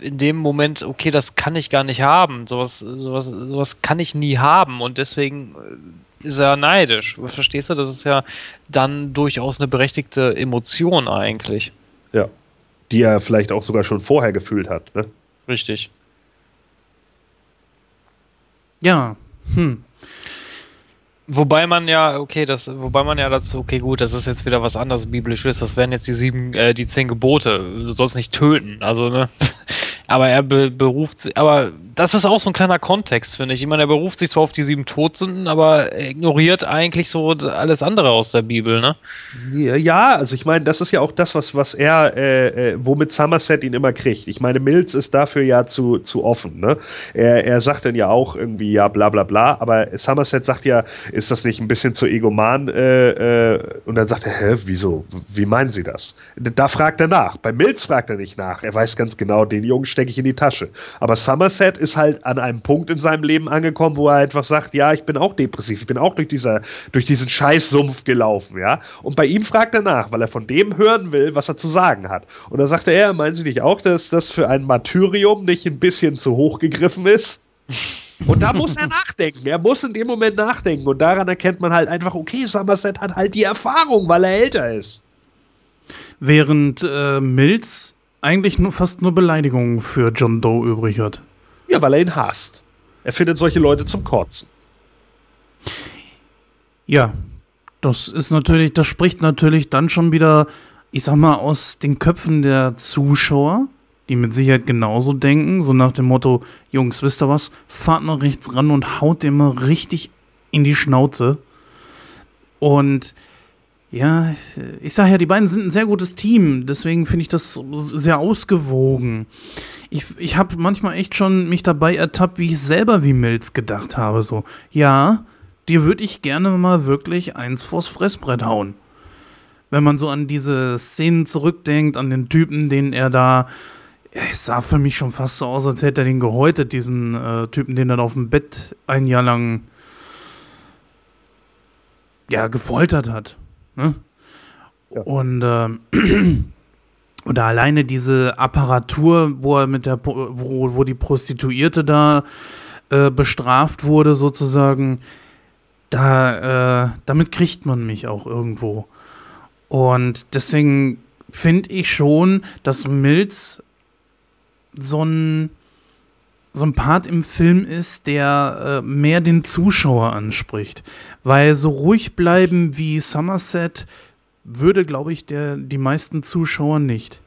in dem Moment, okay, das kann ich gar nicht haben, sowas, sowas, sowas kann ich nie haben und deswegen äh, ist er neidisch. Verstehst du? Das ist ja dann durchaus eine berechtigte Emotion eigentlich. Ja. Die er vielleicht auch sogar schon vorher gefühlt hat, ne? Richtig. Ja. Hm. Wobei man ja, okay, das, wobei man ja dazu, okay, gut, das ist jetzt wieder was anderes biblisches, das wären jetzt die sieben, äh, die zehn Gebote. Du sollst nicht töten, also, ne? Aber er be beruft aber das ist auch so ein kleiner Kontext, finde ich. Ich meine, er beruft sich zwar auf die sieben Todsünden, aber ignoriert eigentlich so alles andere aus der Bibel, ne? Ja, also ich meine, das ist ja auch das, was, was er, äh, äh, womit Somerset ihn immer kriegt. Ich meine, Mills ist dafür ja zu, zu offen, ne? Er, er sagt dann ja auch irgendwie, ja, bla bla bla, aber Somerset sagt ja, ist das nicht ein bisschen zu egoman? Äh, äh, und dann sagt er, hä, wieso? Wie meinen Sie das? Da fragt er nach. Bei Mills fragt er nicht nach. Er weiß ganz genau, den Jungen stecke ich in die Tasche. Aber Somerset ist halt an einem Punkt in seinem Leben angekommen, wo er einfach sagt, ja, ich bin auch depressiv, ich bin auch durch, dieser, durch diesen Scheißsumpf gelaufen, ja. Und bei ihm fragt er nach, weil er von dem hören will, was er zu sagen hat. Und da sagte er, meinen Sie nicht auch, dass das für ein Martyrium nicht ein bisschen zu hoch gegriffen ist? Und da muss er nachdenken. Er muss in dem Moment nachdenken. Und daran erkennt man halt einfach, okay, Somerset hat halt die Erfahrung, weil er älter ist. Während äh, Mills eigentlich nur fast nur Beleidigungen für John Doe übrig hat. Ja, weil er ihn hasst. Er findet solche Leute zum Kotzen. Ja, das ist natürlich, das spricht natürlich dann schon wieder, ich sag mal, aus den Köpfen der Zuschauer, die mit Sicherheit genauso denken, so nach dem Motto, Jungs, wisst ihr was, fahrt mal rechts ran und haut dem mal richtig in die Schnauze. Und ja, ich sag ja, die beiden sind ein sehr gutes Team, deswegen finde ich das sehr ausgewogen ich, ich habe manchmal echt schon mich dabei ertappt, wie ich selber wie Milz gedacht habe. So, ja, dir würde ich gerne mal wirklich eins vors Fressbrett hauen. Wenn man so an diese Szenen zurückdenkt, an den Typen, den er da. Es sah für mich schon fast so aus, als hätte er den gehäutet, diesen äh, Typen, den er da auf dem Bett ein Jahr lang ja, gefoltert hat. Ne? Ja. Und äh, oder alleine diese Apparatur, wo er mit der, wo, wo die Prostituierte da äh, bestraft wurde, sozusagen, da, äh, damit kriegt man mich auch irgendwo. Und deswegen finde ich schon, dass Mills so ein, so ein Part im Film ist, der äh, mehr den Zuschauer anspricht. Weil so ruhig bleiben wie Somerset würde, glaube ich, der, die meisten Zuschauer nicht.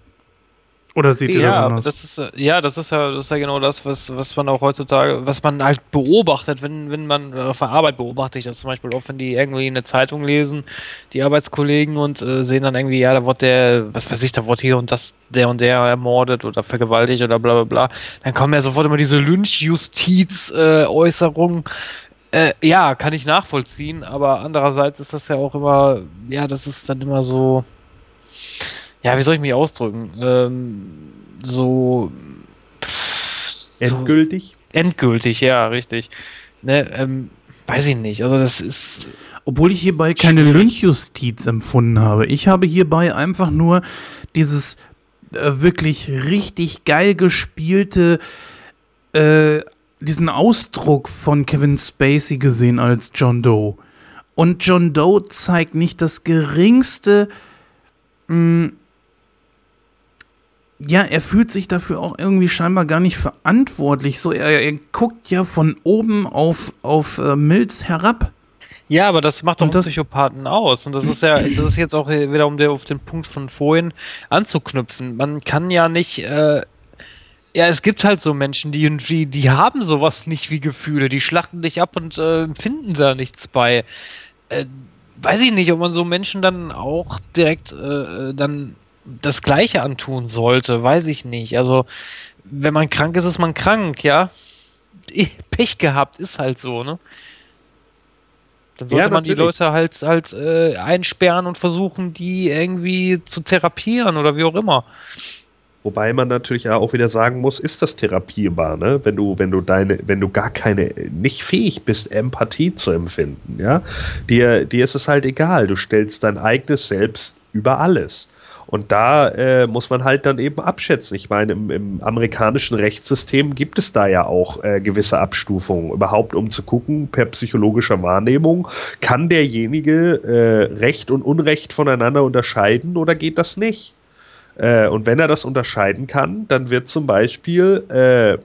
Oder seht ihr ja, das anders? Das ist, ja, das ist ja, das ist ja genau das, was, was man auch heutzutage, was man halt beobachtet, wenn, wenn man auf der Arbeit beobachtet, ich das zum Beispiel oft, wenn die irgendwie eine Zeitung lesen, die Arbeitskollegen und äh, sehen dann irgendwie, ja, da wird der, was weiß ich, da wird hier und das, der und der ermordet oder vergewaltigt oder bla bla bla. Dann kommen ja sofort immer diese Lynchjustiz-Äußerungen. Äh, äh, ja, kann ich nachvollziehen, aber andererseits ist das ja auch immer, ja, das ist dann immer so ja, wie soll ich mich ausdrücken? Ähm, so. Endgültig? So, endgültig, ja, richtig. Ne, ähm, weiß ich nicht. Also das ist. Obwohl ich hierbei keine Lynchjustiz empfunden habe. Ich habe hierbei einfach nur dieses äh, wirklich richtig geil gespielte, äh, diesen Ausdruck von Kevin Spacey gesehen als John Doe. Und John Doe zeigt nicht das geringste. Mh, ja, er fühlt sich dafür auch irgendwie scheinbar gar nicht verantwortlich. So, er, er guckt ja von oben auf, auf äh, Mills herab. Ja, aber das macht doch das- Psychopathen aus. Und das ist ja, das ist jetzt auch wieder, um der, auf den Punkt von vorhin anzuknüpfen. Man kann ja nicht, äh, ja, es gibt halt so Menschen, die, die, die haben sowas nicht wie Gefühle. Die schlachten dich ab und äh, finden da nichts bei. Äh, weiß ich nicht, ob man so Menschen dann auch direkt äh, dann das Gleiche antun sollte. Weiß ich nicht. Also, wenn man krank ist, ist man krank, ja. Pech gehabt, ist halt so, ne? Dann sollte Ja, man die. Leute halt, halt äh, einsperren und versuchen, die irgendwie zu therapieren oder wie auch immer. Wobei man natürlich auch wieder sagen muss, ist das therapierbar, ne? Wenn du, wenn du deine, wenn du gar keine, nicht fähig bist, Empathie zu empfinden, ja? Dir, dir ist es halt egal. Du stellst dein eigenes Selbst über alles. Und da äh, muss man halt dann eben abschätzen. Ich meine, im, im amerikanischen Rechtssystem gibt es da ja auch äh, gewisse Abstufungen, überhaupt um zu gucken, per psychologischer Wahrnehmung, kann derjenige äh, Recht und Unrecht voneinander unterscheiden oder geht das nicht? Äh, und wenn er das unterscheiden kann, dann wird zum Beispiel äh,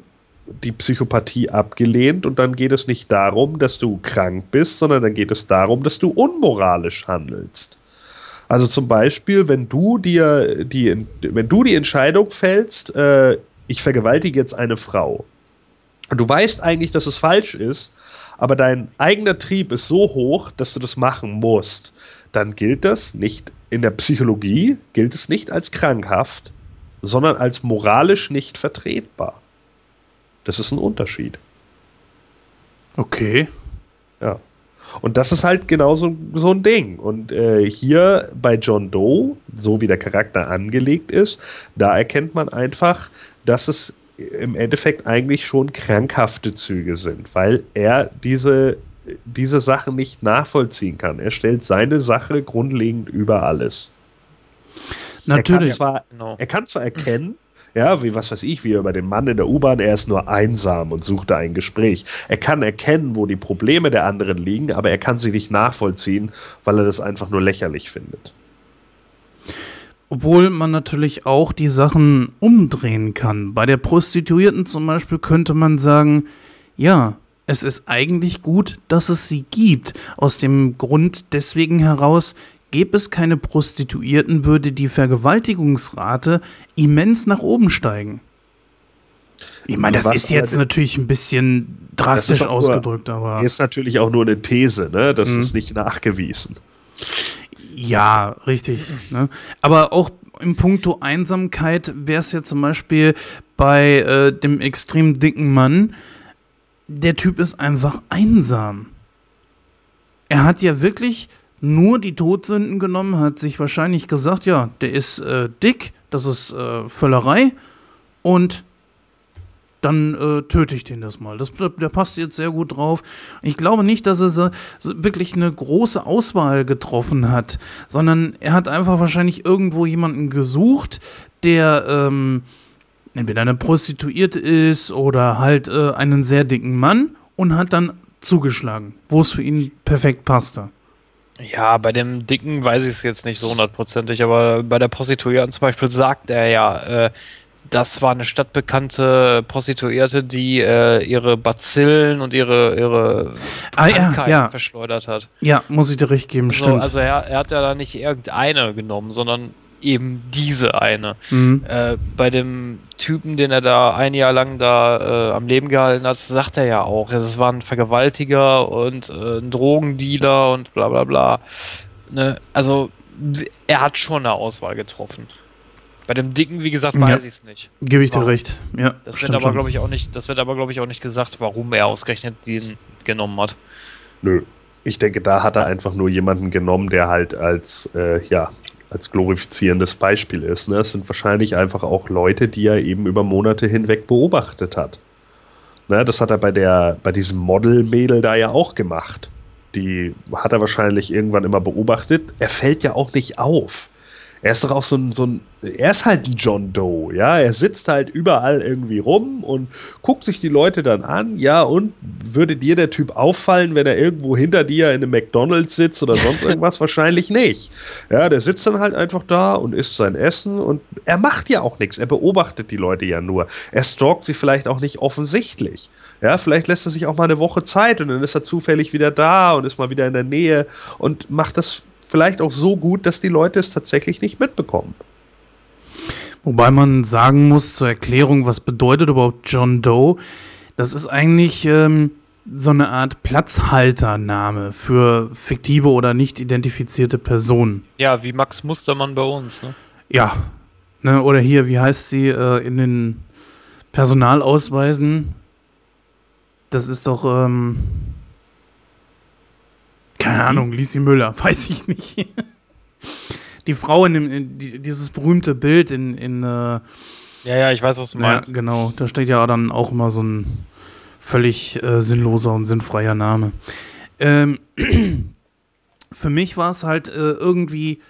die Psychopathie abgelehnt und dann geht es nicht darum, dass du krank bist, sondern dann geht es darum, dass du unmoralisch handelst. Also zum Beispiel, wenn du dir die, wenn du die Entscheidung fällst, äh, ich vergewaltige jetzt eine Frau und du weißt eigentlich, dass es falsch ist, aber dein eigener Trieb ist so hoch, dass du das machen musst, dann gilt das nicht in der Psychologie, gilt es nicht als krankhaft, sondern als moralisch nicht vertretbar. Das ist ein Unterschied. Okay. Ja. Und das ist halt genau so, so ein Ding. Und äh, hier bei John Doe, so wie der Charakter angelegt ist, da erkennt man einfach, dass es im Endeffekt eigentlich schon krankhafte Züge sind, weil er diese, diese Sachen nicht nachvollziehen kann. Er stellt seine Sache grundlegend über alles. Er kann Natürlich. zwar, Genau. er kann zwar erkennen, ja, wie was weiß ich, wie über den Mann in der U-Bahn, er ist nur einsam und sucht da ein Gespräch. Er kann erkennen, wo die Probleme der anderen liegen, aber er kann sie nicht nachvollziehen, weil er das einfach nur lächerlich findet. Obwohl man natürlich auch die Sachen umdrehen kann. Bei der Prostituierten zum Beispiel könnte man sagen, ja, es ist eigentlich gut, dass es sie gibt. Aus dem Grund deswegen heraus, gäbe es keine Prostituierten, würde die Vergewaltigungsrate immens nach oben steigen. Ich meine, das Was ist jetzt natürlich ein bisschen drastisch auch nur- ausgedrückt, aber Ist natürlich auch nur eine These, ne? Das Mhm. ist nicht nachgewiesen. Ja, richtig. Ne? Aber auch im Punkto Einsamkeit wäre es ja zum Beispiel bei äh, dem extrem dicken Mann, der Typ ist einfach einsam. Er hat ja wirklich nur die Todsünden genommen, hat sich wahrscheinlich gesagt, ja, der ist äh, dick, das ist äh, Völlerei und dann äh, töte ich den das mal. Das, der passt jetzt sehr gut drauf. Ich glaube nicht, dass er wirklich eine große Auswahl getroffen hat, sondern er hat einfach wahrscheinlich irgendwo jemanden gesucht, der ähm, entweder eine Prostituierte ist oder halt äh, einen sehr dicken Mann und hat dann zugeschlagen, wo es für ihn perfekt passte. Ja, bei dem Dicken weiß ich es jetzt nicht so hundertprozentig, aber bei der Prostituierten zum Beispiel sagt er ja, äh, das war eine stadtbekannte Prostituierte, die äh, ihre Bazillen und ihre, ihre Ah, ja, ja. verschleudert hat. Ja, muss ich dir recht geben, So, stimmt. also er, er hat ja da nicht irgendeine genommen, sondern eben diese eine. mhm. Äh, bei dem Typen, den er da ein Jahr lang da äh, am Leben gehalten hat, sagt er ja auch, es war ein Vergewaltiger und äh, ein Drogendealer und bla bla bla. Ne? Also er hat schon eine Auswahl getroffen. Bei dem Dicken, wie gesagt, Ja. weiß ich es nicht. Gebe ich dir recht. Ja, Das wird aber, glaube ich, auch nicht, das wird aber, glaube ich, auch nicht gesagt, warum er ausgerechnet den genommen hat. Nö. Ich denke, da hat er einfach nur jemanden genommen, der halt als, äh, ja, als glorifizierendes Beispiel ist. Ne? Es sind wahrscheinlich einfach auch Leute, die er eben über Monate hinweg beobachtet hat. Ne, das hat er bei der, bei diesem Model-Mädel da ja auch gemacht. Die hat er wahrscheinlich irgendwann immer beobachtet. Er fällt ja auch nicht auf. Er ist doch auch so ein, so ein, er ist halt ein John Doe, ja. Er sitzt halt überall irgendwie rum und guckt sich die Leute dann an, ja. Und würde dir der Typ auffallen, wenn er irgendwo hinter dir in einem McDonalds sitzt oder sonst irgendwas? Wahrscheinlich nicht. Ja, der sitzt dann halt einfach da und isst sein Essen und er macht ja auch nichts. Er beobachtet die Leute ja nur. Er stalkt sie vielleicht auch nicht offensichtlich. Ja, vielleicht lässt er sich auch mal eine Woche Zeit und dann ist er zufällig wieder da und ist mal wieder in der Nähe und macht das vielleicht auch so gut, dass die Leute es tatsächlich nicht mitbekommen. Wobei man sagen muss zur Erklärung, was bedeutet überhaupt John Doe? Das ist eigentlich ähm, so eine Art Platzhaltername für fiktive oder nicht identifizierte Personen. Ja, wie Max Mustermann bei uns. Ne? Ja. Ne, oder hier, wie heißt sie äh, in den Personalausweisen? Das ist doch, ähm, keine Ahnung, Lisi Müller, weiß ich nicht. Die Frau in dem, in die, dieses berühmte Bild in, in äh, Ja, ja, ich weiß, was du ja, meinst. genau, da steht ja dann auch immer so ein völlig äh, sinnloser und sinnfreier Name. Ähm, für mich war es halt äh, irgendwie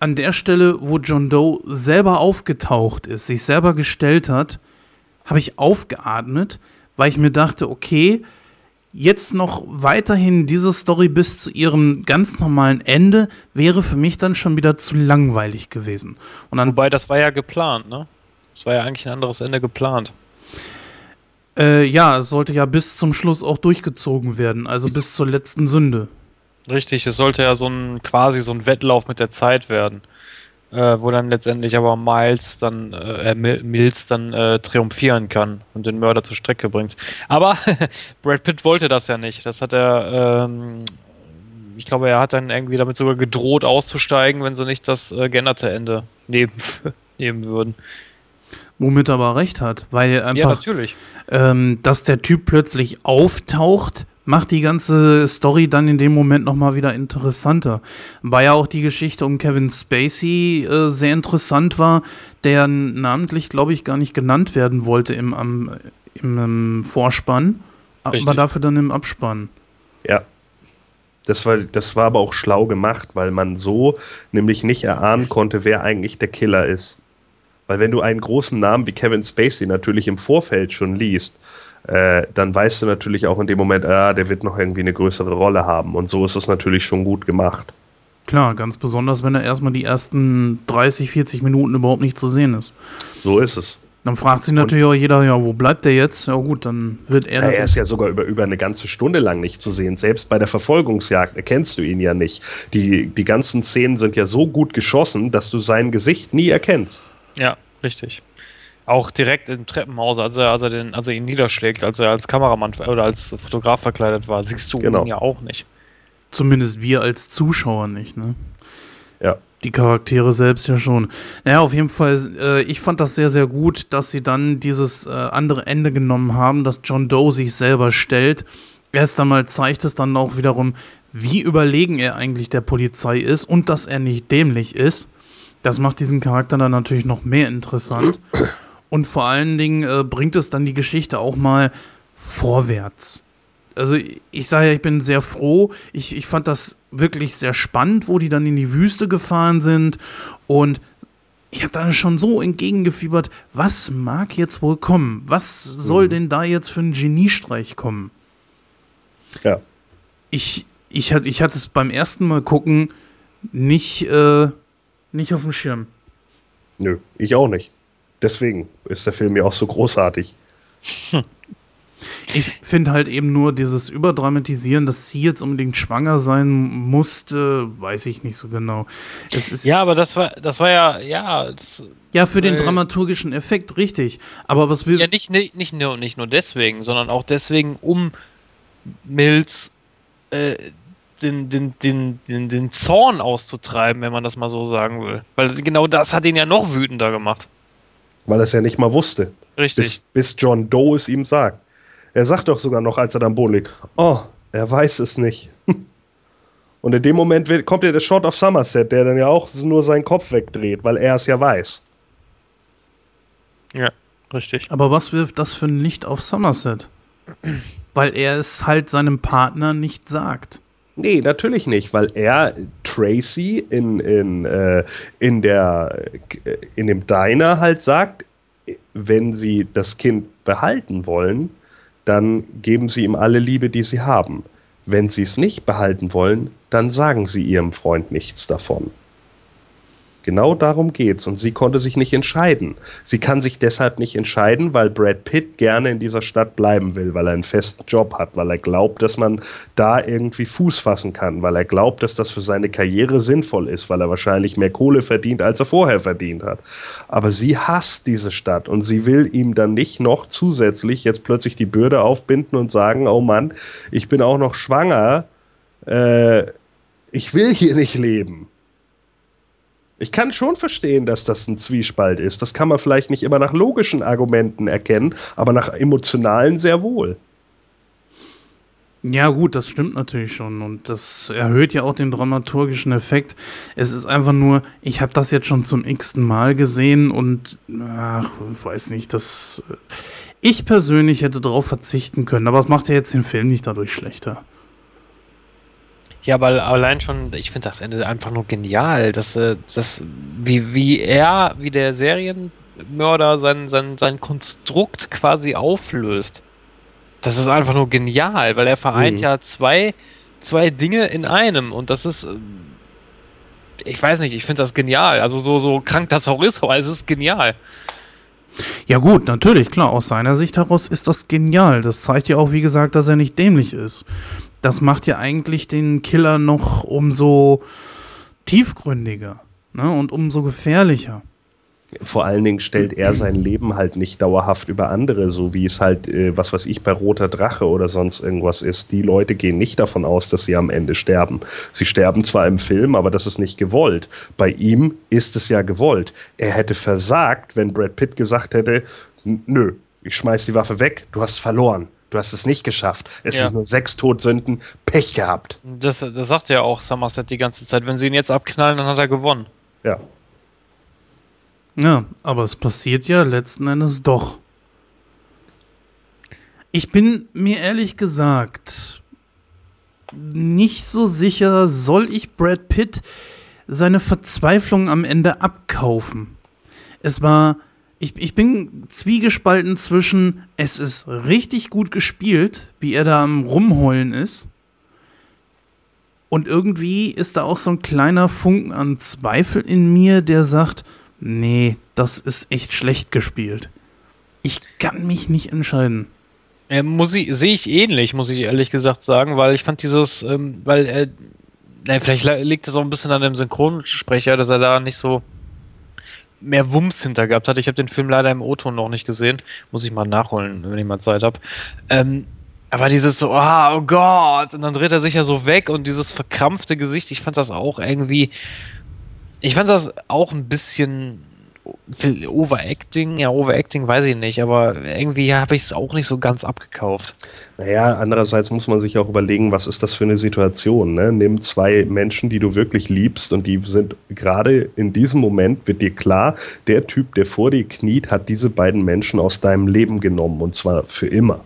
an der Stelle, wo John Doe selber aufgetaucht ist, sich selber gestellt hat, habe ich aufgeatmet, weil ich mir dachte, okay, jetzt noch weiterhin diese Story bis zu ihrem ganz normalen Ende wäre für mich dann schon wieder zu langweilig gewesen. Und dann Wobei, das war ja geplant, ne? Das war ja eigentlich ein anderes Ende geplant. Äh, ja, es sollte ja bis zum Schluss auch durchgezogen werden, also bis zur letzten Sünde. Richtig, es sollte ja so ein quasi so ein Wettlauf mit der Zeit werden. Äh, wo dann letztendlich aber Miles dann, äh, äh, Mil- Mills dann äh, triumphieren kann und den Mörder zur Strecke bringt. Aber Brad Pitt wollte das ja nicht. Das hat er, ähm, ich glaube, er hat dann irgendwie damit sogar gedroht auszusteigen, wenn sie nicht das äh, geänderte Ende nehmen, nehmen würden. Womit er aber recht hat, weil Ja, einfach, natürlich. ähm, dass der Typ plötzlich auftaucht, macht die ganze Story dann in dem Moment nochmal wieder interessanter. War ja auch die Geschichte um Kevin Spacey äh, sehr interessant war, der namentlich, glaube ich, gar nicht genannt werden wollte im, am, im, ähm, Vorspann, aber Richtig. dafür dann im Abspann. Ja. Das war, das war aber auch schlau gemacht, weil man so nämlich nicht erahnen konnte, wer eigentlich der Killer ist. Weil wenn du einen großen Namen wie Kevin Spacey natürlich im Vorfeld schon liest, äh, dann weißt du natürlich auch in dem Moment, ah, der wird noch irgendwie eine größere Rolle haben. Und so ist es natürlich schon gut gemacht. Klar, ganz besonders, wenn er erstmal die ersten 30, 40 Minuten überhaupt nicht zu sehen ist. So ist es. Dann fragt sich natürlich auch jeder, ja, wo bleibt der jetzt? Ja gut, dann wird er... Ja, er ist ja sogar über, über eine ganze Stunde lang nicht zu sehen. Selbst bei der Verfolgungsjagd erkennst du ihn ja nicht. Die, die ganzen Szenen sind ja so gut geschossen, dass du sein Gesicht nie erkennst. Ja, richtig. Auch direkt im Treppenhaus, als er, als er, den, als er ihn niederschlägt, als er als Kameramann oder als Fotograf verkleidet war, siehst du Genau. ihn ja auch nicht. Zumindest wir als Zuschauer nicht, ne? Ja. Die Charaktere selbst ja schon. Naja, auf jeden Fall, äh, ich fand das sehr, sehr gut, dass sie dann dieses äh, andere Ende genommen haben, dass John Doe sich selber stellt. Erst einmal zeigt es dann auch wiederum, wie überlegen er eigentlich der Polizei ist und dass er nicht dämlich ist. Das macht diesen Charakter dann natürlich noch mehr interessant. Und vor allen Dingen äh, bringt es dann die Geschichte auch mal vorwärts. Also ich sage ja, ich bin sehr froh. Ich, ich fand das wirklich sehr spannend, wo die dann in die Wüste gefahren sind. Und ich habe dann schon so entgegengefiebert, was mag jetzt wohl kommen? Was soll denn da jetzt für ein Geniestreich kommen? Ja. Ich, ich, hatte, ich hatte es beim ersten Mal gucken nicht, äh, nicht auf dem Schirm. Nö, ich auch nicht. Deswegen ist der Film ja auch so großartig. Ich finde halt eben nur dieses Überdramatisieren, dass sie jetzt unbedingt schwanger sein musste, weiß ich nicht so genau. Es ist Ja, aber das war, das war ja, ja, das, Ja, für den dramaturgischen Effekt, richtig. Aber was will. ja nicht, nicht, nicht, nur, nicht nur deswegen, sondern auch deswegen, um Mills äh, den, den, den, den, den Zorn auszutreiben, wenn man das mal so sagen will. Weil genau das hat ihn ja noch wütender gemacht. Weil er es ja nicht mal wusste. Richtig. Bis, bis John Doe es ihm sagt. Er sagt doch sogar noch, als er am Boden liegt, oh, er weiß es nicht. Und in dem Moment wird, kommt ja der Shot auf Somerset, der dann ja auch nur seinen Kopf wegdreht, weil er es ja weiß. Ja, richtig. aber was wirft das für ein Licht auf Somerset? Weil er es halt seinem Partner nicht sagt. Nee, natürlich nicht, weil er Tracy in, in, äh, in, der, äh, in dem Diner halt sagt, wenn sie das Kind behalten wollen, dann geben sie ihm alle Liebe, die sie haben. Wenn sie es nicht behalten wollen, dann sagen sie ihrem Freund nichts davon. Genau darum geht's. Und sie konnte sich nicht entscheiden. Sie kann sich deshalb nicht entscheiden, weil Brad Pitt gerne in dieser Stadt bleiben will, weil er einen festen Job hat, weil er glaubt, dass man da irgendwie Fuß fassen kann, weil er glaubt, dass das für seine Karriere sinnvoll ist, weil er wahrscheinlich mehr Kohle verdient, als er vorher verdient hat. Aber sie hasst diese Stadt und sie will ihm dann nicht noch zusätzlich jetzt plötzlich die Bürde aufbinden und sagen, oh Mann, ich bin auch noch schwanger, äh, ich will hier nicht leben. Ich kann schon verstehen, dass das ein Zwiespalt ist. Das kann man vielleicht nicht immer nach logischen Argumenten erkennen, aber nach emotionalen sehr wohl. Ja, gut, das stimmt natürlich schon. Und das erhöht ja auch den dramaturgischen Effekt. Es ist einfach nur, ich habe das jetzt schon zum x-ten Mal gesehen und, ach, weiß nicht, das. Ich persönlich hätte darauf verzichten können, aber es macht ja jetzt den Film nicht dadurch schlechter. Ja, aber allein schon, ich finde das Ende einfach nur genial. dass, äh, das, wie, wie er, wie der Serienmörder sein, sein, sein Konstrukt quasi auflöst. Das ist einfach nur genial, weil er vereint mhm. ja zwei, zwei Dinge in einem und das ist. Äh, ich weiß nicht, ich finde das genial. Also so, so krank das auch ist, aber es ist genial. Ja gut, natürlich, klar, aus seiner Sicht heraus ist das genial. Das zeigt ja auch, wie gesagt, dass er nicht dämlich ist das macht ja eigentlich den Killer noch umso tiefgründiger ne? und umso gefährlicher. Vor allen Dingen stellt er sein Leben halt nicht dauerhaft über andere, so wie es halt, äh, was weiß ich, bei Roter Drache oder sonst irgendwas ist. Die Leute gehen nicht davon aus, dass sie am Ende sterben. Sie sterben zwar im Film, aber das ist nicht gewollt. Bei ihm ist es ja gewollt. Er hätte versagt, wenn Brad Pitt gesagt hätte, nö, ich schmeiß die Waffe weg, du hast verloren. Du hast es nicht geschafft. Es ja. sind nur sechs Todsünden. Pech gehabt. Das, das sagt ja auch Somerset die ganze Zeit. Wenn sie ihn jetzt abknallen, dann hat er gewonnen. Ja. Ja, aber es passiert ja letzten Endes doch. Ich bin mir ehrlich gesagt nicht so sicher, soll ich Brad Pitt seine Verzweiflung am Ende abkaufen. Es war ich, ich bin zwiegespalten zwischen, es ist richtig gut gespielt, wie er da am Rumheulen ist. Und irgendwie ist da auch so ein kleiner Funken an Zweifel in mir, der sagt, nee, das ist echt schlecht gespielt. Ich kann mich nicht entscheiden. Äh, muss ich, sehe ich ähnlich, muss ich ehrlich gesagt sagen, weil ich fand dieses, ähm, weil äh, vielleicht liegt es auch ein bisschen an dem Synchronsprecher, dass er da nicht so mehr Wumms hinter gehabt hat. Ich habe den Film leider im O-Ton noch nicht gesehen. Muss ich mal nachholen, wenn ich mal Zeit habe. Ähm, aber dieses so, oh, oh Gott, und dann dreht er sich ja so weg und dieses verkrampfte Gesicht, ich fand das auch irgendwie, ich fand das auch ein bisschen Overacting, ja, Overacting weiß ich nicht, aber irgendwie habe ich es auch nicht so ganz abgekauft. Naja, andererseits muss man sich auch überlegen, was ist das für eine Situation? Ne? Nimm zwei Menschen, die du wirklich liebst und die sind gerade in diesem Moment, wird dir klar, der Typ, der vor dir kniet, hat diese beiden Menschen aus deinem Leben genommen und zwar für immer.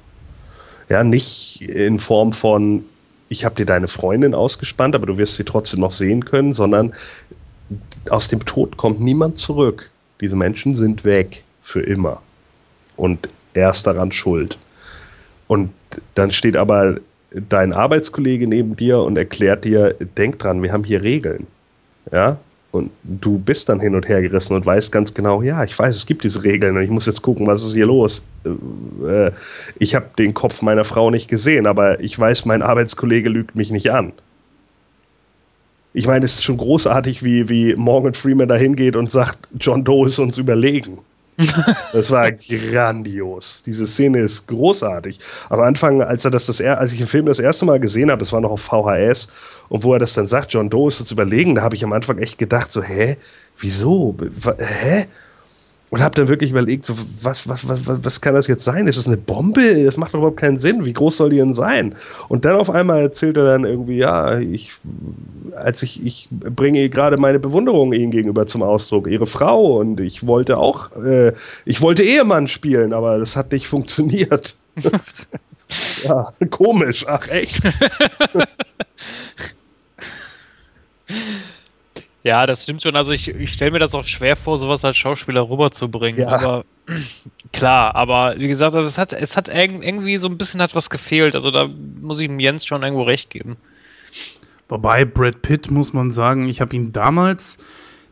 Ja, nicht in Form von, ich habe dir deine Freundin ausgespannt, aber du wirst sie trotzdem noch sehen können, sondern aus dem Tod kommt niemand zurück. Diese Menschen sind weg für immer. Und er ist daran schuld. Und dann steht aber dein Arbeitskollege neben dir und erklärt dir, denk dran, wir haben hier Regeln. Ja? Und du bist dann hin und her gerissen und weißt ganz genau, ja, ich weiß, es gibt diese Regeln und ich muss jetzt gucken, was ist hier los. Äh, ich habe den Kopf meiner Frau nicht gesehen, aber ich weiß, mein Arbeitskollege lügt mich nicht an ich meine, es ist schon großartig, wie, wie Morgan Freeman da hingeht und sagt, John Doe ist uns überlegen. das war grandios. Diese Szene ist großartig. Am Anfang, als er das, das als ich den Film das erste Mal gesehen habe, das war noch auf VHS, und wo er das dann sagt, John Doe ist uns überlegen, da habe ich am Anfang echt gedacht, so, hä? Wieso? Hä? Und habe dann wirklich überlegt, so, was, was, was, was kann das jetzt sein? Ist das eine Bombe? Das macht doch überhaupt keinen Sinn. Wie groß soll die denn sein? Und dann auf einmal erzählt er dann irgendwie, ja, ich, als ich, ich bringe gerade meine Bewunderung ihnen gegenüber zum Ausdruck, ihre Frau. Und ich wollte auch, äh, ich wollte Ehemann spielen, aber das hat nicht funktioniert. Ja, komisch. Ach, echt? Ja, das stimmt schon. Also ich, ich stelle mir das auch schwer vor, sowas als Schauspieler rüberzubringen. Ja. Aber klar, aber wie gesagt, also es hat, es hat irg- irgendwie so ein bisschen hat was gefehlt. Also da muss ich dem Jens schon irgendwo recht geben. Wobei Brad Pitt, muss man sagen, ich habe ihn damals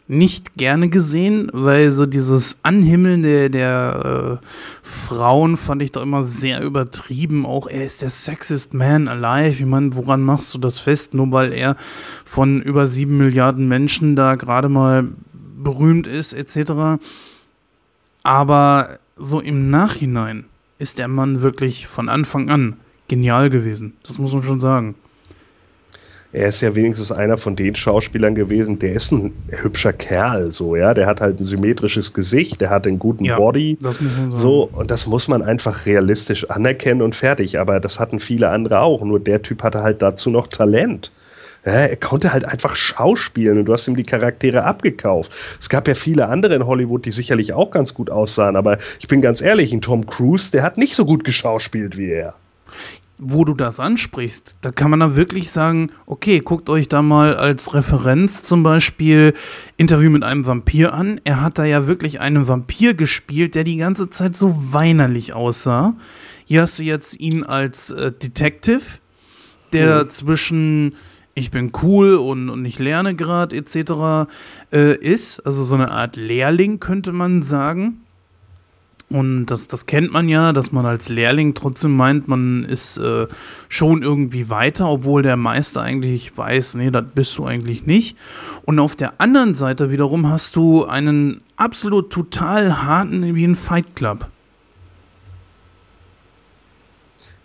nicht gerne gesehen, weil so dieses Anhimmeln der, der äh, Frauen fand ich doch immer sehr übertrieben. Auch er ist der sexiest man alive. Ich meine, woran machst du das fest? Nur weil er von über sieben Milliarden Menschen da gerade mal berühmt ist, etc. Aber so im Nachhinein ist der Mann wirklich von Anfang an genial gewesen. Das muss man schon sagen. Er ist ja wenigstens einer von den Schauspielern gewesen, der ist ein hübscher Kerl, so, ja. Der hat halt ein symmetrisches Gesicht, der hat einen guten Ja, Body. So, und das muss man einfach realistisch anerkennen und fertig. Aber das hatten viele andere auch. Nur der Typ hatte halt dazu noch Talent. Ja, er konnte halt einfach schauspielen und du hast ihm die Charaktere abgekauft. Es gab ja viele andere in Hollywood, die sicherlich auch ganz gut aussahen, aber ich bin ganz ehrlich, ein Tom Cruise, der hat nicht so gut geschauspielt wie er. Wo du das ansprichst, da kann man dann wirklich sagen, okay, guckt euch da mal als Referenz zum Beispiel Interview mit einem Vampir an. Er hat da ja wirklich einen Vampir gespielt, der die ganze Zeit so weinerlich aussah. Hier hast du jetzt ihn als äh, Detective, der zwischen ich bin cool und, und ich lerne gerade etc. Äh, ist. Also so eine Art Lehrling könnte man sagen. Und das, das kennt man ja, dass man als Lehrling trotzdem meint, man ist äh, schon irgendwie weiter, obwohl der Meister eigentlich weiß, nee, das bist du eigentlich nicht. Und auf der anderen Seite wiederum hast du einen absolut total harten wie ein Fight Club.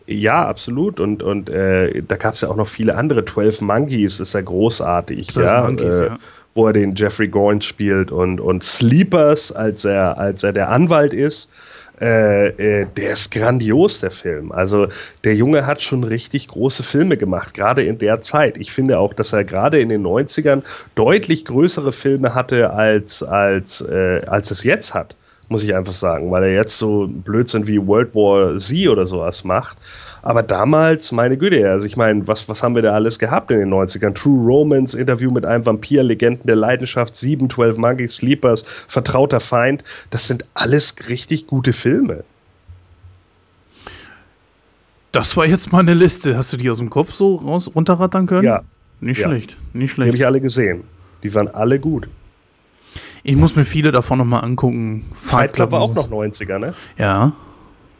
Ja, absolut. Und, und äh, da gab es ja auch noch viele andere. 12 Monkeys ist ja großartig, 12 ja, Monkeys, äh, ja. Wo er den Jeffrey Gorn spielt und, und Sleepers, als er, als er der Anwalt ist. Äh, äh, der ist grandios, der Film. Also der Junge hat schon richtig große Filme gemacht, gerade in der Zeit. Ich finde auch, dass er gerade in den 90ern deutlich größere Filme hatte, als, als, äh, als es jetzt hat muss ich einfach sagen, weil er jetzt so Blödsinn wie World War Z oder sowas macht. Aber damals, meine Güte, also ich meine, was, was haben wir da alles gehabt in den 90ern? True Romance, Interview mit einem Vampir, Legenden der Leidenschaft, 7, 12 Monkeys, Sleepers, Vertrauter Feind. Das sind alles richtig gute Filme. Das war jetzt mal eine Liste. Hast du die aus dem Kopf so raus runterrattern können? Ja, Nicht Ja. schlecht, nicht die habe schlecht. ich alle gesehen. Die waren alle gut. Ich muss mir viele davon nochmal angucken. Fight Club war auch noch so. 90er, ne? Ja.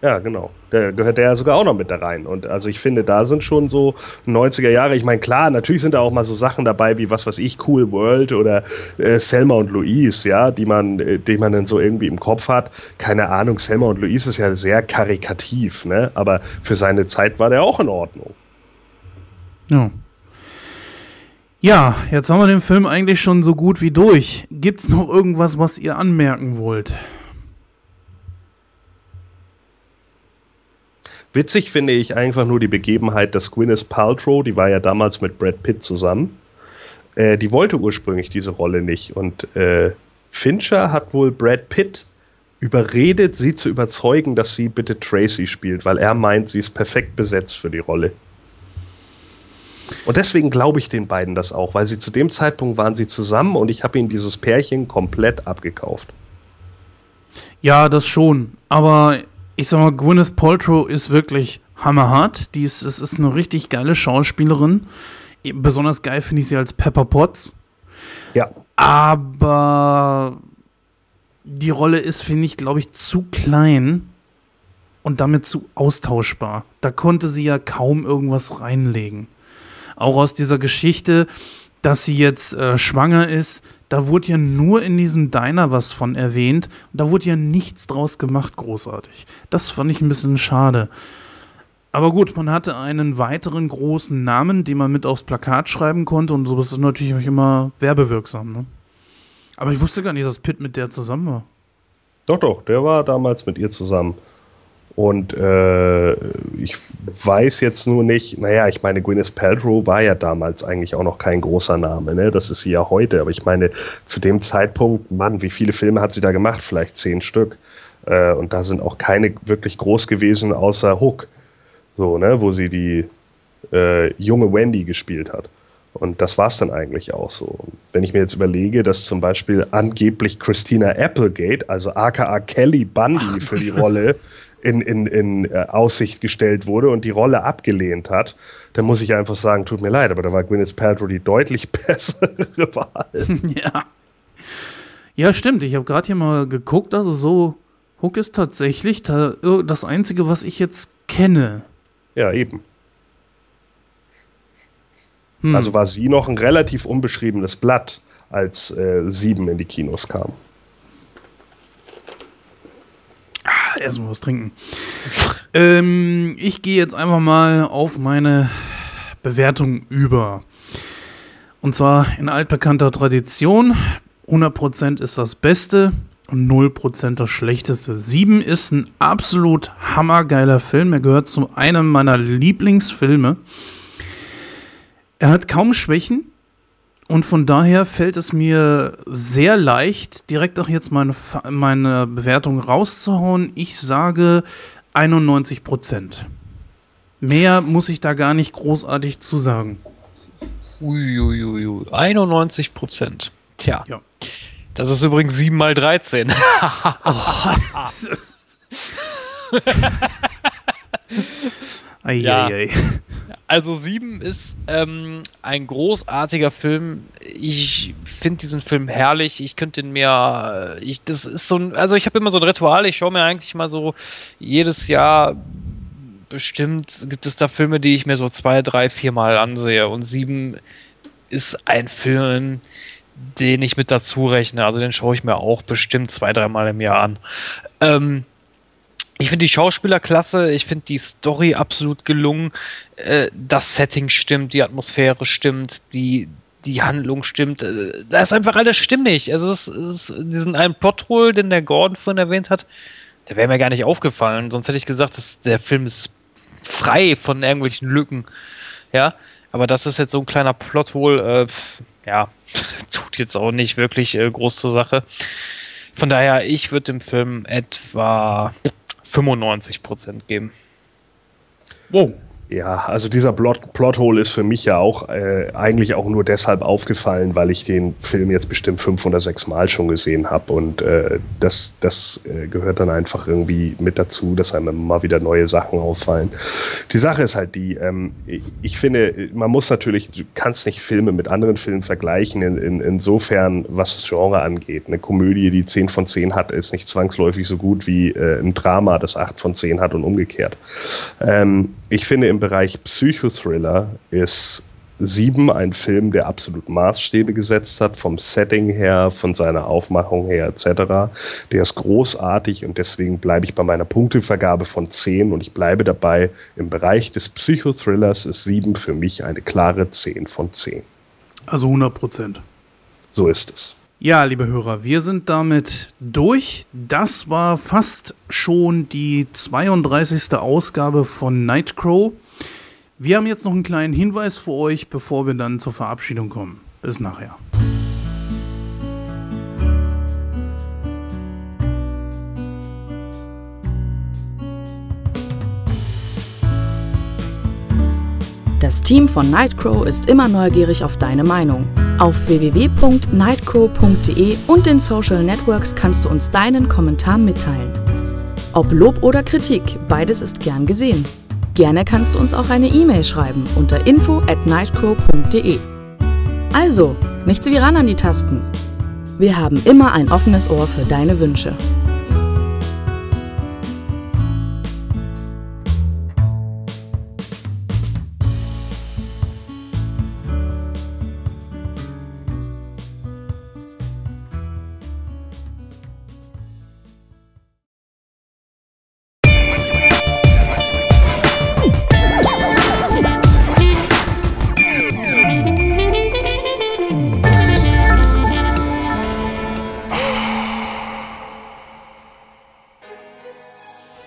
Ja, genau. Der gehört der ja sogar auch noch mit da rein. Und also ich finde, da sind schon so 90er Jahre. Ich meine, klar, natürlich sind da auch mal so Sachen dabei, wie was weiß ich, Cool World oder äh, Selma und Louise, ja, die man, äh, die man dann so irgendwie im Kopf hat. Keine Ahnung, Selma und Louise ist ja sehr karikativ, ne? Aber für seine Zeit war der auch in Ordnung. Ja. Ja, jetzt haben wir den Film eigentlich schon so gut wie durch. Gibt's noch irgendwas, was ihr anmerken wollt? Witzig finde ich einfach nur die Begebenheit, dass Gwyneth Paltrow, die war ja damals mit Brad Pitt zusammen, äh, die wollte ursprünglich diese Rolle nicht. Und äh, Fincher hat wohl Brad Pitt überredet, sie zu überzeugen, dass sie bitte Tracy spielt, weil er meint, sie ist perfekt besetzt für die Rolle. Und deswegen glaube ich den beiden das auch, weil sie zu dem Zeitpunkt waren sie zusammen und ich habe ihnen dieses Pärchen komplett abgekauft. Ja, das schon. Aber ich sag mal, Gwyneth Paltrow ist wirklich hammerhart. Die ist, es ist eine richtig geile Schauspielerin. Besonders geil finde ich sie als Pepper Potts. Ja, Aber die Rolle ist, finde ich, glaube ich, zu klein und damit zu austauschbar. Da konnte sie ja kaum irgendwas reinlegen. Auch aus dieser Geschichte, dass sie jetzt äh, schwanger ist, da wurde ja nur in diesem Diner was von erwähnt. Da wurde ja nichts draus gemacht, großartig. Das fand ich ein bisschen schade. Aber gut, man hatte einen weiteren großen Namen, den man mit aufs Plakat schreiben konnte und sowas ist natürlich immer werbewirksam. Ne? Aber ich wusste gar nicht, dass Pitt mit der zusammen war. Doch, doch, der war damals mit ihr zusammen. Und äh, ich weiß jetzt nur nicht, naja, ich meine, Gwyneth Paltrow war ja damals eigentlich auch noch kein großer Name, ne? Das ist sie ja heute. Aber ich meine, zu dem Zeitpunkt, Mann, wie viele Filme hat sie da gemacht? Vielleicht zehn Stück. Äh, und da sind auch keine wirklich groß gewesen, außer Hook. So, ne, wo sie die äh, junge Wendy gespielt hat. Und das war es dann eigentlich auch so. Und wenn ich mir jetzt überlege, dass zum Beispiel angeblich Christina Applegate, also aka Kelly Bundy für die Rolle in, in, in äh, Aussicht gestellt wurde und die Rolle abgelehnt hat, dann muss ich einfach sagen, tut mir leid, aber da war Gwyneth Paltrow die deutlich bessere Wahl. Ja. Ja, stimmt. Ich habe gerade hier mal geguckt. Also so, Hook ist tatsächlich da, das Einzige, was ich jetzt kenne. Ja, eben. Hm. Also war sie noch ein relativ unbeschriebenes Blatt, als äh, Sieben in die Kinos kam. Ah, erstmal was trinken. ähm, ich gehe jetzt einfach mal auf meine Bewertung über. Und zwar in altbekannter Tradition. 100% ist das Beste und 0% das Schlechteste. 7 ist ein absolut hammergeiler Film. Er gehört zu einem meiner Lieblingsfilme. Er hat kaum Schwächen und von daher fällt es mir sehr leicht, direkt auch jetzt meine, meine Bewertung rauszuhauen. Ich sage 91 Prozent. Mehr muss ich da gar nicht großartig zu sagen. Uiuiui, 91 Prozent. Tja. Ja. Das ist übrigens 7 mal 13. Ja. Eieiei. Also 7 ist ähm, ein großartiger Film. Ich finde diesen Film herrlich. Ich könnte ihn mir, ich, das ist so ein, also ich habe immer so ein Ritual. Ich schaue mir eigentlich mal so jedes Jahr bestimmt gibt es da Filme, die ich mir so zwei, drei, vier Mal ansehe. Und 7 ist ein Film, den ich mit dazu rechne. Also den schaue ich mir auch bestimmt zwei, dreimal im Jahr an. Ähm, ich finde die Schauspieler klasse, ich finde die Story absolut gelungen, äh, das Setting stimmt, die Atmosphäre stimmt, die, die Handlung stimmt. Äh, da ist einfach alles stimmig. Also es ist, es ist diesen einen Plothole, den der Gordon vorhin erwähnt hat, der wäre mir gar nicht aufgefallen. Sonst hätte ich gesagt, dass der Film ist frei von irgendwelchen Lücken. Ja, aber das ist jetzt so ein kleiner Plothole, äh, ja, tut jetzt auch nicht wirklich äh, groß zur Sache. Von daher, ich würde dem Film etwa 95% geben. Wow. Ja, also dieser Plot Plothole ist für mich ja auch äh, eigentlich auch nur deshalb aufgefallen, weil ich den Film jetzt bestimmt fünf oder sechs Mal schon gesehen habe und äh, das, das äh, gehört dann einfach irgendwie mit dazu, dass einem immer wieder neue Sachen auffallen. Die Sache ist halt die, ähm, ich finde, man muss natürlich, du kannst nicht Filme mit anderen Filmen vergleichen, in, in, insofern, was das Genre angeht. Eine Komödie, die 10 von 10 hat, ist nicht zwangsläufig so gut wie äh, ein Drama, das 8 von 10 hat und umgekehrt. Ähm, ich finde, im Bereich Psychothriller ist Sieben ein Film, der absolut Maßstäbe gesetzt hat, vom Setting her, von seiner Aufmachung her etc. Der ist großartig und deswegen bleibe ich bei meiner Punktevergabe von 10 und ich bleibe dabei, im Bereich des Psychothrillers ist Sieben für mich eine klare 10 von 10. Also 100 Prozent. So ist es. Ja, liebe Hörer, wir sind damit durch. Das war fast schon die 32. Ausgabe von Nightcrow. Wir haben jetzt noch einen kleinen Hinweis für euch, bevor wir dann zur Verabschiedung kommen. Bis nachher. Das Team von Nightcrow ist immer neugierig auf deine Meinung. Auf www.nightcrow.de und den Social Networks kannst du uns deinen Kommentar mitteilen. Ob Lob oder Kritik, beides ist gern gesehen. Gerne kannst du uns auch eine E-Mail schreiben unter info at nightcrow.de. Also, nichts wie ran an die Tasten. Wir haben immer ein offenes Ohr für deine Wünsche.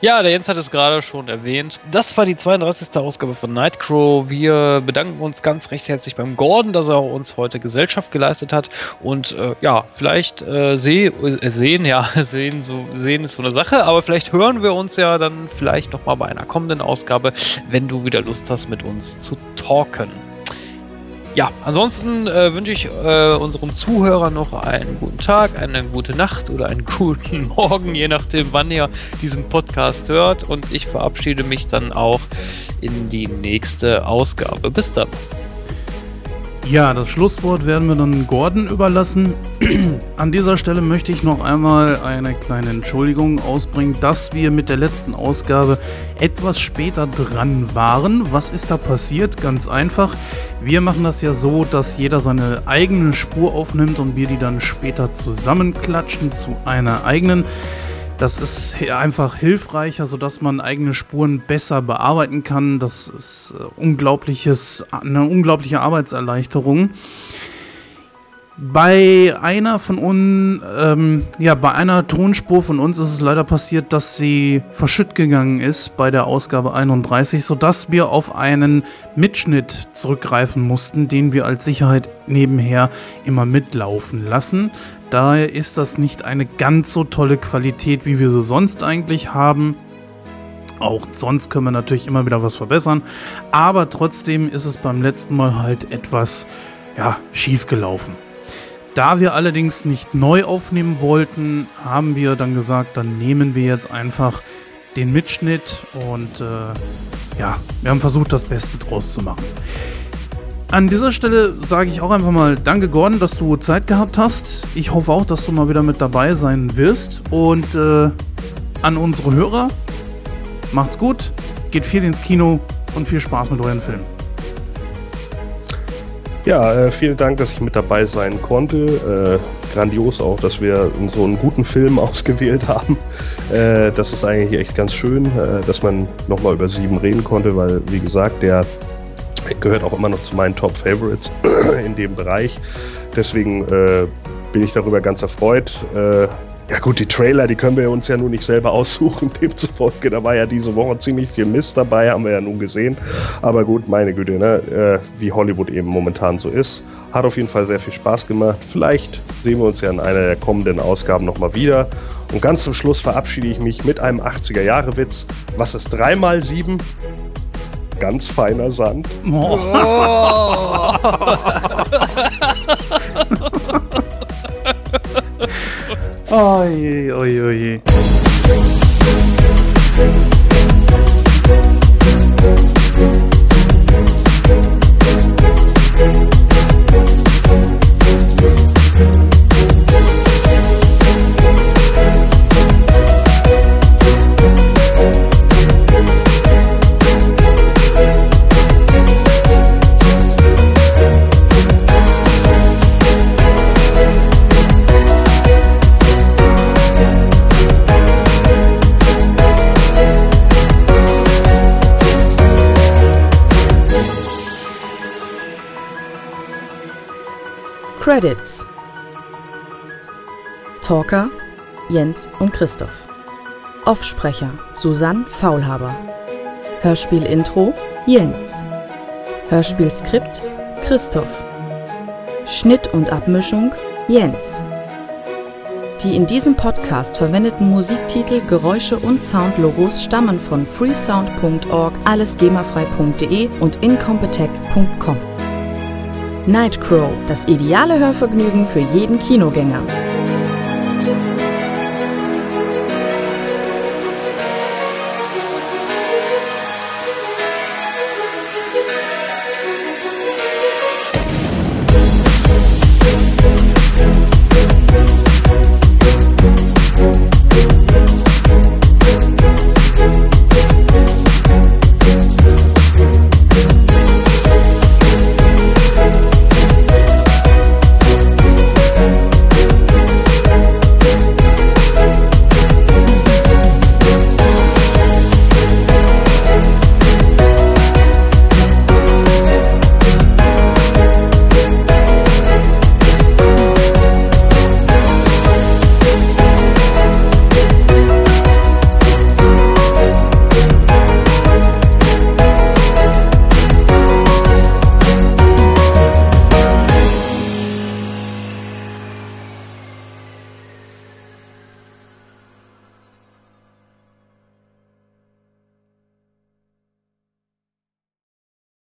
Ja, der Jens hat es gerade schon erwähnt. Das war die 32. Ausgabe von Nightcrow. Wir bedanken uns ganz recht herzlich beim Gordon, dass er uns heute Gesellschaft geleistet hat. Und äh, ja, vielleicht äh, seh, äh, sehen, ja, sehen, so, sehen ist so eine Sache, aber vielleicht hören wir uns ja dann vielleicht nochmal bei einer kommenden Ausgabe, wenn du wieder Lust hast, mit uns zu talken. Ja, ansonsten äh, wünsche ich äh, unserem Zuhörer noch einen guten Tag, eine gute Nacht oder einen guten Morgen, je nachdem, wann ihr diesen Podcast hört. Und ich verabschiede mich dann auch in die nächste Ausgabe. Bis dann. Ja, das Schlusswort werden wir dann Gordon überlassen. An dieser Stelle möchte ich noch einmal eine kleine Entschuldigung ausbringen, dass wir mit der letzten Ausgabe etwas später dran waren. Was ist da passiert? Ganz einfach. Wir machen das ja so, dass jeder seine eigene Spur aufnimmt und wir die dann später zusammenklatschen zu einer eigenen. Das ist einfach hilfreicher, sodass man eigene Spuren besser bearbeiten kann. Das ist äh, unglaubliches, eine unglaubliche Arbeitserleichterung. Bei einer von uns, ähm, ja, bei einer Tonspur von uns ist es leider passiert, dass sie verschütt gegangen ist bei der Ausgabe 31, sodass wir auf einen Mitschnitt zurückgreifen mussten, den wir als Sicherheit nebenher immer mitlaufen lassen. Daher ist das nicht eine ganz so tolle Qualität, wie wir sie sonst eigentlich haben. Auch sonst können wir natürlich immer wieder was verbessern, aber trotzdem ist es beim letzten Mal halt etwas ja, schief gelaufen. Da wir allerdings nicht neu aufnehmen wollten, haben wir dann gesagt, dann nehmen wir jetzt einfach den Mitschnitt und äh, ja, wir haben versucht, das Beste draus zu machen. An dieser Stelle sage ich auch einfach mal Danke, Gordon, dass du Zeit gehabt hast. Ich hoffe auch, dass du mal wieder mit dabei sein wirst. Und äh, an unsere Hörer, macht's gut, geht viel ins Kino und viel Spaß mit euren Filmen. Ja, äh, vielen Dank, dass ich mit dabei sein konnte. Äh, grandios auch, dass wir so einen guten Film ausgewählt haben. Äh, das ist eigentlich echt ganz schön, äh, dass man nochmal über sieben reden konnte, weil, wie gesagt, der gehört auch immer noch zu meinen Top Favorites in dem Bereich. Deswegen äh, bin ich darüber ganz erfreut. Äh, ja gut, die Trailer, die können wir uns ja nun nicht selber aussuchen. Demzufolge, da war ja diese Woche ziemlich viel Mist dabei, haben wir ja nun gesehen. Aber gut, meine Güte, ne? Äh, wie Hollywood eben momentan so ist. Hat auf jeden Fall sehr viel Spaß gemacht. Vielleicht sehen wir uns ja in einer der kommenden Ausgaben nochmal wieder. Und ganz zum Schluss verabschiede ich mich mit einem 80er-Jahre-Witz. Was ist 3 mal 7? Ganz feiner Sand. Oh. Oje, oje, oje. Credits. Talker Jens und Christoph. Offsprecher Susanne Faulhaber. Hörspiel-Intro Jens. Hörspielskript Christoph. Schnitt und Abmischung Jens. Die in diesem Podcast verwendeten Musiktitel, Geräusche und Soundlogos stammen von freesound.org, allesgemafrei.de und incompetech.com. Nightcrow, das ideale Hörvergnügen für jeden Kinogänger.